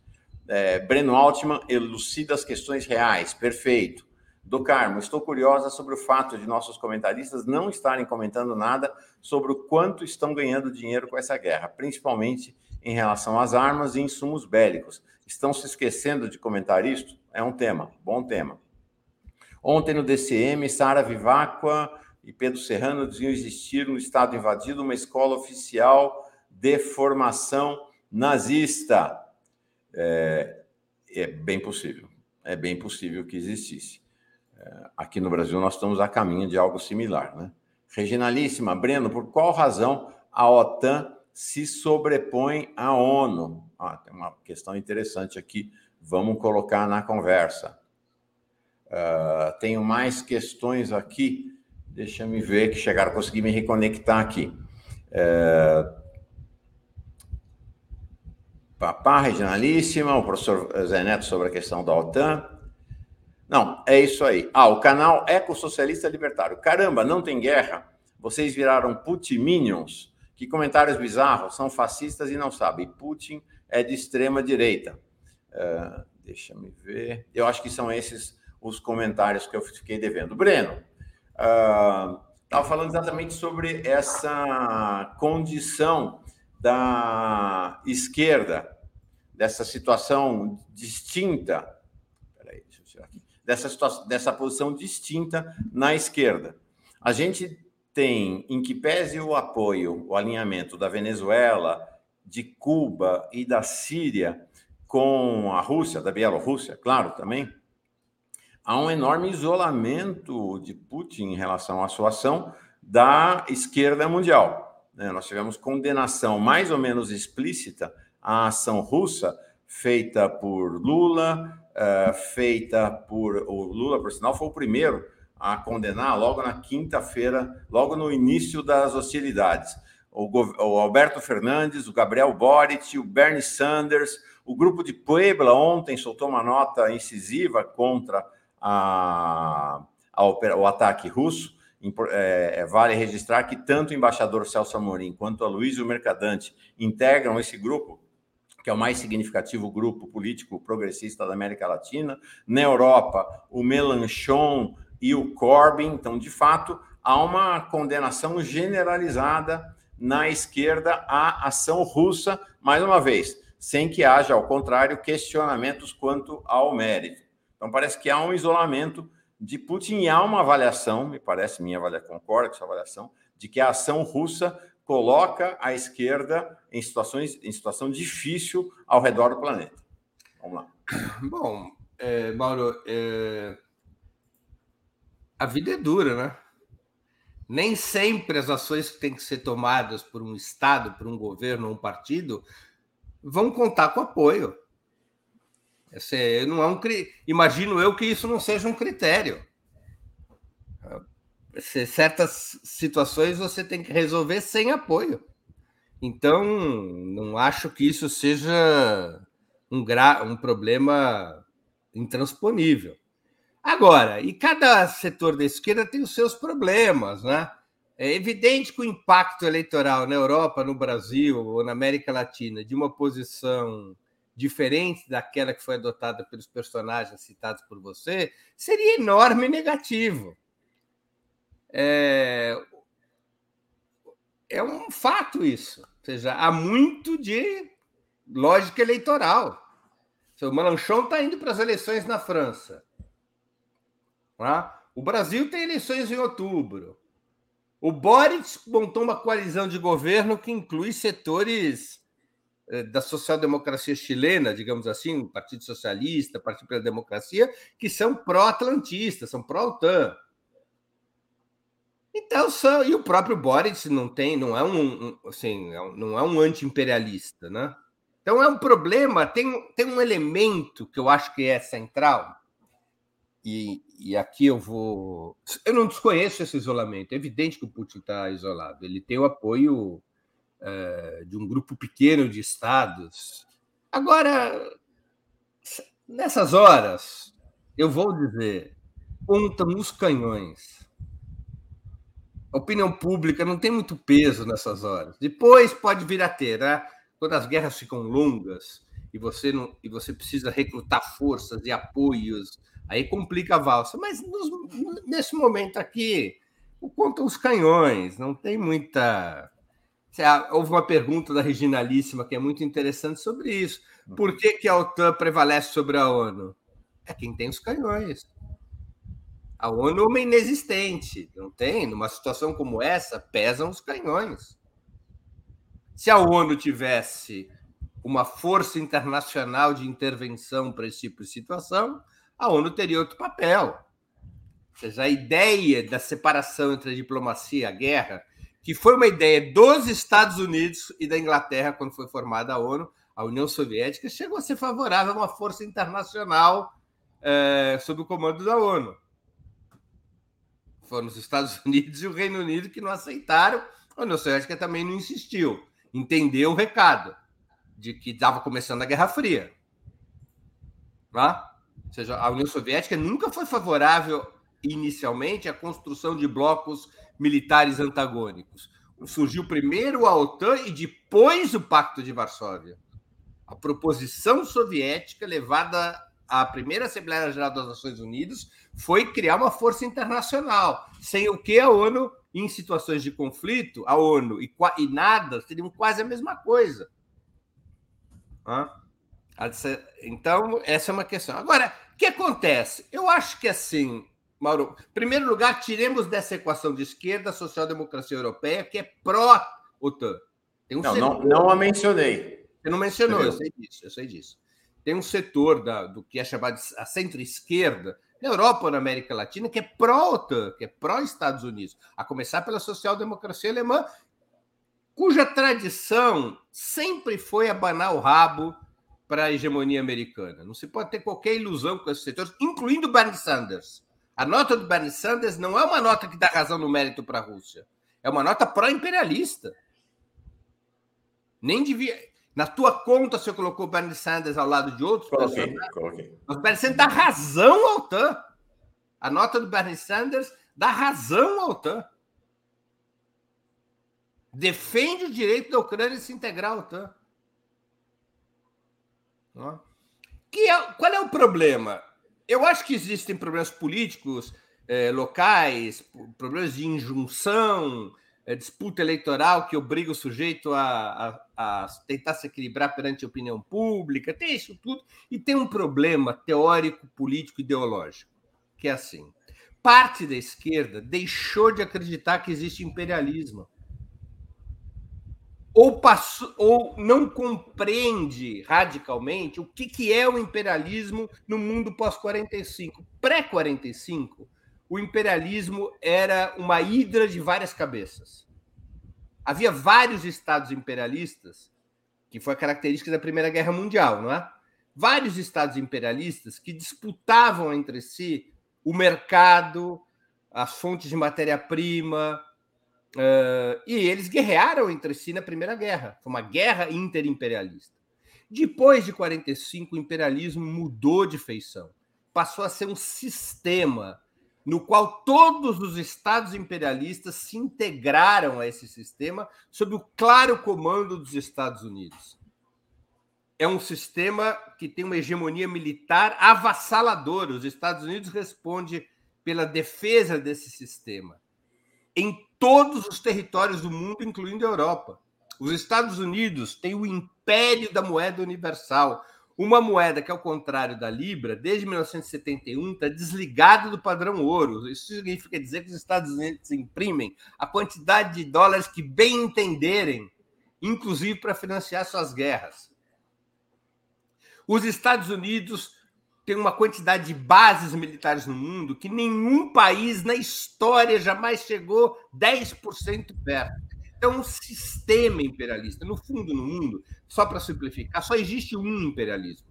É, Breno Altman elucida as questões reais, perfeito. Do Carmo, estou curiosa sobre o fato de nossos comentaristas não estarem comentando nada sobre o quanto estão ganhando dinheiro com essa guerra, principalmente em relação às armas e insumos bélicos. Estão se esquecendo de comentar isto? É um tema, bom tema. Ontem no DCM, Sara Vivacqua e Pedro Serrano diziam existir no Estado invadido uma escola oficial de formação nazista. É, é bem possível, é bem possível que existisse. É, aqui no Brasil nós estamos a caminho de algo similar, né? Reginalíssima, Breno, por qual razão a OTAN se sobrepõe à ONU. Ah, tem uma questão interessante aqui, vamos colocar na conversa. Uh, tenho mais questões aqui, deixa me ver que chegaram, consegui me reconectar aqui. Uh, Papá, regionalíssima, o professor Zé Neto sobre a questão da OTAN. Não, é isso aí. Ah, o canal Ecossocialista Libertário. Caramba, não tem guerra? Vocês viraram Putin-minions? Que comentários bizarros, são fascistas e não sabem. Putin é de extrema direita. Uh, deixa me ver. Eu acho que são esses os comentários que eu fiquei devendo. Breno, estava uh, falando exatamente sobre essa condição da esquerda, dessa situação distinta, peraí, deixa eu tirar aqui, dessa, situação, dessa posição distinta na esquerda. A gente tem, em que pese o apoio, o alinhamento da Venezuela, de Cuba e da Síria com a Rússia, da Bielorrússia, claro, também, há um enorme isolamento de Putin em relação à sua ação da esquerda mundial. Né? Nós tivemos condenação mais ou menos explícita à ação russa feita por Lula, uh, feita por. O Lula, por sinal, foi o primeiro a condenar logo na quinta-feira, logo no início das hostilidades. O, o, Alberto Fernandes, o Gabriel Boric, o Bernie Sanders, o grupo de Puebla ontem soltou uma nota incisiva contra a, a, o ataque russo. É, é, vale registrar que tanto o embaixador Celso Amorim quanto a Luiz Mercadante integram esse grupo, que é o mais significativo grupo político progressista da América Latina. Na Europa, o Melanchon e o Corbyn. Então, de fato, há uma condenação generalizada na esquerda à ação russa, mais uma vez, sem que haja, ao contrário, questionamentos quanto ao mérito. Então, parece que há um isolamento de Putin e há uma avaliação, me parece, minha avaliação, concordo com essa avaliação, de que a ação russa coloca a esquerda em, situações, em situação difícil ao redor do planeta. Vamos lá. [COUGHS] Bom, é, Mauro, é... a vida é dura, né? Nem sempre as ações que têm que ser tomadas por um Estado, por um governo um partido vão contar com apoio. Esse não é um, imagino eu que isso não seja um critério. certas situações você tem que resolver sem apoio. Então, não acho que isso seja um, gra... um problema intransponível. Agora, e cada setor da esquerda tem os seus problemas, né? É evidente que o impacto eleitoral na Europa, no Brasil ou na América Latina de uma posição diferente daquela que foi adotada pelos personagens citados por você, seria enorme negativo. É, é um fato isso. Ou seja, há muito de lógica eleitoral. O Melanchon está indo para as eleições na França. Tá? O Brasil tem eleições em outubro. O Boric montou uma coalizão de governo que inclui setores da social-democracia chilena, digamos assim, o Partido Socialista, Partido pela Democracia, que são pró-atlantistas, são pró-OTAN. Então, são, e o próprio Boric não tem, não é um, um assim, é não é um anti-imperialista, né? Então é um problema, tem, tem um elemento que eu acho que é central, e, e aqui eu vou. Eu não desconheço esse isolamento, é evidente que o Putin está isolado, ele tem o apoio eh, de um grupo pequeno de estados. Agora, nessas horas, eu vou dizer, contam os canhões. A opinião pública não tem muito peso nessas horas. Depois pode vir a ter, né? quando as guerras ficam longas e você não e você precisa recrutar forças e apoios, aí complica a valsa. Mas nos, nesse momento aqui, contam os canhões, não tem muita Houve uma pergunta da Reginalíssima que é muito interessante sobre isso. Por que, que a OTAN prevalece sobre a ONU? É quem tem os canhões. A ONU é uma inexistente, não tem? Numa situação como essa, pesam os canhões. Se a ONU tivesse uma força internacional de intervenção para esse tipo de situação, a ONU teria outro papel. Ou seja, a ideia da separação entre a diplomacia e a guerra que foi uma ideia dos Estados Unidos e da Inglaterra quando foi formada a ONU, a União Soviética chegou a ser favorável a uma força internacional é, sob o comando da ONU. Foram os Estados [LAUGHS] Unidos e o Reino Unido que não aceitaram, a União Soviética também não insistiu, entendeu o recado de que estava começando a Guerra Fria. Tá? Ou seja, a União Soviética nunca foi favorável inicialmente à construção de blocos militares antagônicos. Surgiu primeiro a OTAN e depois o Pacto de Varsóvia. A proposição soviética levada à primeira Assembleia Geral das Nações Unidas foi criar uma força internacional, sem o que a ONU, em situações de conflito, a ONU e, e nada seriam quase a mesma coisa. Então, essa é uma questão. Agora, o que acontece? Eu acho que assim, Mauro, em primeiro lugar, tiremos dessa equação de esquerda a social-democracia europeia, que é pró-OTAN. Um não, não, não a mencionei. Você não mencionou, eu sei disso, eu sei disso. Tem um setor da, do que é chamado de a centro-esquerda, na Europa ou na América Latina, que é pró-OTAN, que é pró-Estados Unidos, a começar pela social-democracia alemã, cuja tradição sempre foi abanar o rabo para a hegemonia americana. Não se pode ter qualquer ilusão com esses setores, incluindo Bernie Sanders. A nota do Bernie Sanders não é uma nota que dá razão no mérito para a Rússia. É uma nota pró-imperialista. Nem devia. Na tua conta, você colocou o Bernie Sanders ao lado de outros coloquei, coloquei. Mas o Bernie Sanders dá razão ao OTAN. A nota do Bernie Sanders dá razão ao OTAN. Defende o direito da Ucrânia de se integrar à OTAN. Que é, qual é o problema? Eu acho que existem problemas políticos eh, locais, problemas de injunção, é, disputa eleitoral que obriga o sujeito a, a, a, tentar se equilibrar perante a opinião pública, tem isso tudo, e tem um problema teórico, político, ideológico, que é assim: parte da esquerda deixou de acreditar que existe imperialismo. Ou, passou, ou não compreende radicalmente o que, que é o imperialismo no mundo pós-45. Pré-45, o imperialismo era uma hidra de várias cabeças. Havia vários estados imperialistas, que foi a característica da Primeira Guerra Mundial, não é? Vários estados imperialistas que disputavam entre si o mercado, as fontes de matéria-prima, uh, e eles guerrearam entre si na Primeira Guerra. Foi uma guerra interimperialista. Depois de 45, o imperialismo mudou de feição. Passou a ser um sistema no qual todos os estados imperialistas se integraram a esse sistema sob o claro comando dos Estados Unidos. É um sistema que tem uma hegemonia militar avassaladora. Os Estados Unidos respondem pela defesa desse sistema em todos os territórios do mundo, incluindo a Europa. Os Estados Unidos têm o império da moeda universal, uma moeda que, ao contrário da Libra, desde 1971 está desligada do padrão ouro. Isso significa dizer que os Estados Unidos imprimem a quantidade de dólares que bem entenderem, inclusive para financiar suas guerras. Os Estados Unidos têm uma quantidade de bases militares no mundo que nenhum país na história jamais chegou 10% perto. É um sistema imperialista. No fundo, no mundo, só para simplificar, só existe um imperialismo.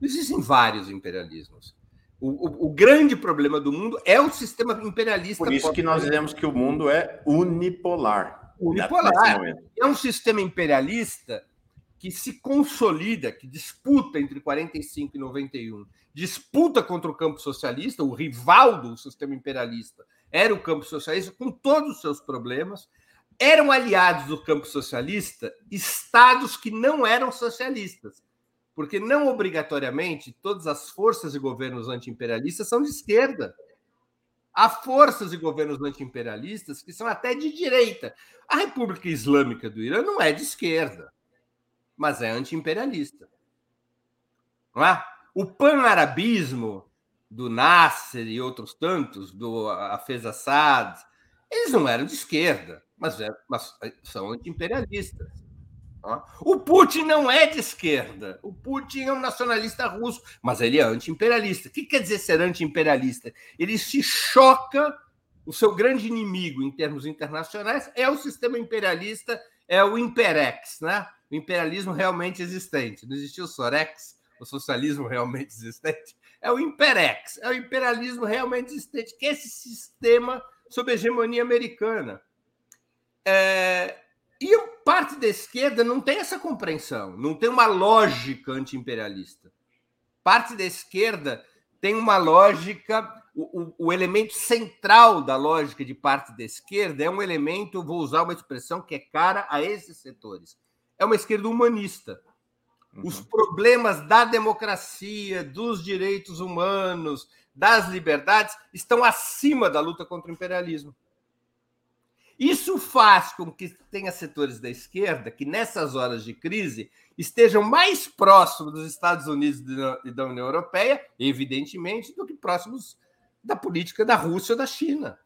Não existem vários imperialismos. O, o, o, grande problema do mundo é o sistema imperialista. Por isso que nós dizemos que o mundo é unipolar. Unipolar. É um sistema imperialista que se consolida, que disputa entre 45 e 91, disputa contra o campo socialista, o rival do sistema imperialista era o campo socialista, com todos os seus problemas, eram aliados do campo socialista estados que não eram socialistas, porque não obrigatoriamente todas as forças e governos antiimperialistas são de esquerda. Há forças e governos antiimperialistas que são até de direita. A República Islâmica do Irã não é de esquerda, mas é antiimperialista. Não é? O pan-arabismo do Nasser e outros tantos, do Hafez Assad, eles não eram de esquerda mas, é, mas é, são anti-imperialistas. O Putin não é de esquerda. O Putin é um nacionalista russo, mas ele é anti-imperialista. O que quer dizer ser anti-imperialista? Ele se choca o seu grande inimigo em termos internacionais é o sistema imperialista, é o Imperex, né? O imperialismo realmente existente. Não existiu o Sorex, o socialismo realmente existente. É o Imperex, é o imperialismo realmente existente, que é esse sistema sob hegemonia americana. É, e parte da esquerda não tem essa compreensão, não tem uma lógica anti-imperialista. Parte da esquerda tem uma lógica. O, o, o, elemento central da lógica de parte da esquerda é um elemento, vou usar uma expressão que é cara a esses setores. É uma esquerda humanista. Uhum. Os problemas da democracia, dos direitos humanos, das liberdades estão acima da luta contra o imperialismo. Isso faz com que tenha setores da esquerda que, nessas horas de crise, estejam mais próximos dos Estados Unidos e da União Europeia, evidentemente, do que próximos da política da Rússia ou da China.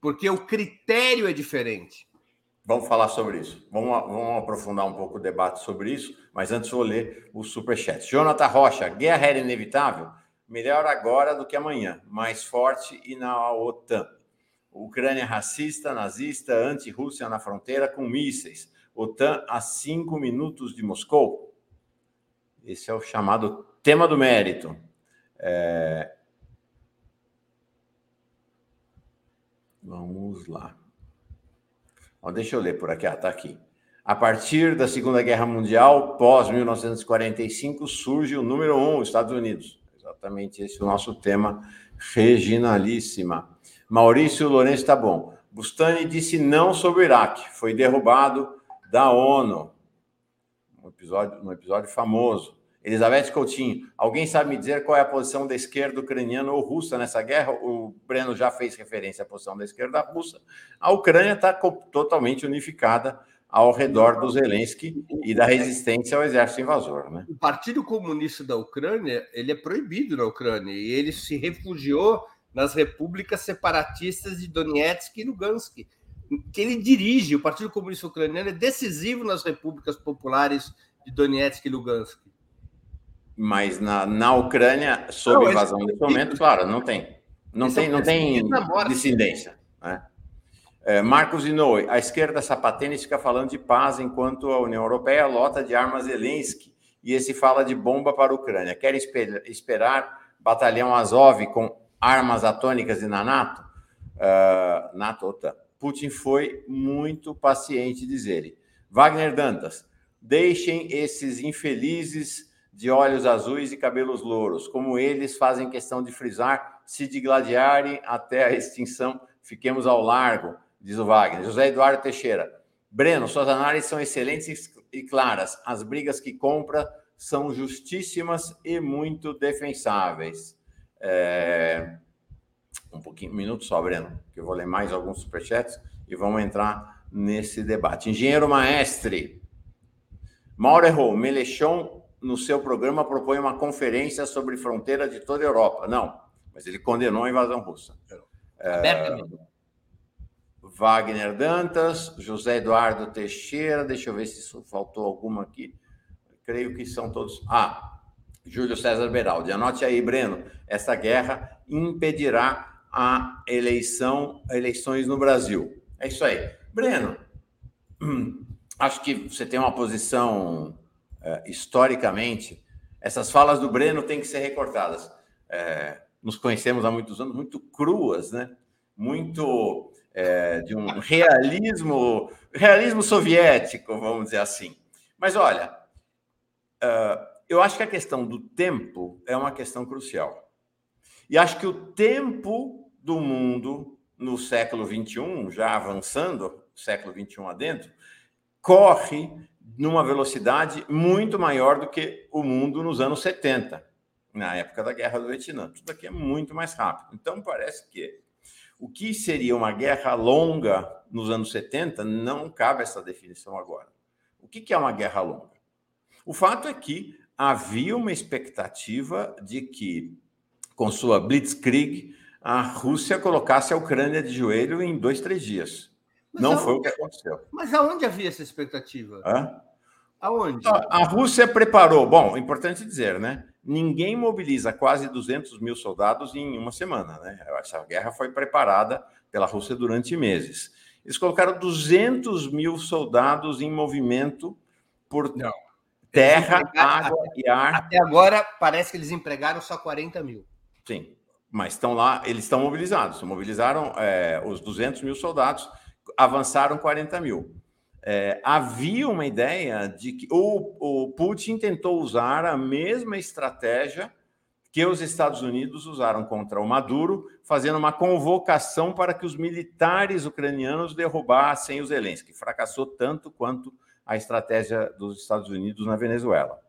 Porque o critério é diferente. Vamos falar sobre isso. Vamos, vamos aprofundar um pouco o debate sobre isso, mas antes vou ler o superchat. Jonathan Rocha, guerra era inevitável? Melhor agora do que amanhã, mais forte e na OTAN. Ucrânia racista, nazista, anti-Rússia na fronteira com mísseis. OTAN a cinco minutos de Moscou. Esse é o chamado tema do mérito. É... Vamos lá. Deixa eu ler por aqui. Ah, tá aqui. A partir da Segunda Guerra Mundial, pós 1945, surge o número um, Estados Unidos. Exatamente esse é o nosso tema, reginalíssima. Maurício Lourenço tá bom. Bustani disse não sobre o Iraque, foi derrubado da ONU. Um episódio, um episódio famoso. Elizabeth Coutinho, alguém sabe me dizer qual é a posição da esquerda ucraniana ou russa nessa guerra? O Breno já fez referência à posição da esquerda russa. A Ucrânia está totalmente unificada ao redor do Zelensky e da resistência ao exército invasor. Né? O Partido Comunista da Ucrânia ele é proibido na Ucrânia e ele se refugiou nas repúblicas separatistas de Donetsk e Lugansk, que ele dirige. O Partido Comunista Ucraniano é decisivo nas repúblicas populares de Donetsk e Lugansk. Mas na, na Ucrânia, sob não, invasão nesse momento, claro, não tem. Não tem, não tem dissidência. Né? É, Marcos Inouye, a esquerda sapatênis fica falando de paz enquanto a União Europeia lota de armas Zelensky e esse fala de bomba para a Ucrânia. Quer esperar batalhão Azov com armas atômicas e na NATO, uh, NATO OTAN. Putin foi muito paciente, diz ele. Wagner Dantas, deixem esses infelizes de olhos azuis e cabelos louros, como eles fazem questão de frisar, se digladiarem até a extinção, fiquemos ao largo, diz o Wagner. José Eduardo Teixeira, Breno, suas análises são excelentes e claras. As brigas que compra são justíssimas e muito defensáveis. É... Um pouquinho, um minuto só, Breno, que eu vou ler mais alguns superchats e vamos entrar nesse debate. Engenheiro Maestre, Mauro errou. Melechon, no seu programa, propõe uma conferência sobre fronteira de toda a Europa. Não, mas ele condenou a invasão russa. É... Wagner Dantas, José Eduardo Teixeira, deixa eu ver se faltou alguma aqui. Creio que são todos. Ah, Júlio César Beraldi. Anote aí, Breno, essa guerra impedirá a eleição, eleições no Brasil. É isso aí. Breno, [CLEARS THROAT] acho que você tem uma posição é, historicamente. Essas falas do Breno têm que ser recortadas. É, nos conhecemos há muitos anos, muito cruas, né? Muito é, de um realismo, realismo soviético, vamos dizer assim. Mas olha, uh, eu acho que a questão do tempo é uma questão crucial. E acho que o tempo do mundo no século XXI, já avançando, século XXI adentro, corre numa velocidade muito maior do que o mundo nos anos 70, na época da Guerra do Vietnã. Tudo aqui é muito mais rápido. Então, parece que o que seria uma guerra longa nos anos 70 não cabe essa definição agora. O que é uma guerra longa? O fato é que havia uma expectativa de que, com sua blitzkrieg, a Rússia colocasse a Ucrânia de joelho em dois, três dias. Mas Não aonde, foi o que aconteceu. Mas aonde havia essa expectativa? Hã? Aonde? A, Rússia preparou. Bom, importante dizer, né? ninguém mobiliza quase 200 mil soldados em uma semana. Né? Essa guerra foi preparada pela Rússia durante meses. Eles colocaram 200 mil soldados em movimento por Não. terra, água até, e ar. Até agora, parece que eles empregaram só 40 mil. Sim, mas estão lá, eles estão mobilizados. Mobilizaram é, os 200 mil soldados, avançaram 40 mil. É, havia uma ideia de que o, o Putin tentou usar a mesma estratégia que os Estados Unidos usaram contra o Maduro, fazendo uma convocação para que os militares ucranianos derrubassem os Zelensky. Fracassou tanto quanto a estratégia dos Estados Unidos na Venezuela.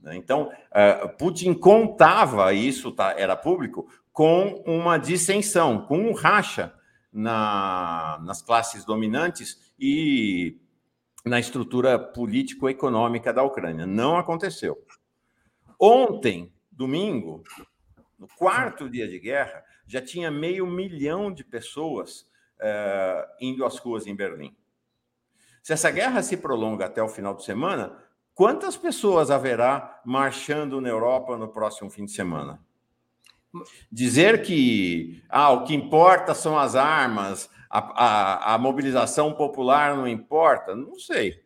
Né? Então, é, Putin contava, isso tá, era público, com uma dissensão, com um racha na, nas classes dominantes e na estrutura político-econômica da Ucrânia. Não aconteceu. Ontem, domingo, no quarto dia de guerra, já tinha meio milhão de pessoas uh, indo às ruas em Berlim. Se essa guerra se prolonga até o final de semana, quantas pessoas haverá marchando na Europa no próximo fim de semana? Dizer que ah, o que importa são as armas, a, a, a mobilização popular não importa? Não sei.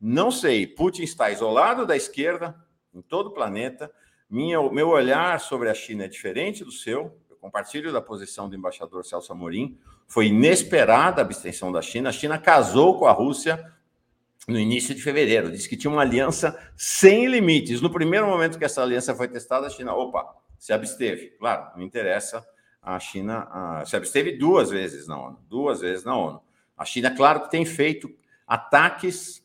Não sei. Putin está isolado da esquerda em todo o planeta. Minha, meu olhar sobre a China é diferente do seu. Eu compartilho da posição do embaixador Celso Amorim. Foi inesperada a abstenção da China. A China casou com a Rússia no início de fevereiro. Disse que tinha uma aliança sem limites. No primeiro momento que essa aliança foi testada, a China, opa, se absteve. Claro, não interessa. A China a, se absteve duas vezes na ONU. Duas vezes na ONU. A China, claro que tem feito ataques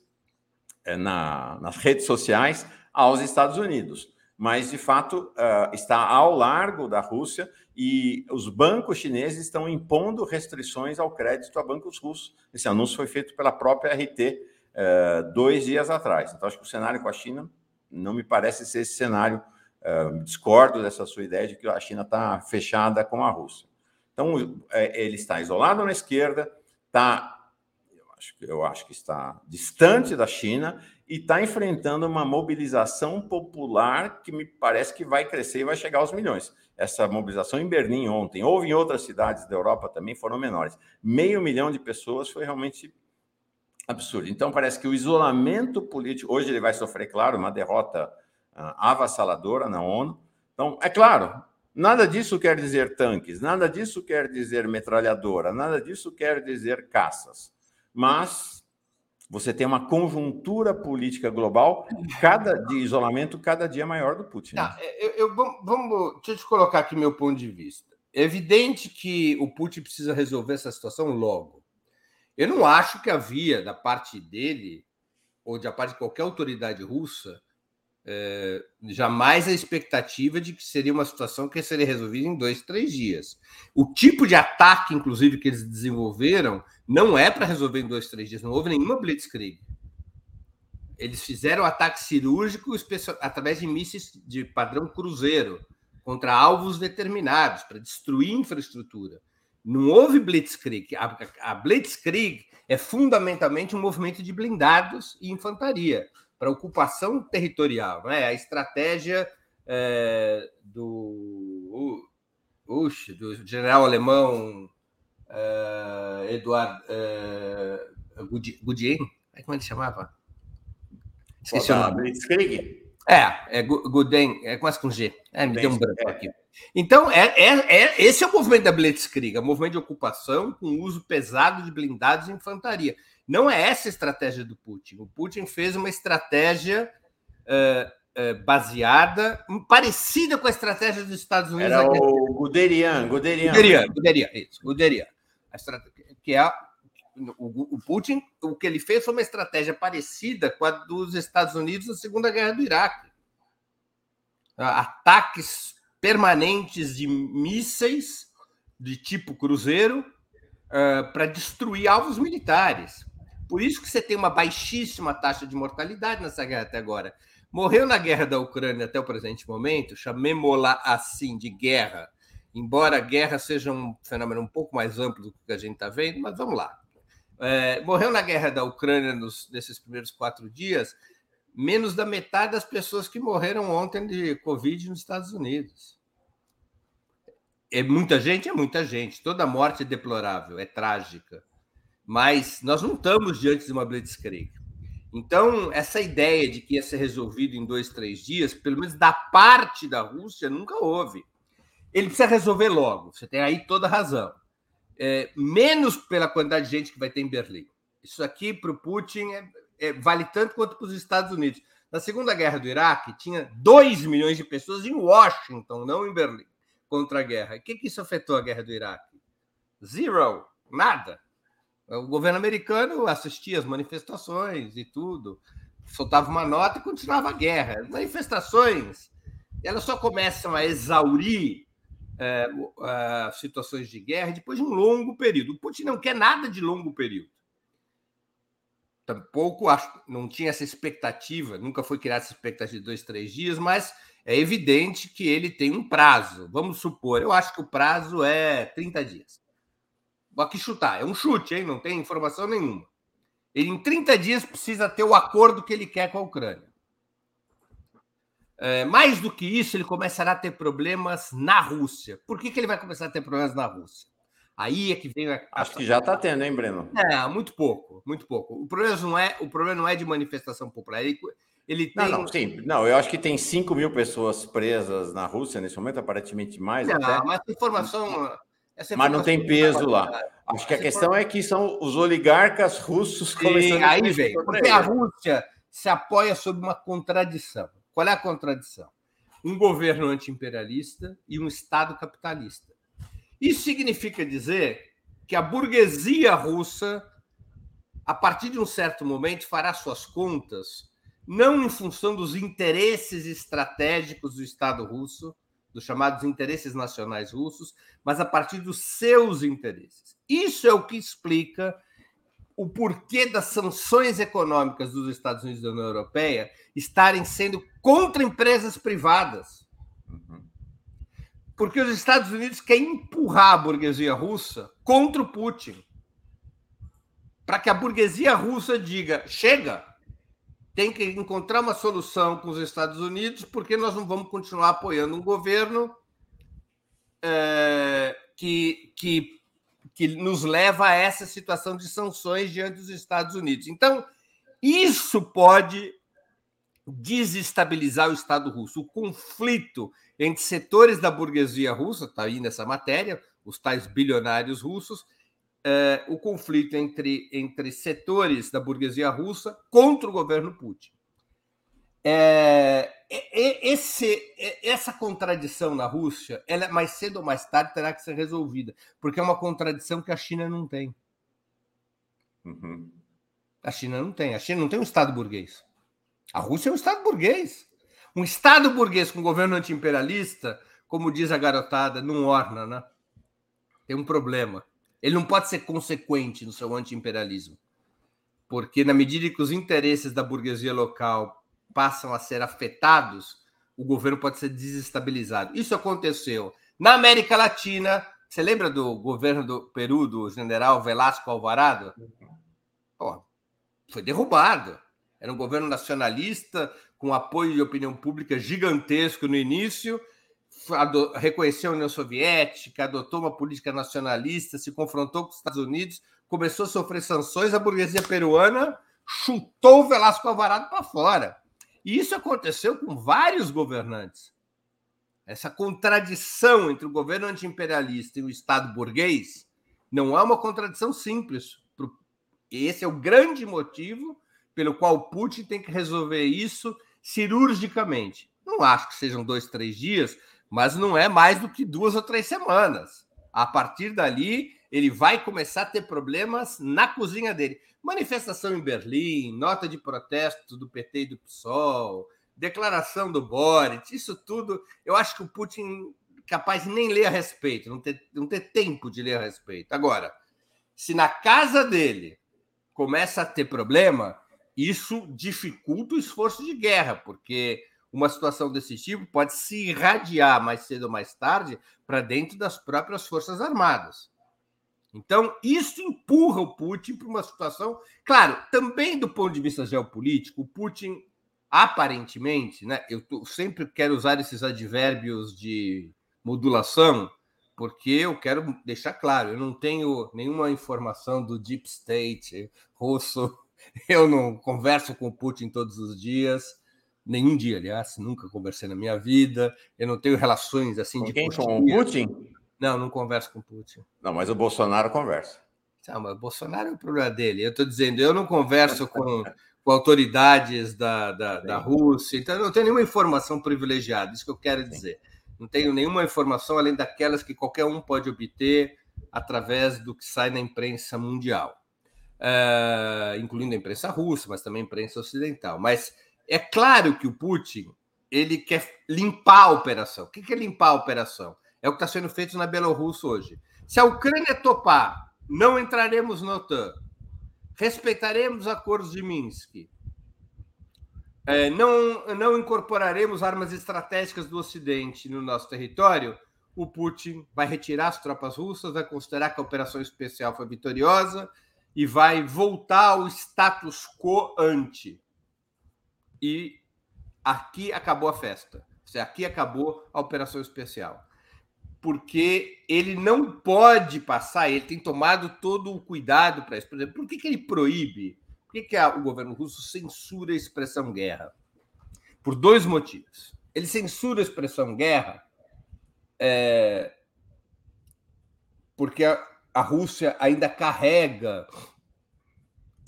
é, na, nas redes sociais aos Estados Unidos, mas de fato uh, está ao largo da Rússia e os bancos chineses estão impondo restrições ao crédito a bancos russos. Esse anúncio foi feito pela própria RT eh, dois dias atrás. Então, acho que o cenário com a China não me parece ser esse cenário Discordo dessa sua ideia de que a China está fechada com a Rússia. Então, é, ele está isolado na esquerda, está, eu acho, eu acho que está distante da China e está enfrentando uma mobilização popular que me parece que vai crescer e vai chegar aos milhões. Essa mobilização em Berlim ontem, houve em outras cidades da Europa também, foram menores. Meio milhão de pessoas foi realmente absurdo. Então, parece que o isolamento político, hoje ele vai sofrer, claro, uma derrota avassaladora na ONU. Então, é claro, nada disso quer dizer tanques, nada disso quer dizer metralhadora, nada disso quer dizer caças. Mas você tem uma conjuntura política global cada de isolamento cada dia maior do Putin. Tá, eu, eu, vamos, deixa eu te colocar aqui meu ponto de vista. É evidente que o Putin precisa resolver essa situação logo. Eu não acho que havia da parte dele ou da parte de qualquer autoridade russa é, jamais a expectativa de que seria uma situação que seria resolvida em dois, três dias. O tipo de ataque, inclusive, que eles desenvolveram, não é para resolver em dois, três dias. Não houve nenhuma blitzkrieg. Eles fizeram ataque cirúrgico através de mísseis de padrão cruzeiro contra alvos determinados para destruir infraestrutura. Não houve blitzkrieg. A, a blitzkrieg é fundamentalmente um movimento de blindados e infantaria para ocupação territorial, né? A estratégia é, do, uh, do general alemão uh, Eduard uh, Gudien, como ele chamava? Esqueci o nome. Blitzkrieg? É, é Gudien, é quase com G. É, me deu um branco aqui. Então, é, é, é, esse é o movimento da Blitzkrieg, é o movimento de ocupação com uso pesado de blindados e infantaria. Não é essa a estratégia do Putin. O Putin fez uma estratégia uh, uh, baseada, parecida com a estratégia dos Estados Unidos. Era o Guderian, Guderian. Guderian, Guderian, isso, Guderian. Que é o, o, Putin, o que ele fez foi uma estratégia parecida com a dos Estados Unidos na Segunda Guerra do Iraque. Ataques permanentes de mísseis de tipo cruzeiro uh, para destruir alvos militares. Por isso que você tem uma baixíssima taxa de mortalidade nessa guerra até agora. Morreu na guerra da Ucrânia até o presente momento, chamemos-la assim, de guerra, embora a guerra seja um fenômeno um pouco mais amplo do que a gente está vendo, mas vamos lá. É, morreu na guerra da Ucrânia nos, nesses primeiros quatro dias menos da metade das pessoas que morreram ontem de Covid nos Estados Unidos. É muita gente? É muita gente. Toda morte é deplorável, é trágica. Mas nós não estamos diante de uma blitzkrieg. Então, essa ideia de que ia ser resolvido em dois, três dias, pelo menos da parte da Rússia, nunca houve. Ele precisa resolver logo, você tem aí toda a razão. É, menos pela quantidade de gente que vai ter em Berlim. Isso aqui, para o Putin, é, é, vale tanto quanto para os Estados Unidos. Na Segunda Guerra do Iraque, tinha 2 milhões de pessoas em Washington, não em Berlim, contra a guerra. O que, que isso afetou a guerra do Iraque? Zero, nada. O governo americano assistia as manifestações e tudo, soltava uma nota e continuava a guerra. As manifestações elas só começam a exaurir é, situações de guerra depois de um longo período. O Putin não quer nada de longo período. Tampouco acho, não tinha essa expectativa, nunca foi criada essa expectativa de dois, três dias, mas é evidente que ele tem um prazo. Vamos supor, eu acho que o prazo é 30 dias. Aqui chutar, é um chute, hein? não tem informação nenhuma. Ele, em 30 dias, precisa ter o acordo que ele quer com a Ucrânia. É, mais do que isso, ele começará a ter problemas na Rússia. Por que, que ele vai começar a ter problemas na Rússia? Aí é que vem a... Acho que já está tendo, hein, Breno? É, muito pouco, muito pouco. O problema não é, o problema não é de manifestação popular. Ele, ele tem... Não, não, sim. Não, eu acho que tem 5 mil pessoas presas na Rússia nesse momento, aparentemente mais. Não, até. mas informação mas não tem peso lá. Acho que a questão é que são os oligarcas russos começando aí vem, porque a Rússia se apoia sobre uma contradição. Qual é a contradição? Um governo anti-imperialista e um Estado capitalista. Isso significa dizer que a burguesia russa, a partir de um certo momento, fará suas contas não em função dos interesses estratégicos do Estado russo, dos chamados interesses nacionais russos, mas a partir dos seus interesses. Isso é o que explica o porquê das sanções econômicas dos Estados Unidos e da União Europeia estarem sendo contra empresas privadas. Porque os Estados Unidos querem empurrar a burguesia russa contra o Putin. Para que a burguesia russa diga: chega, tem que encontrar uma solução com os Estados Unidos, porque nós não vamos continuar apoiando um governo é, que, que, que nos leva a essa situação de sanções diante dos Estados Unidos. Então, isso pode desestabilizar o Estado russo. O conflito entre setores da burguesia russa, está aí nessa matéria, os tais bilionários russos, é, o conflito entre, entre setores da burguesia russa contra o governo Putin. É, esse, essa contradição na Rússia, ela mais cedo ou mais tarde terá que ser resolvida, porque é uma contradição que a China não tem. Uhum. A China não tem. A China não tem um Estado burguês. A Rússia é um Estado burguês. Um Estado burguês com governo anti-imperialista, como diz a garotada, não orna, né? Tem um problema. Ele não pode ser consequente no seu anti-imperialismo. Porque, na medida que os interesses da burguesia local passam a ser afetados, o governo pode ser desestabilizado. Isso aconteceu na América Latina. Você lembra do governo do Peru, do general Velasco Alvarado? Pô, foi derrubado. Era um governo nacionalista, com apoio de opinião pública gigantesco no início, reconheceu a União Soviética, adotou uma política nacionalista, se confrontou com os Estados Unidos, começou a sofrer sanções, a burguesia peruana chutou o Velasco Alvarado para fora. E isso aconteceu com vários governantes. Essa contradição entre o governo antiimperialista e o Estado burguês não é uma contradição simples. Esse é o grande motivo pelo qual Putin tem que resolver isso cirurgicamente. Não acho que sejam dois, três dias, mas não é mais do que duas ou três semanas. A partir dali, ele vai começar a ter problemas na cozinha dele. Manifestação em Berlim, nota de protesto do PT e do PSOL, declaração do Boric, isso tudo, eu acho que o Putin capaz de nem ler a respeito, não ter, não ter tempo de ler a respeito. Agora, se na casa dele começa a ter problema, isso dificulta o esforço de guerra, porque uma situação desse tipo pode se irradiar mais cedo ou mais tarde para dentro das próprias Forças Armadas. Então, isso empurra o Putin para uma situação. Claro, também do ponto de vista geopolítico, o Putin aparentemente, né, eu tô, sempre quero usar esses advérbios de modulação, porque eu quero deixar claro, eu não tenho nenhuma informação do deep state russo, [LAUGHS] eu não converso com o Putin todos os dias, nenhum dia, aliás, nunca conversei na minha vida, eu não tenho relações assim com de quem? Com o Putin? Não, não converso com o Putin. Não, mas o Bolsonaro conversa. Não, mas o Bolsonaro é o problema dele. Eu estou dizendo, eu não converso com, com autoridades da, da, da, Rússia, então eu não tenho nenhuma informação privilegiada, isso que eu quero dizer. Não tenho nenhuma informação além daquelas que qualquer um pode obter através do que sai na imprensa mundial, uh, incluindo a imprensa russa, mas também a imprensa ocidental. Mas é claro que o Putin ele quer limpar a operação. O que é limpar a operação? É o que está sendo feito na Bielorrússia hoje. Se a Ucrânia topar, não entraremos na OTAN, respeitaremos acordos de Minsk, é, não, não incorporaremos armas estratégicas do Ocidente no nosso território, o Putin vai retirar as tropas russas, vai considerar que a operação especial foi vitoriosa e vai voltar ao status quo ante. E aqui acabou a festa. Aqui acabou a operação especial porque ele não pode passar, ele tem tomado todo o cuidado para isso. Por exemplo, por que, que ele proíbe? Por que, que a, o governo russo censura a expressão guerra? Por dois motivos. Ele censura a expressão guerra é, porque a, a Rússia ainda carrega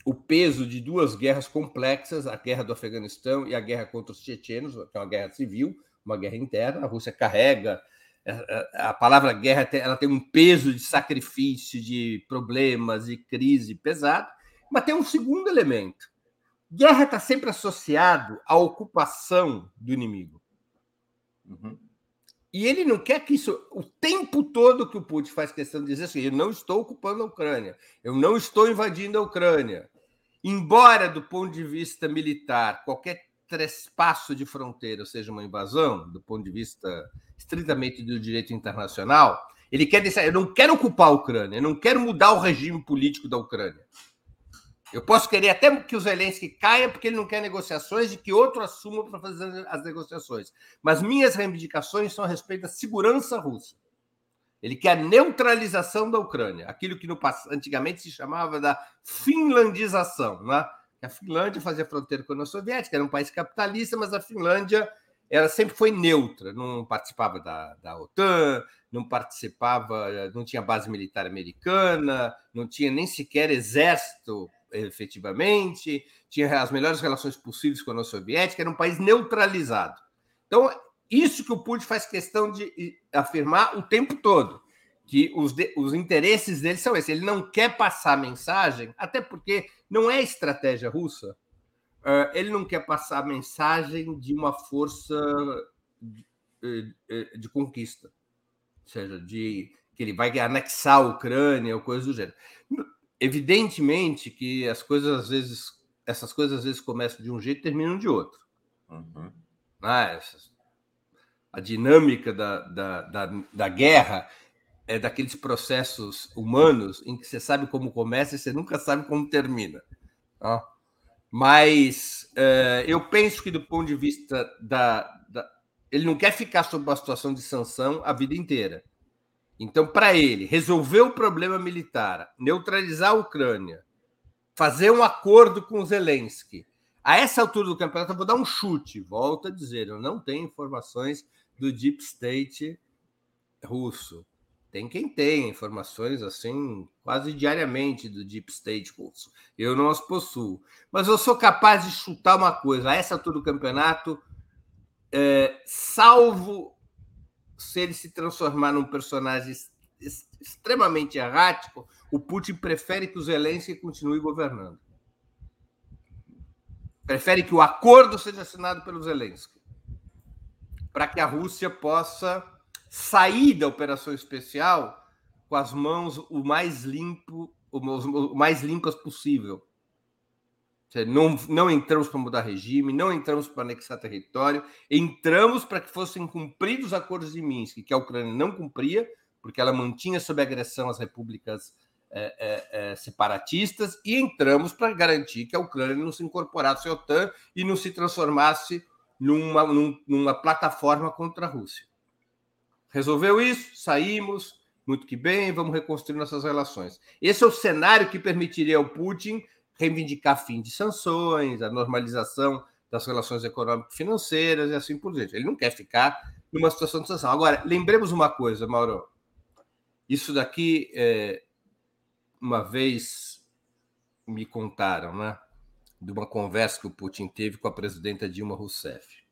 o peso de duas guerras complexas, a guerra do Afeganistão e a guerra contra os chechenos, que é uma guerra civil, uma guerra interna. A Rússia carrega é, é, a palavra guerra ela tem um peso de sacrifício, de problemas e crise pesado, mas tem um segundo elemento. Guerra está sempre associado à ocupação do inimigo. Uhum. E ele não quer que isso. O tempo todo que o Putin faz questão de dizer assim: eu não estou ocupando a Ucrânia, eu não estou invadindo a Ucrânia. Embora, do ponto de vista militar, qualquer trespasso de fronteira seja uma invasão, do ponto de vista estritamente do direito internacional, ele quer dizer, eu não quero ocupar a Ucrânia, eu não quero mudar o regime político da Ucrânia. Eu posso querer até que o Zelensky caia porque ele não quer negociações e que outro assuma para fazer as negociações. Mas minhas reivindicações são a respeito da segurança russa. Ele quer a neutralização da Ucrânia, aquilo que no, antigamente se chamava da finlandização. Né? A Finlândia fazia fronteira com a União Soviética, era um país capitalista, mas a Finlândia ela sempre foi neutra, não participava da, da OTAN, não participava, não tinha base militar americana, não tinha nem sequer exército efetivamente, tinha as melhores relações possíveis com a União Soviética, era um país neutralizado. Então, isso que o Putin faz questão de afirmar o tempo todo, que os, de, os interesses dele são esses. Ele não quer passar mensagem, até porque não é estratégia russa Uh, ele não quer passar a mensagem de uma força de, de, eh, eh, de, conquista, ou seja, de que ele vai anexar a Ucrânia ou coisa do gênero. Evidentemente que as coisas às vezes, essas coisas às vezes começam de um jeito e terminam de outro. Uhum. Ah, a dinâmica da, da, da, da guerra é daqueles processos humanos em que você sabe como começa e você nunca sabe como termina. Ah. Mas uh, eu penso que, do ponto de vista da, da, Ele não quer ficar sob uma situação de sanção a vida inteira. Então, para ele, resolver o problema militar, neutralizar a Ucrânia, fazer um acordo com Zelensky. A essa altura do campeonato, eu vou dar um chute. Volto a dizer, eu não tenho informações do Deep State russo. Tem quem tem informações assim quase diariamente do Deep State russo. Eu não as possuo. Mas eu sou capaz de chutar uma coisa. A essa altura do campeonato, é, salvo se ele se transformar num personagem extremamente errático, o Putin prefere que o Zelensky continue governando. Prefere que o acordo seja assinado pelo Zelensky. Para que a Rússia possa sair da operação especial com as mãos o mais limpo, o mais limpas possível. Não, não entramos para mudar regime, não entramos para anexar território, entramos para que fossem cumpridos os acordos de Minsk, que a Ucrânia não cumpria, porque ela mantinha sob agressão as repúblicas é, é, é, separatistas e entramos para garantir que a Ucrânia não se incorporasse à OTAN e não se transformasse numa, numa plataforma contra a Rússia. Resolveu isso, saímos, muito que bem, vamos reconstruir nossas relações. Esse é o cenário que permitiria ao Putin reivindicar fim de sanções, a normalização das relações econômico-financeiras e assim por diante. Ele não quer ficar numa situação de sanção. Agora, lembremos uma coisa, Mauro. Isso daqui é, uma vez me contaram, né? De uma conversa que o Putin teve com a presidenta Dilma Rousseff.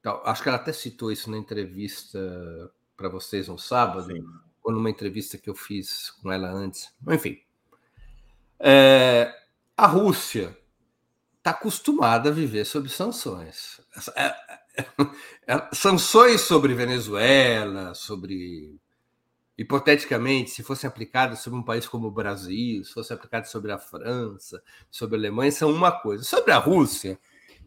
Então, acho que ela até citou isso na entrevista para vocês no sábado, Sim. ou numa entrevista que eu fiz com ela antes. Enfim. É, a Rússia está acostumada a viver sob sanções. É, é, [LAUGHS] é, sanções sobre Venezuela, sobre hipoteticamente, se fossem aplicadas sobre um país como o Brasil, se fossem aplicadas sobre a França, sobre a Alemanha, são uma coisa. Sobre a Rússia,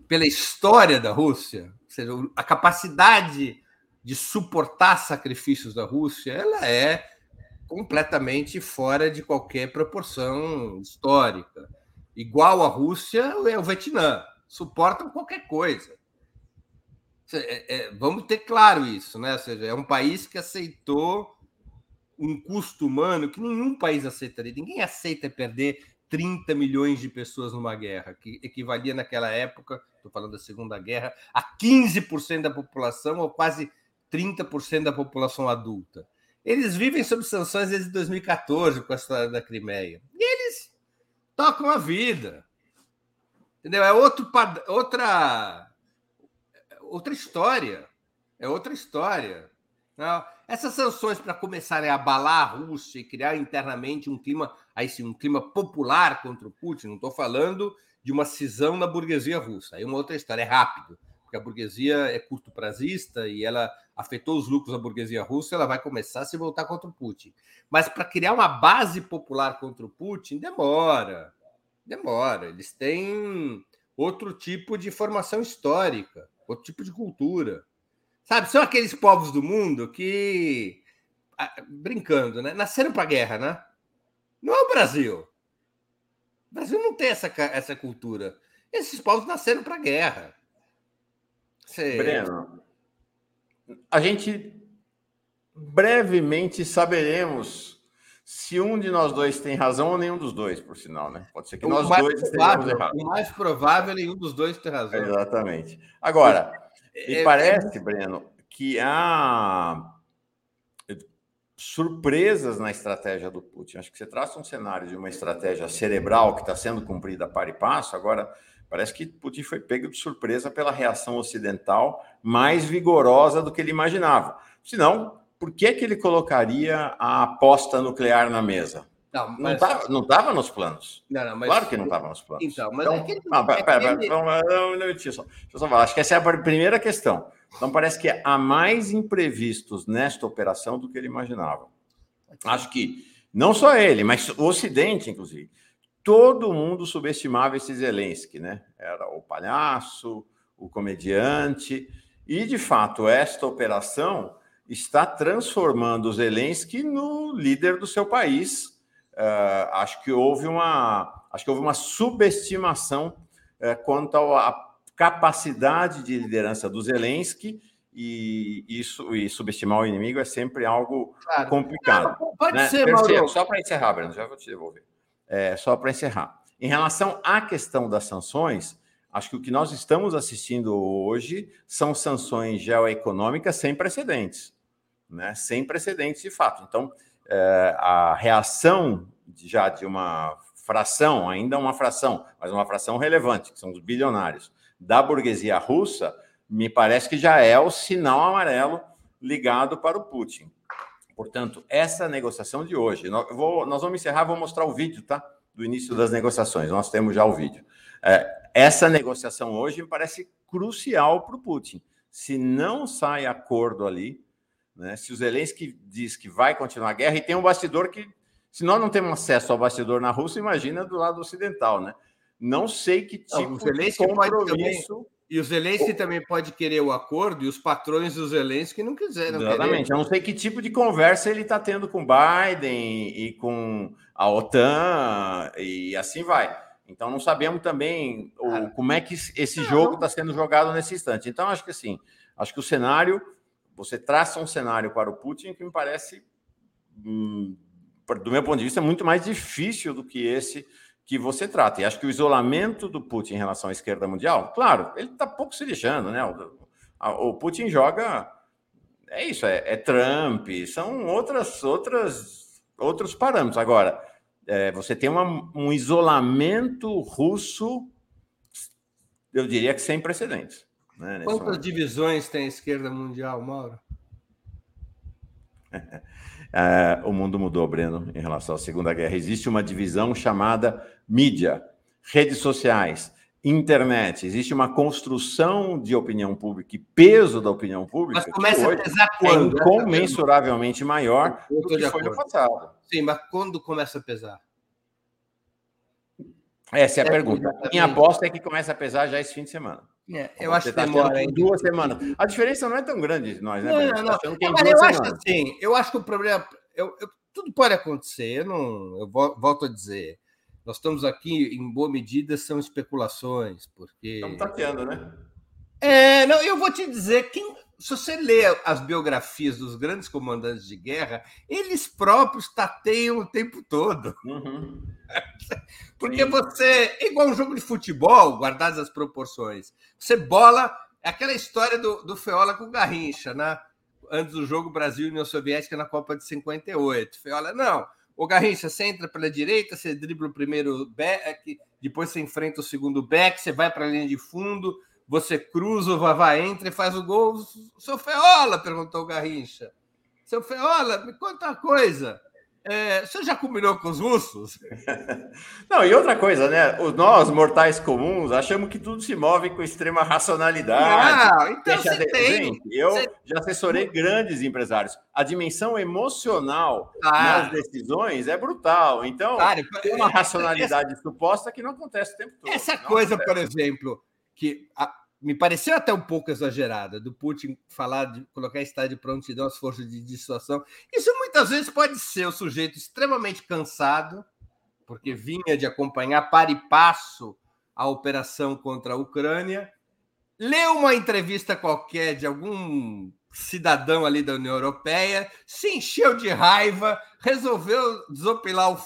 pela história da Rússia, seja, a capacidade de suportar sacrifícios da Rússia, ela é completamente fora de qualquer proporção histórica. Igual a Rússia é o Vietnã, suportam qualquer coisa. É, é, vamos ter claro isso, né? Ou seja, é um país que aceitou um custo humano que nenhum país aceitaria. Ninguém aceita perder 30 milhões de pessoas numa guerra, que equivalia naquela época, estou falando da Segunda Guerra, a 15% da população ou quase 30% da população adulta. Eles vivem sob sanções desde 2014 com a história da Crimeia. E eles tocam a vida. Entendeu? É outro, outra outra história. É outra história. Não, essas sanções para começarem a abalar a Rússia e criar internamente um clima, aí sim, um clima popular contra o Putin, não estou falando de uma cisão na burguesia russa. Aí é uma outra história, é rápido, porque a burguesia é curto prazista e ela afetou os lucros da burguesia russa, ela vai começar a se voltar contra o Putin. Mas para criar uma base popular contra o Putin, demora. Demora. Eles têm outro tipo de formação histórica, outro tipo de cultura. Sabe, são aqueles povos do mundo que, brincando, né? Nasceram para a guerra, né? Não é o Brasil. O Brasil não tem essa, essa cultura. Esses povos nasceram para a guerra. Você... Breno, a gente brevemente saberemos se um de nós dois tem razão ou nenhum dos dois, por sinal, né? Pode ser que o nós dois estejamos errados. O mais provável é nenhum dos dois ter razão. Exatamente. Agora, me é, é parece. Breno, que há surpresas na estratégia do Putin. Acho que você traça um cenário de uma estratégia cerebral que está sendo cumprida para e passo. Agora, parece que Putin foi pego de surpresa pela reação ocidental mais vigorosa do que ele imaginava. Senão, por que, que ele colocaria a aposta nuclear na mesa? Não, mas... não estava nos planos. Não, não, mas... Claro que não estava nos planos. Então, mas então, é que... não, pera, pera, pera, não, deixa, eu só, deixa eu só falar. Acho que essa é a primeira questão. Então, parece que há mais imprevistos nesta operação do que ele imaginava. Acho que não só ele, mas o Ocidente, inclusive. Todo mundo subestimava esse Zelensky, né? Era o palhaço, o comediante. E, de fato, esta operação está transformando o Zelensky no líder do seu país uh, acho que houve uma acho que houve uma subestimação uh, quanto à capacidade de liderança do Zelensky e isso e subestimar o inimigo é sempre algo claro. complicado. Não, pode né? ser, Mauro. Só para encerrar, Breno, já vou te devolver. É, só para encerrar. Em relação à questão das sanções, acho que o que nós estamos assistindo hoje são sanções geoeconômicas sem precedentes, né? Sem precedentes de fato. Então, é, a reação já de uma fração, ainda uma fração, mas uma fração relevante, que são os bilionários, da burguesia russa, me parece que já é o sinal amarelo ligado para o Putin. Portanto, essa negociação de hoje, nós, vou, nós vamos encerrar, vou mostrar o vídeo, tá? Do início das negociações, nós temos já o vídeo. É, essa negociação hoje me parece crucial para o Putin. Se não sai acordo ali, né? Se o Zelensky diz que vai continuar a guerra, e tem um bastidor que, se nós não temos acesso ao bastidor na Rússia, imagina do lado ocidental, né? Não sei que tipo não, de compromisso... E o Zelensky também pode querer o acordo e os patrões do Zelensky não quiseram. Exatamente. Querer. Eu não sei que tipo de conversa ele está tendo com Biden e com a OTAN e assim vai. Então não sabemos também o, como é que esse jogo está sendo jogado nesse instante. Então acho que assim, acho que o cenário, você traça um cenário para o Putin que me parece, hum, do meu ponto de vista, muito mais difícil do que esse que você trata. E acho que o isolamento do Putin em relação à esquerda mundial, claro, ele está pouco se lixando, né? O, Putin joga. É isso, é, é, Trump, são outras, outras, outros parâmetros. Agora, é, você tem uma, um isolamento russo, eu diria que sem precedentes. Né, Quantas momento. divisões tem a esquerda mundial, Mauro? [LAUGHS] É, o mundo mudou, Breno, em relação à Segunda Guerra. Existe uma divisão chamada mídia, redes sociais, internet. Existe uma construção de opinião pública e peso da opinião pública. Mas começa a pesar quando? É incomensuravelmente maior do que foi no passado. Sim, mas quando começa a pesar? Essa é a é, pergunta. Minha aposta é que começa a pesar já esse fim de semana. É, eu acho que tá demora em duas semanas. A diferença não é tão grande de nós, né? Não, não, não. não mas eu acho assim, eu acho que o problema. Eu, eu, tudo pode acontecer, eu, não, eu volto a dizer. Nós estamos aqui, em boa medida, são especulações, porque. Estamos tateando, né? É, não, eu vou te dizer, quem, se você lê as biografias dos grandes comandantes de guerra, eles próprios tateiam o tempo todo. Uhum. [LAUGHS] Porque Sim. você. É igual um jogo de futebol, guardadas as proporções. Você bola. É aquela história do, do Feola com o Garrincha, né? Antes do jogo Brasil e União Soviética na Copa de 58. Feola, não. O Garrincha, você entra pela direita, você dribla o primeiro back, depois você enfrenta o segundo back, você vai para a linha de fundo, você cruza, o Vavá entra e faz o gol. Seu Feola, perguntou o Garrincha. Seu Feola, me conta uma coisa. É, você já combinou com os russos? [LAUGHS] Não, e outra coisa, né? Nós, mortais comuns, achamos que tudo se move com extrema racionalidade. Não, então você de... tem. Gente, eu você... já assessorei grandes empresários. A dimensão emocional ah. nas decisões é brutal. Então, claro, tem uma racionalidade essa... suposta que não acontece o tempo todo. Essa coisa, acontece. por exemplo, que a, me pareceu até um pouco exagerada do Putin falar de colocar estado de prontidão às forças de dissuasão. Isso muitas vezes pode ser o sujeito extremamente cansado, porque vinha de acompanhar para e passo a operação contra a Ucrânia, leu uma entrevista qualquer de algum cidadão ali da União Europeia, se encheu de raiva, resolveu desopilar o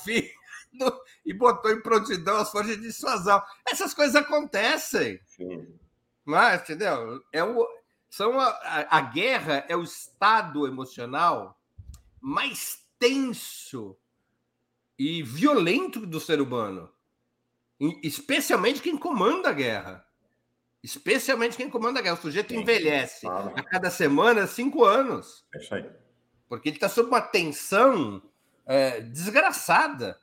e botou em prontidão as forças de dissuasão. Essas coisas acontecem. Sim. Mas, entendeu? É o, são a, a, guerra é o estado emocional mais tenso e violento do ser humano. Especialmente quem comanda a guerra. Especialmente quem comanda a guerra. O sujeito envelhece a cada semana cinco anos. É isso aí. Porque ele está sob uma tensão é, desgraçada.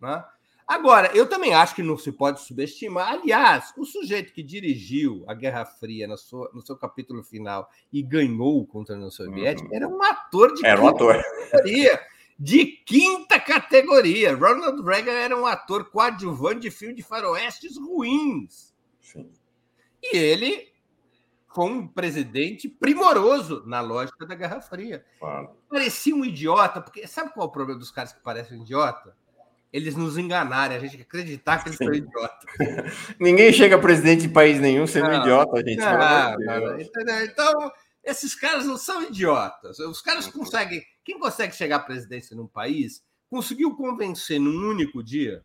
Né? Agora, eu também acho que não se pode subestimar. Aliás, o sujeito que dirigiu a Guerra Fria no seu, no seu capítulo final e ganhou contra a União Soviética uhum. era um ator de era um ator. categoria. De quinta categoria. Ronald Reagan era um ator coadjuvante de filme de faroestes ruins. Sim. E ele foi um presidente primoroso na lógica da Guerra Fria. Claro. Parecia um idiota, porque sabe qual é o problema dos caras que parecem um idiota? Eles nos enganarem, a gente acreditar que eles Sim. são [LAUGHS] idiotas. Ninguém chega presidente de país nenhum sendo não, idiota, gente. Não, então, esses caras não são idiotas. Os caras conseguem. Quem consegue chegar à presidência num país conseguiu convencer num único dia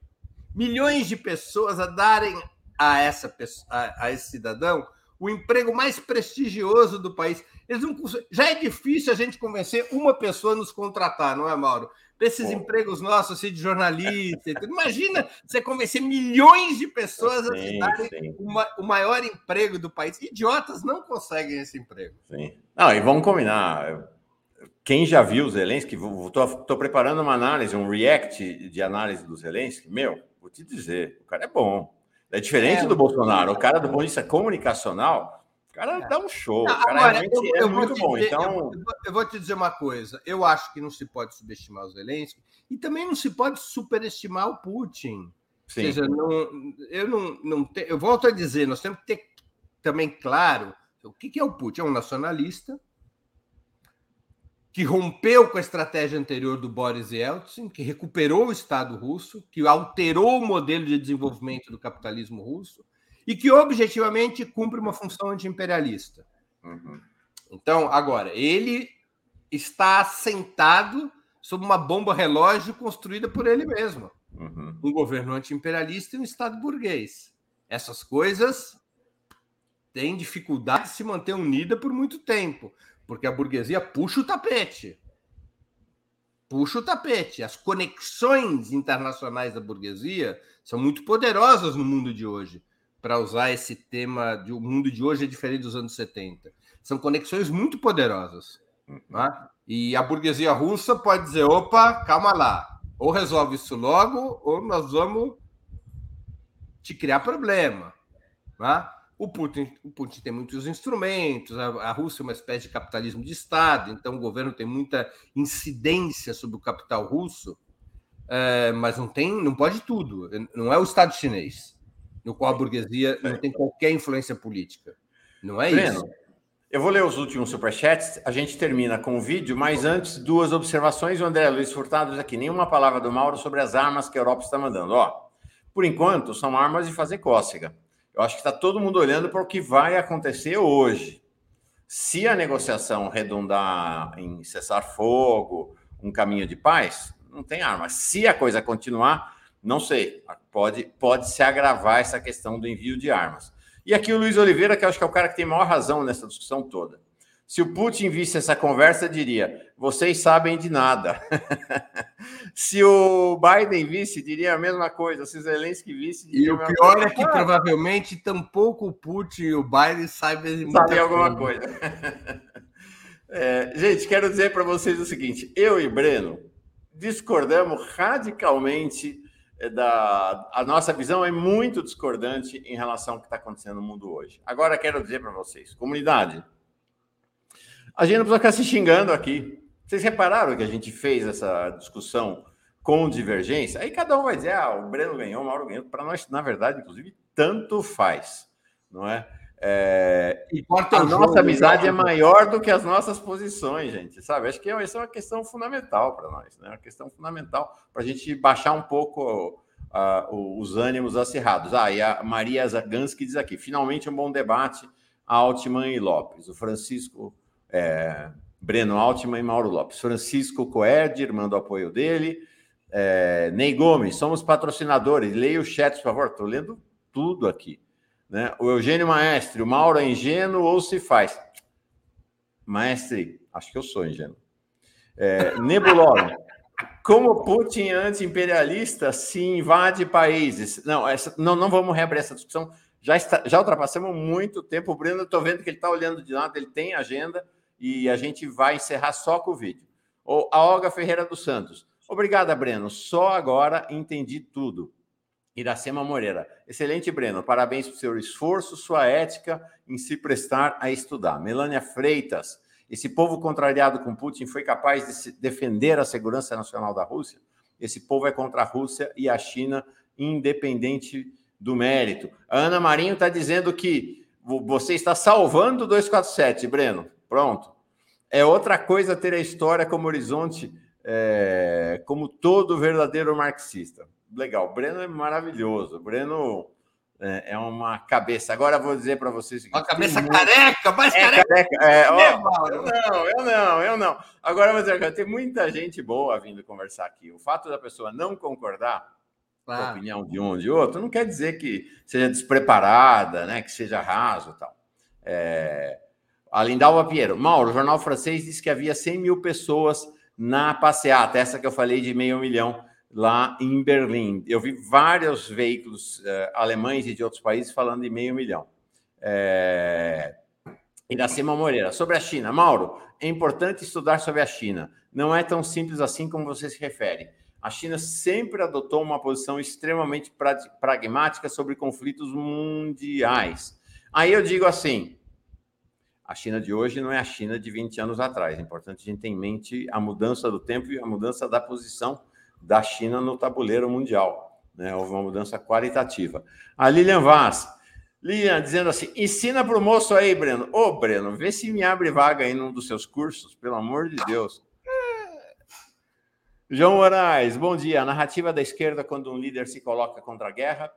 milhões de pessoas a darem a, essa, a, a esse cidadão o emprego mais prestigioso do país. Eles não, já é difícil a gente convencer uma pessoa a nos contratar, não é, Mauro? Desses empregos nossos assim, de jornalista. Imagina você convencer milhões de pessoas sim, a se darem uma, o maior emprego do país. Idiotas não conseguem esse emprego. Sim. Não, e vamos combinar. Quem já viu o Zelensky, estou preparando uma análise, um react de análise do Zelensky. Meu, vou te dizer, o cara é bom. É diferente é, do Bolsonaro. O cara, do ponto de vista comunicacional, cara é. dá um show. Não, cara agora, eu, é eu muito bom. Dizer, então... Eu, eu, vou te dizer uma coisa. Eu acho que não se pode subestimar o Zelensky e também não se pode superestimar o Putin. Sim. Ou seja, não, eu não, não te, eu volto a dizer, nós temos que ter também claro o que é o Putin? É um nacionalista que rompeu com a estratégia anterior do Boris Yeltsin, que recuperou o Estado russo, que alterou o modelo de desenvolvimento do capitalismo russo e que objetivamente cumpre uma função anti-imperialista. Uhum. Então, agora, ele está assentado sob uma bomba relógio construída por ele mesmo. Uhum. Um governo anti-imperialista e um Estado burguês. Essas coisas têm dificuldade de se manter unida por muito tempo, porque a burguesia puxa o tapete. Puxa o tapete. As conexões internacionais da burguesia são muito poderosas no mundo de hoje. Para usar esse tema, de, o mundo de hoje é diferente dos anos 70. São conexões muito poderosas. Tá? E a burguesia russa pode dizer: opa, calma lá, ou resolve isso logo, ou nós vamos te criar problema. Tá? O Putin, o Putin tem muitos instrumentos, a, a, Rússia é uma espécie de capitalismo de Estado, então o governo tem muita incidência sobre o capital russo, é, mas não tem, não pode tudo. Não é o Estado chinês, no qual a burguesia não tem qualquer influência política. Não é isso. Eu vou ler os últimos superchats, a gente termina com o vídeo, mas antes, duas observações. O André Luiz Furtado diz aqui: nenhuma palavra do Mauro sobre as armas que a Europa está mandando. Ó, por enquanto, são armas de fazer cócega. Eu acho que está todo mundo olhando para o que vai acontecer hoje. Se a negociação redundar em cessar fogo, um caminho de paz, não tem arma. Se a coisa continuar, não sei, pode, pode se agravar essa questão do envio de armas. E aqui o Luiz Oliveira, que eu acho que é o cara que tem maior razão nessa discussão toda. Se o Putin visse essa conversa, diria: vocês sabem de nada. [LAUGHS] Se o Biden visse, diria a mesma coisa. Se o Zelensky visse, diria E o pior coisa. é que ah, provavelmente tampouco o Putin e o Biden sabem sabe alguma coisa. [LAUGHS] é, gente, quero dizer para vocês o seguinte: eu e Breno discordamos radicalmente é da a nossa visão é muito discordante em relação ao que está acontecendo no mundo hoje. Agora quero dizer para vocês, comunidade, a gente não precisa ficar se xingando aqui. Vocês repararam que a gente fez essa discussão com divergência? Aí cada um vai dizer, ah, o Breno ganhou, o Mauro ganhou. Para nós, na verdade, inclusive, tanto faz, não é? É, a nossa amizade é maior do que as nossas posições, gente, sabe? Acho que essa é uma questão fundamental para nós, né? Uma questão fundamental para a gente baixar um pouco uh, os ânimos acirrados. Ah, e a Maria Zagansky diz aqui: finalmente um bom debate, Altman e Lopes. O Francisco é, Breno Altman e Mauro Lopes. Francisco Coerdir manda o apoio dele. É, Ney Gomes, somos patrocinadores. Leia o chat, por favor. Estou lendo tudo aqui. Né? O Eugênio Maestre, o Mauro é ingênuo ou se faz? Maestre, acho que eu sou ingênuo. É, Nebulosa, como Putin anti-imperialista se invade países? Não, essa, não, não vamos reabrir essa discussão. Já, está, já ultrapassamos muito tempo. O Breno, estou vendo que ele está olhando de lado, ele tem agenda e a gente vai encerrar só com o vídeo. Ou a Olga Ferreira dos Santos. Obrigada, Breno. Só agora entendi tudo. Iracema Moreira. Excelente, Breno. Parabéns pelo seu esforço, sua ética em se prestar a estudar. Melânia Freitas. Esse povo contrariado com Putin foi capaz de defender a segurança nacional da Rússia? Esse povo é contra a Rússia e a China, independente do mérito. A Ana Marinho está dizendo que você está salvando o 247, Breno. Pronto. É outra coisa ter a história como horizonte, é, como todo verdadeiro marxista legal. O Breno é maravilhoso. O Breno é, é uma cabeça. Agora vou dizer para vocês. Uma cabeça muito... careca, mais é, careca. careca. É, ó, eu não, eu não, eu não. Agora vou dizer, tem muita gente boa vindo conversar aqui. O fato da pessoa não concordar claro. com a opinião de um ou de outro não quer dizer que seja despreparada, né? Que seja raso e tal. É... A Lindalva Piero. Mauro, o jornal francês disse que havia 100 mil pessoas na passeata, essa que eu falei de meio milhão lá em Berlim. Eu vi vários veículos uh, alemães e de outros países falando de meio milhão. É... Iracema Moreira, sobre a China. Mauro, é importante estudar sobre a China. Não é tão simples assim como você se refere. A China sempre adotou uma posição extremamente pra pragmática sobre conflitos mundiais. Aí eu digo assim: a China de hoje não é a China de 20 anos atrás. É importante a gente ter em mente a mudança do tempo e a mudança da posição da China no tabuleiro mundial. Né? Houve uma mudança qualitativa. A Lilian Vaz, Lilian dizendo assim: ensina para o moço aí, Breno. Ô, Breno, vê se me abre vaga aí num dos seus cursos, pelo amor de Deus. João Moraes, bom dia. A narrativa da esquerda, quando um líder se coloca contra a guerra,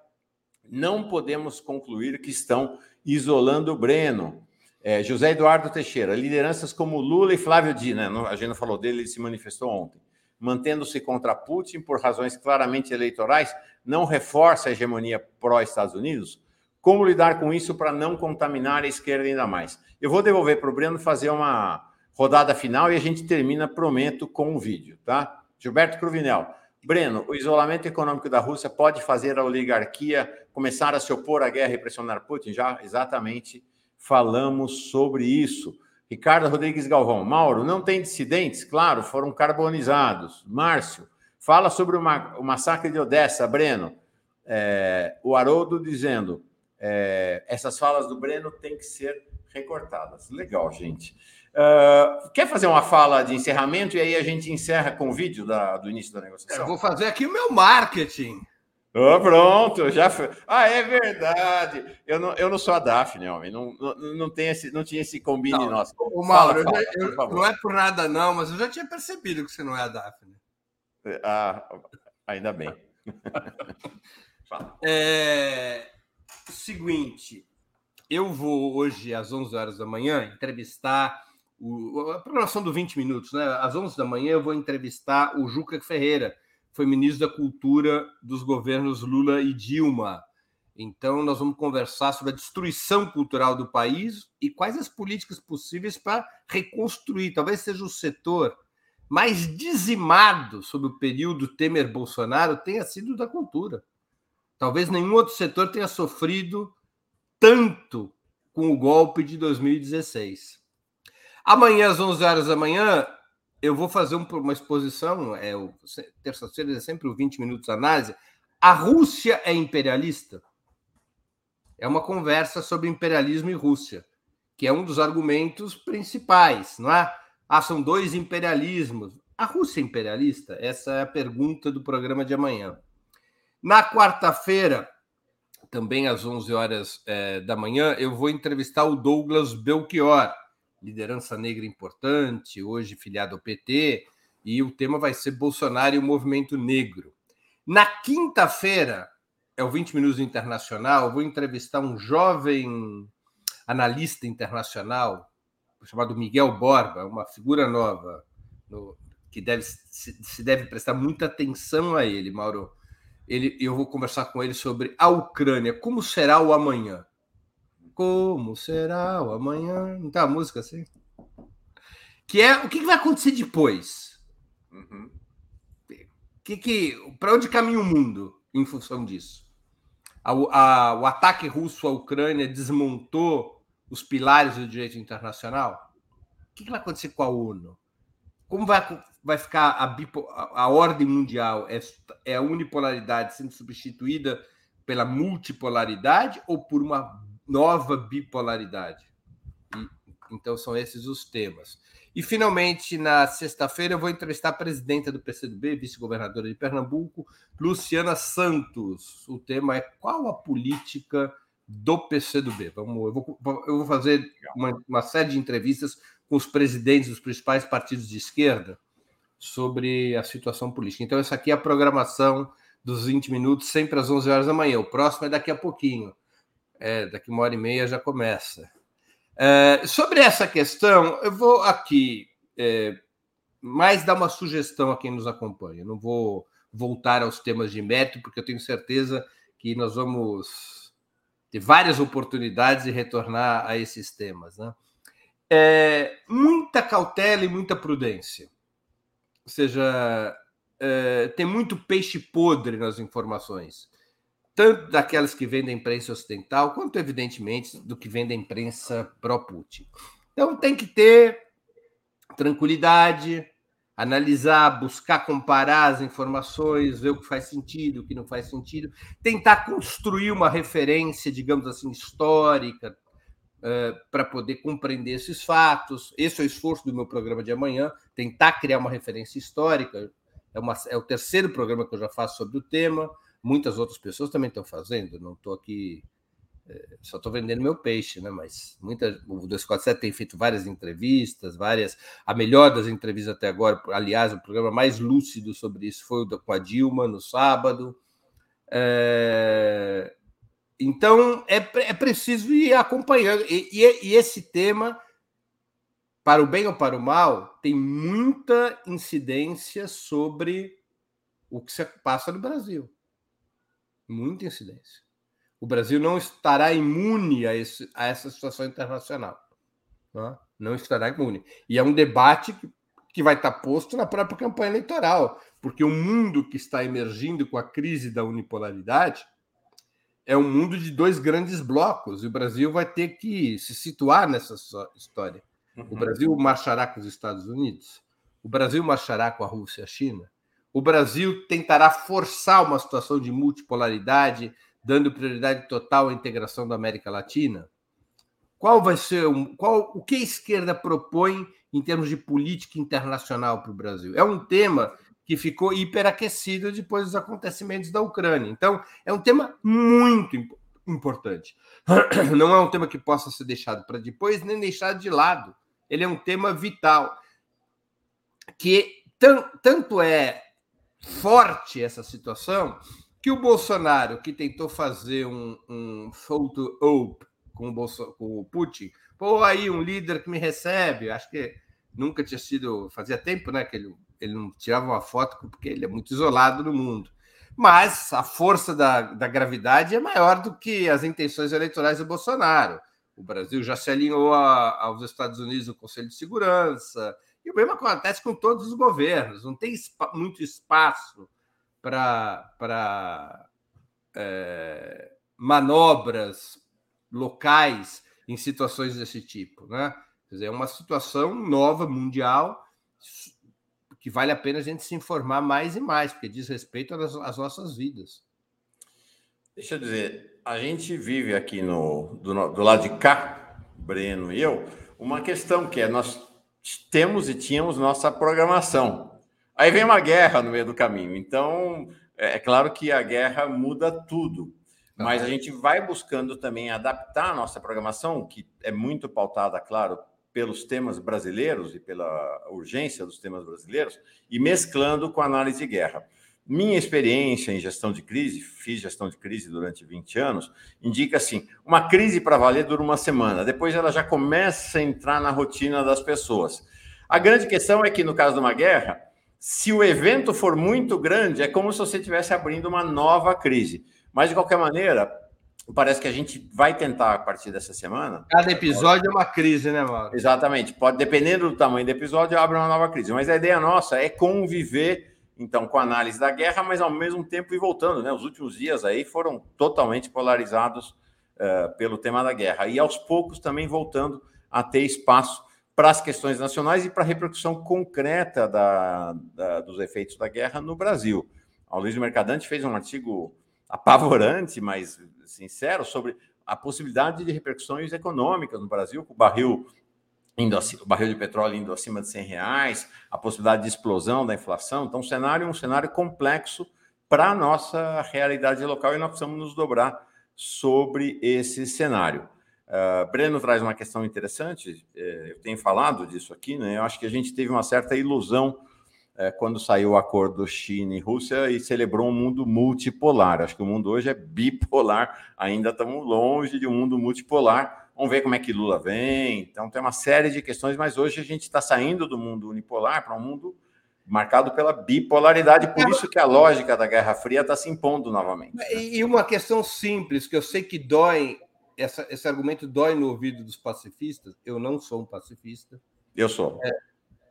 não podemos concluir que estão isolando o Breno. É, José Eduardo Teixeira, lideranças como Lula e Flávio Dino, né? a gente falou dele, ele se manifestou ontem, mantendo-se contra Putin por razões claramente eleitorais, não reforça a hegemonia pró-Estados Unidos? Como lidar com isso para não contaminar a esquerda ainda mais? Eu vou devolver para o Breno fazer uma rodada final e a gente termina, prometo, com um vídeo, tá? Gilberto Cruvinel. Breno, o isolamento econômico da Rússia pode fazer a oligarquia começar a se opor à guerra e pressionar Putin? Já exatamente falamos sobre isso. Ricardo Rodrigues Galvão. Mauro, não tem dissidentes? Claro, foram carbonizados. Márcio, fala sobre o, ma o massacre de Odessa, Breno. É, o Haroldo dizendo: é, essas falas do Breno têm que ser recortadas. Legal, gente. Uh, quer fazer uma fala de encerramento e aí a gente encerra com o vídeo da, do início da negociação? Eu vou fazer aqui o meu marketing. Oh, pronto, já foi. Ah, é verdade. Eu não, eu não sou a Daphne, homem. Não, não, não, tem esse, não tinha esse combine não, nosso. O Mauro, fala, fala, eu, eu, não é por nada, não, mas eu já tinha percebido que você não é a Daphne. Ah, ainda bem. [LAUGHS] é, seguinte, eu vou hoje, às 11 horas da manhã, entrevistar o, a programação do 20 minutos, né? Às 11 da manhã eu vou entrevistar o Juca Ferreira, foi ministro da Cultura dos governos Lula e Dilma. Então, nós vamos conversar sobre a destruição cultural do país e quais as políticas possíveis para reconstruir. Talvez seja o setor mais dizimado sob o período Temer-Bolsonaro tenha sido da cultura. Talvez nenhum outro setor tenha sofrido tanto com o golpe de 2016. Amanhã, às 11 horas da manhã, eu vou fazer uma exposição. É, Terça-feira é sempre o 20 minutos análise. A Rússia é imperialista? É uma conversa sobre imperialismo e Rússia, que é um dos argumentos principais, não é? Ah, são dois imperialismos. A Rússia é imperialista? Essa é a pergunta do programa de amanhã. Na quarta-feira, também às 11 horas é, da manhã, eu vou entrevistar o Douglas Belchior liderança negra importante, hoje filiado ao PT, e o tema vai ser Bolsonaro e o movimento negro. Na quinta-feira, é o 20 Minutos Internacional, vou entrevistar um jovem analista internacional chamado Miguel Borba, uma figura nova, no, que deve, se, se, deve prestar muita atenção a ele, Mauro. Ele, eu vou conversar com ele sobre a Ucrânia, como será o amanhã. Como será o amanhã? Não tá a música assim? Que é o que, vai acontecer depois? Uhum. Que, que, Para onde caminha o mundo em função disso? A, a, o ataque russo à Ucrânia desmontou os pilares do direito internacional? O que, que vai acontecer com a ONU? Como vai, vai ficar a, bipo, a ordem mundial? É, é a unipolaridade sendo substituída pela multipolaridade ou por uma nova bipolaridade. E, então, são esses os temas. E, finalmente, na sexta-feira, eu vou entrevistar a presidenta do PCdoB, vice-governadora de Pernambuco, Luciana Santos. O tema é qual a política do PCdoB. Vamos, eu, vou, eu vou fazer uma, uma série de entrevistas com os presidentes dos principais partidos de esquerda sobre a situação política. Então, essa aqui é a programação dos 20 minutos, sempre às 11 horas da manhã. O próximo é daqui a pouquinho. É, daqui uma hora e meia já começa. É, sobre essa questão, eu vou aqui é, mais dar uma sugestão a quem nos acompanha. não vou voltar aos temas de mérito, porque eu tenho certeza que nós vamos ter várias oportunidades de retornar a esses temas. Né? É, muita cautela e muita prudência. Ou seja, é, tem muito peixe podre nas informações tanto daquelas que vêm da imprensa ocidental, quanto, evidentemente, do que vem da imprensa pró-Putin. Então, tem que ter tranquilidade, analisar, buscar comparar as informações, ver o que faz sentido, o que não faz sentido, tentar construir uma referência, digamos assim, histórica, uh, para poder compreender esses fatos. Esse é o esforço do meu programa de amanhã, tentar criar uma referência histórica. É, uma, é o terceiro programa que eu já faço sobre o tema muitas outras pessoas também estão fazendo, não estou aqui É, só estou vendendo meu peixe, né? Mas muita, o 247 tem feito várias entrevistas, várias. A melhor das entrevistas até agora, aliás, o programa mais lúcido sobre isso foi o com a Dilma no sábado. É... Então é, é preciso ir acompanhando. E, e, e esse tema, para o bem ou para o mal, tem muita incidência sobre o que se passa no Brasil. Muita incidência. O Brasil não estará imune a, esse, a essa situação internacional. Não, é? não estará imune. E é um debate que, que vai estar posto na própria campanha eleitoral, porque o mundo que está emergindo com a crise da unipolaridade é um mundo de dois grandes blocos, e o Brasil vai ter que se situar nessa história. Uhum. O Brasil marchará com os Estados Unidos, o Brasil marchará com a Rússia e a China, o Brasil tentará forçar uma situação de multipolaridade, dando prioridade total à integração da América Latina? Qual vai ser qual, o que a esquerda propõe em termos de política internacional para o Brasil? É um tema que ficou hiperaquecido depois dos acontecimentos da Ucrânia. Então, é um tema muito importante. [CLEARS THROAT] Não é um tema que possa ser deixado para depois nem deixado de lado. Ele é um tema vital que tanto é forte essa situação que o Bolsonaro, que tentou fazer um, um photo op com o, com o Putin, pô, aí um líder que me recebe, acho que nunca tinha sido, fazia tempo, né, que ele, ele não tirava uma foto porque ele é muito isolado no mundo. Mas a força da, da gravidade é maior do que as intenções eleitorais do Bolsonaro. O Brasil já se alinhou a, aos Estados Unidos no Conselho de Segurança, e o mesmo acontece com todos os governos, não tem muito espaço para é, manobras locais em situações desse tipo. Né? Quer dizer, é uma situação nova, mundial, que vale a pena a gente se informar mais e mais, porque diz respeito às, às nossas vidas. Deixa eu dizer, a gente vive aqui no, do, do lado de cá, Breno e eu, uma questão que é nós temos e tínhamos nossa programação. Aí vem uma guerra no meio do caminho. Então, é, é claro que a guerra muda tudo. Mas a gente vai buscando também adaptar a nossa programação, que é muito pautada, claro, pelos temas brasileiros e pela urgência dos temas brasileiros, e mesclando com a análise de guerra. Minha experiência em gestão de crise, fiz gestão de crise durante 20 anos, indica assim: uma crise para valer dura uma semana, depois ela já começa a entrar na rotina das pessoas. A grande questão é que, no caso de uma guerra, se o evento for muito grande, é como se você estivesse abrindo uma nova crise. Mas, de qualquer maneira, parece que a gente vai tentar, a partir dessa semana. Cada episódio é uma crise, né, Mauro? Exatamente. Pode, dependendo do tamanho do episódio, abre uma nova crise. Mas a ideia nossa é conviver então, com a análise da guerra, mas ao mesmo tempo e voltando, né? Os últimos dias aí foram totalmente polarizados uh, pelo tema da guerra. E aos poucos também voltando a ter espaço para as questões nacionais e para a repercussão concreta da, da, dos efeitos da guerra no Brasil. O Luiz Mercadante fez um artigo apavorante, mas sincero, sobre a possibilidade de repercussões econômicas no Brasil, com o barril indo o barril de petróleo indo acima de 100 reais, a possibilidade de explosão da inflação. Então, um cenário um cenário complexo para a nossa realidade local e nós precisamos nos dobrar sobre esse cenário. Uh, Breno traz uma questão interessante, eh, eu tenho falado disso aqui, né? Eu acho que a gente teve uma certa ilusão eh, quando saiu o acordo China e Rússia e celebrou um mundo multipolar. Acho que o mundo hoje é bipolar, ainda estamos longe de um mundo multipolar Vamos ver como é que Lula vem. Então, tem uma série de questões, mas hoje a gente está saindo do mundo unipolar para um mundo marcado pela bipolaridade. Por isso que a lógica da Guerra Fria está se impondo novamente. Né? E uma questão simples, que eu sei que dói, essa, esse argumento dói no ouvido dos pacifistas. Eu não sou um pacifista. Eu sou. É,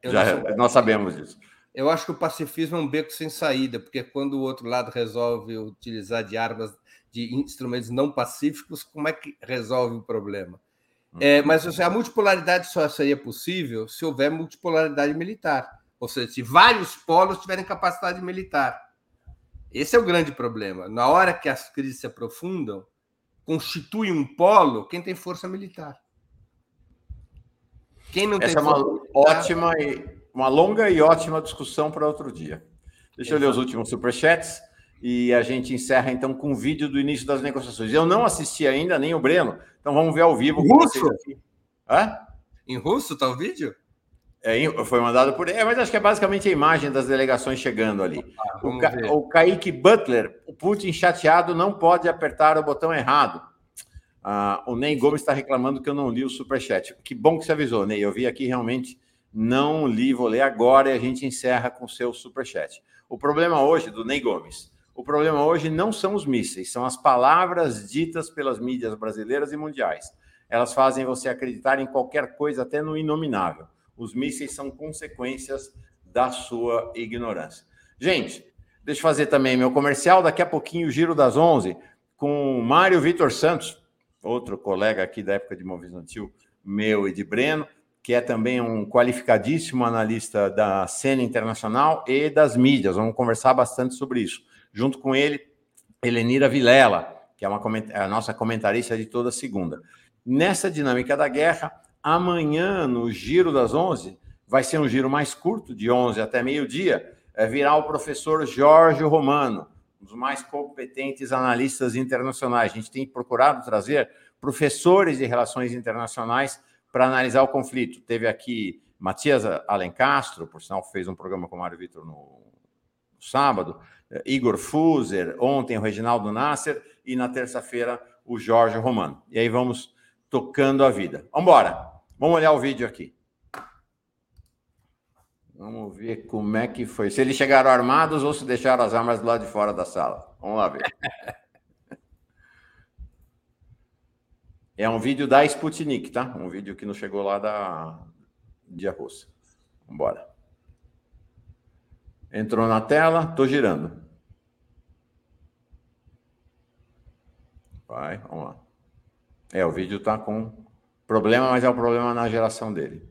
eu Já, sou nós sabemos disso. Eu acho que o pacifismo é um beco sem saída, porque quando o outro lado resolve utilizar de armas de instrumentos não pacíficos, como é que resolve o problema? É, uhum. mas assim, a multipolaridade só seria possível se houver multipolaridade militar, ou seja, se vários polos tiverem capacidade militar. Esse é o grande problema. Na hora que as crises se aprofundam, constitui um polo quem tem força militar. Quem não Essa tem é uma militar, ótima e uma longa e ótima discussão para outro dia. Deixa Exato. eu ler os últimos superchats. E a gente encerra então com o vídeo do início das negociações. Eu não assisti ainda, nem o Breno, então vamos ver ao vivo. Em russo? Hã? Em russo está o vídeo? É, foi mandado por. É, mas acho que é basicamente a imagem das delegações chegando ali. Ah, o, Ca... o Kaique Butler, o Putin chateado, não pode apertar o botão errado. Ah, o Ney Gomes está reclamando que eu não li o superchat. Que bom que você avisou, Ney. Eu vi aqui realmente, não li, vou ler agora e a gente encerra com o seu superchat. O problema hoje, do Ney Gomes, o problema hoje não são os mísseis, são as palavras ditas pelas mídias brasileiras e mundiais. Elas fazem você acreditar em qualquer coisa, até no inominável. Os mísseis são consequências da sua ignorância. Gente, deixa eu fazer também meu comercial. Daqui a pouquinho, o Giro das 11, com Mário Vitor Santos, outro colega aqui da época de Movisantil, meu e de Breno, que é também um qualificadíssimo analista da cena internacional e das mídias. Vamos conversar bastante sobre isso. Junto com ele, Helenira Vilela, que é uma, a nossa comentarista de toda segunda. Nessa dinâmica da guerra, amanhã, no Giro das 11, vai ser um giro mais curto, de 11 até meio-dia, é, virá o professor Jorge Romano, um dos mais competentes analistas internacionais. A gente tem procurado trazer professores de relações internacionais para analisar o conflito. Teve aqui Matias Alencastro, por sinal, fez um programa com o Mário Vitor no, no sábado, Igor Fuser, ontem o Reginaldo Nasser e na terça-feira o Jorge Romano. E aí vamos tocando a vida. Vamos embora. Vamos olhar o vídeo aqui. Vamos ver como é que foi. Se eles chegaram armados ou se deixaram as armas do lado de fora da sala. Vamos lá ver. [LAUGHS] É um vídeo da Sputnik, tá? Um vídeo que não chegou lá da de Rússia. Vamos embora. Entrou na tela, tô girando. Vai, vamos lá. É, o vídeo tá com problema, mas é o problema na geração dele.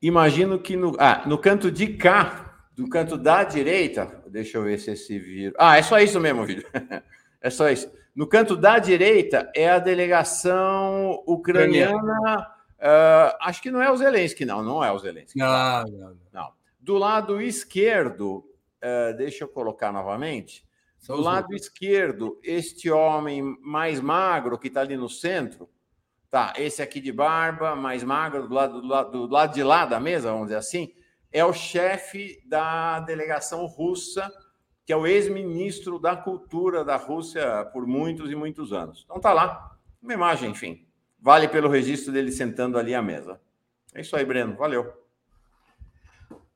Imagino que no, ah, no canto de cá, do canto da direita, deixa eu ver se esse vídeo. Ah, é só isso mesmo o vídeo. [LAUGHS] é só isso. No canto da direita é a delegação ucraniana. Uh, acho que não é o Zelensky, não, não é o Zelensky. Não, não, não. Do lado esquerdo, uh, deixa eu colocar novamente. São do lado esquerdo, este homem mais magro que está ali no centro, tá? Esse aqui de barba, mais magro, do lado, do, lado, do lado de lá da mesa, vamos dizer assim, é o chefe da delegação russa, que é o ex-ministro da cultura da Rússia por muitos e muitos anos. Então tá lá, uma imagem, enfim. Vale pelo registro dele sentando ali à mesa. É isso aí, Breno. Valeu.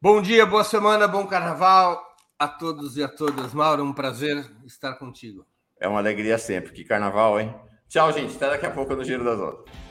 Bom dia, boa semana, bom carnaval a todos e a todas. Mauro, um prazer estar contigo. É uma alegria sempre. Que carnaval, hein? Tchau, gente. Até daqui a pouco no Giro das Outras.